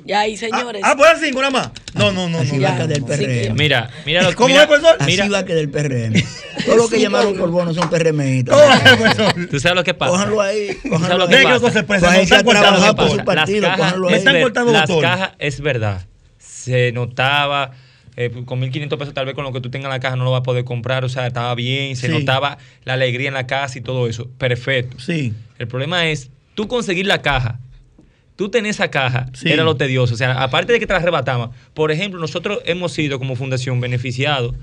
Ya ahí, señores. Ah, pues 5 nada más. No, no, no. Así no, va no, a quedar el no. PRM. Mira, mira lo ¿Cómo mira, es, profesor? Así mira, va a quedar el PRM. Todos los que llamaron por bono son PRMistas. tú sabes lo que pasa. Cójanlo ahí. ¿Tú Cójanlo sabes lo ahí. que que pasa? expresen, Pues por su partido. Las cajas, Cójanlo Me ahí. están cortando, las cajas es verdad. Se notaba. eh, con 1.500 pesos tal vez con lo que tú tengas en la caja no lo vas a poder comprar, o sea, estaba bien, se Sí. notaba la alegría en la casa y todo eso, perfecto. Sí. El problema es tú conseguir la caja, tú tener esa caja, Sí. era lo tedioso, o sea, aparte de que te la arrebataban, por ejemplo, nosotros hemos sido como fundación beneficiados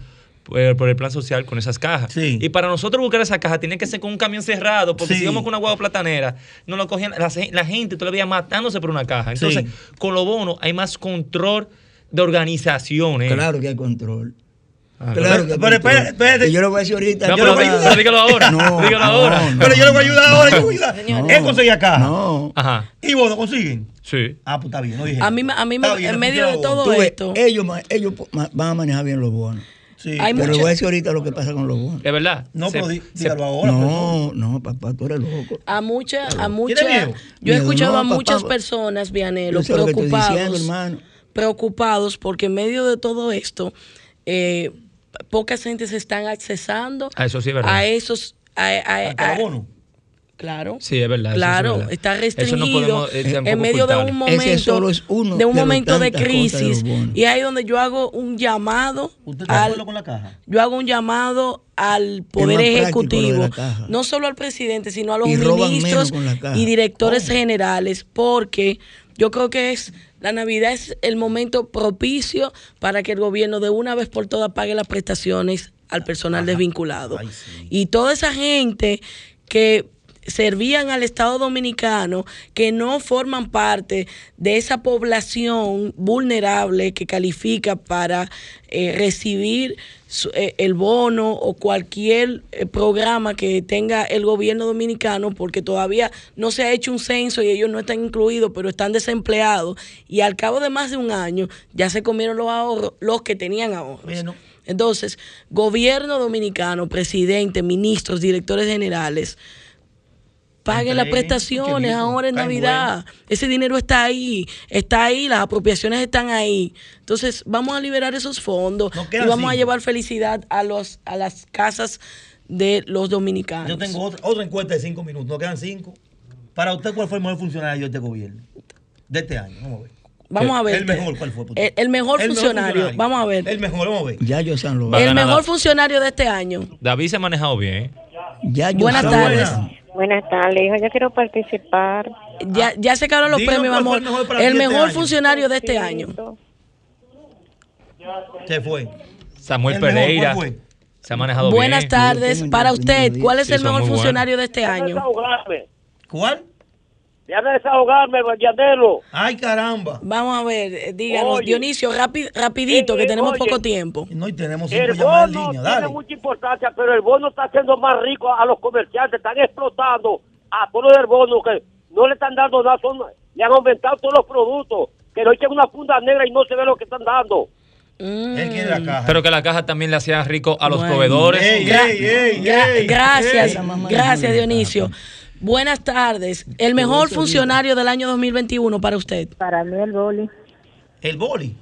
por, el plan social con esas cajas. Sí. Y para nosotros buscar esa caja tiene que ser con un camión cerrado, porque Sí. si íbamos con una guagua platanera, no lo cogían, la, la gente todavía matándose por una caja. Entonces, Sí. con los bonos hay más control de organizaciones. Claro que hay control. Ah, Claro Pero espérate, espérate. Yo le voy a decir ahorita. No, yo pero, le voy a pero ayudar. dígalo ahora. No, dígalo ahora. no, no. Pero yo le voy a ayudar ahora, yo voy a ayudar. Él conseguía caja. No. Ajá. ¿Y vos no consiguen? Sí. Ah, pues está bien, no dije. A mí, me- a mí me- bien, en medio de todo Tú ves, esto, ellos, ellos van a manejar bien los bonos. Sí. hay Pero le mucha- voy a decir ahorita lo que pasa con los bonos. Es verdad. No, Se- pero di- se- dígalo ahora. profesor. No, no, papá, tú eres loco. a mucha, a ¿Tiene mucha, miedo? yo he escuchado no, a muchas personas, Vianelo, sé lo que estoy preocupados, diciendo, hermano. preocupados porque en medio de todo esto, eh, pocas gentes están accesando Ah, eso sí es verdad. a esos, a, a- ¿Al a- claro. Sí, es verdad. eso sí es Claro, verdad. está Eso restringido no podemos, eh, en medio de un. Ese momento, solo es uno de un de momento de crisis y ahí donde yo hago un llamado ¿Usted está de al, acuerdo con la caja? yo hago un llamado al poder ejecutivo, no solo al presidente, sino a los Y ministros y directores generales, porque yo creo que es la Navidad es el momento propicio para que el gobierno de una vez por todas pague las prestaciones al personal desvinculado. Ay, sí. Y toda esa gente que servían al Estado Dominicano, que no forman parte de esa población vulnerable que califica para eh, recibir su- eh, el bono o cualquier eh, programa que tenga el gobierno dominicano, porque todavía no se ha hecho un censo y ellos no están incluidos, pero están desempleados. Y al cabo de más de un año ya se comieron los ahorros, los que tenían ahorros. Bueno. Entonces, gobierno dominicano, presidente, ministros, directores generales, paguen las prestaciones ahora en Navidad. Ese dinero está ahí, está ahí, las apropiaciones están ahí. Entonces, vamos a liberar esos fondos y vamos a llevar felicidad a los a las casas de los dominicanos. Yo tengo otra, otra encuesta de cinco minutos. Nos quedan cinco. Para usted, ¿cuál fue el mejor funcionario de este gobierno? De este año. Vamos a ver. Vamos a ver. El mejor, ¿cuál fue? El, el mejor funcionario, vamos a ver. El mejor, vamos a ver. Ya yo San El mejor funcionario de este año. David se ha manejado bien. ¿eh? Ya yo Buenas tardes. Buenas tardes, hijo. Yo quiero participar. Ya, ya se acabaron los premios, cuál fue amor. el mejor para El ti este mejor año. funcionario de este año. Se fue. Samuel El mejor, Pereira ¿cuál fue? se ha manejado Buenas bien. tardes. Para usted, ¿cuál es Sí, el son mejor muy buenos. funcionario de este año? ¿Cuál? Déjame desahogarme, Valladelo. Ay, caramba. Vamos a ver, eh, díganos, Oye. Dionisio, rapi- rapidito, que Eh, eh, tenemos oye. poco tiempo. No, y tenemos cinco El llamadas en bono línea. tiene Dale. mucha importancia, pero el bono está haciendo más rico a los comerciantes. Están explotando a todos del bono que no le están dando nada. Son, le han aumentado todos los productos. Que lo echen una funda negra y no se ve lo que están dando. Él quiere la caja. Pero que la caja también le hacía rico a los Bueno. proveedores. Ey, Gra- ey, ey, gra- ey, gracias, ey. gracias Dionisio. Buenas tardes. El mejor funcionario del año 2021 para usted. Para mí el boli. El boli.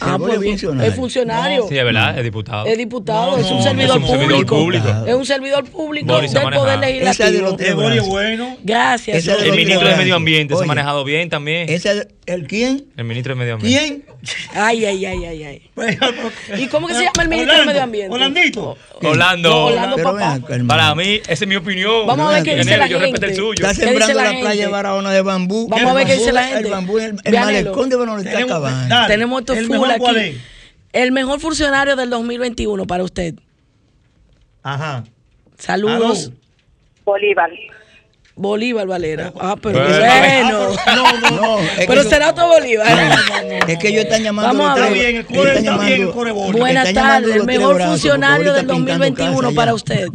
Ah, boli pues es bien. funcionario. Es funcionario. Sí, es verdad, es diputado. Es diputado, No, es un no, servidor, es un servidor público. público. Es un servidor público Boris del. Poder Esa de Legislativo. los es bueno. Gracias. De El ministro de. Medio Ambiente se ha Oye, manejado bien también. ¿Ese es el quién? El ministro de Medio Ambiente. ¿Quién? Ay, ay, ay, ay, ay. ¿Y cómo que se llama el ministro de Orlando, Medio Ambiente? Orlandito. Orlando. No, Orlando, Pero papá. ven. Para mí, esa es mi opinión. Vamos a ver qué dice la Yo respeto el gente. suyo. Está ¿Qué dice sembrando la la, gente? playa de Barahona de bambú. Vamos a ver qué dice la gente. El bambú, el, el malecón de Barahona está Tenemos- acabando. Dale. Tenemos esto ¿El full mejor cuál es? El mejor funcionario del 2021 para usted. Ajá. Saludos. Bolívar. Bolívar Valera. Ah, pero Bueno. bueno. No, no, No, es que Pero será otro Bolívar. Es que ellos están llamando. Vamos a ver. Está bien, el core. Buenas tardes. El mejor funcionario del pintando 2021 casa para usted.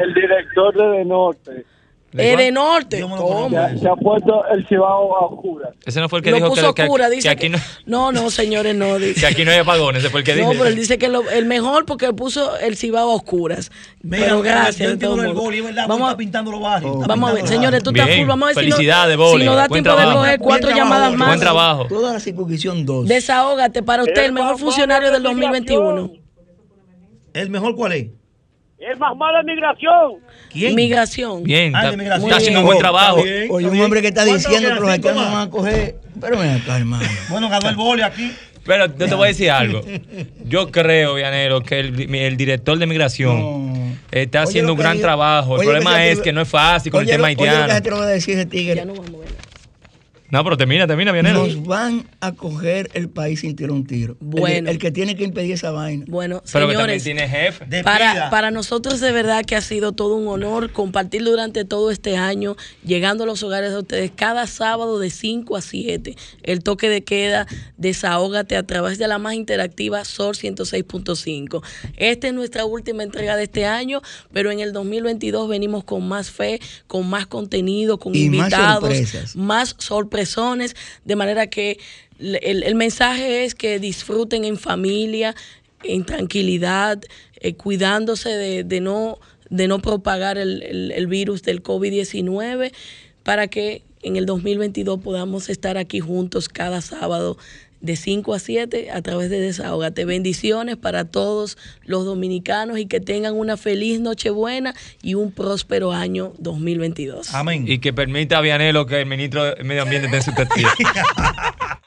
El director de De Norte. Es de norte. ¿Cómo? Se, ha puesto el cibao a oscuras. Ese no fue el que Lo dijo puso que, que- oscura, que dice aquí no, No, no, señores, no. dice. que aquí no hay apagones. Ese fue el que No, dijo. pero él dice que lo- el mejor porque puso el cibao a oscuras. Mira, pero gracias. de boli, verdad, Vamos está a, pintando los barrios. está vamos a ver, señores, tú estás full. Vamos a ver si felicidades, si Boli. nos da tiempo de coger cuatro Buen llamadas trabajo, más. Buen trabajo. Toda la circunscripción 2. Desahógate para usted, el mejor funcionario del 2021. ¿El mejor cuál es? El más malo es migración. ¿Quién? Migración. Bien, Ah, está, de migración. está haciendo un buen trabajo. Bien. Oye, un hombre que está ¿Cuánto diciendo que los ¿Cinco haitianos van a coger. Pero ven acá, hermano. Bueno, ganó el boli aquí. Pero yo te voy a decir algo. Yo creo, Vianero, que el, el director de migración está haciendo un gran trabajo. El oye, problema que es que no es fácil con Oye, el tema lo- oye, lo que haitiano. te lo voy a decir ese tigre. No, pero termina, termina, Vianero. Nos van a coger el país sin tirar un tiro. El- Bueno. El, que tiene que impedir esa vaina. Bueno, Pero que señores, también tiene jefe. Para, para nosotros de verdad que ha sido todo un honor compartir durante todo este año, llegando a los hogares de ustedes cada sábado de 5 a 7. El toque de queda, desahógate a través de la más interactiva SOR 106.5. Esta es nuestra última entrega de este año, pero en el 2022 venimos con más fe, con más contenido, con Y más invitados, sorpresas. más de manera que el, el mensaje es que disfruten en familia, en tranquilidad, eh, cuidándose de, no, de no propagar el, el- el virus del COVID-19, para que en el 2022 podamos estar aquí juntos cada sábado de 5 a 7 a través de Desahógate. Bendiciones para todos los dominicanos y que tengan una feliz Nochebuena y un próspero año 2022. Amén. Y que permita a Vianelo que el ministro de Medio Ambiente esté en su testigo.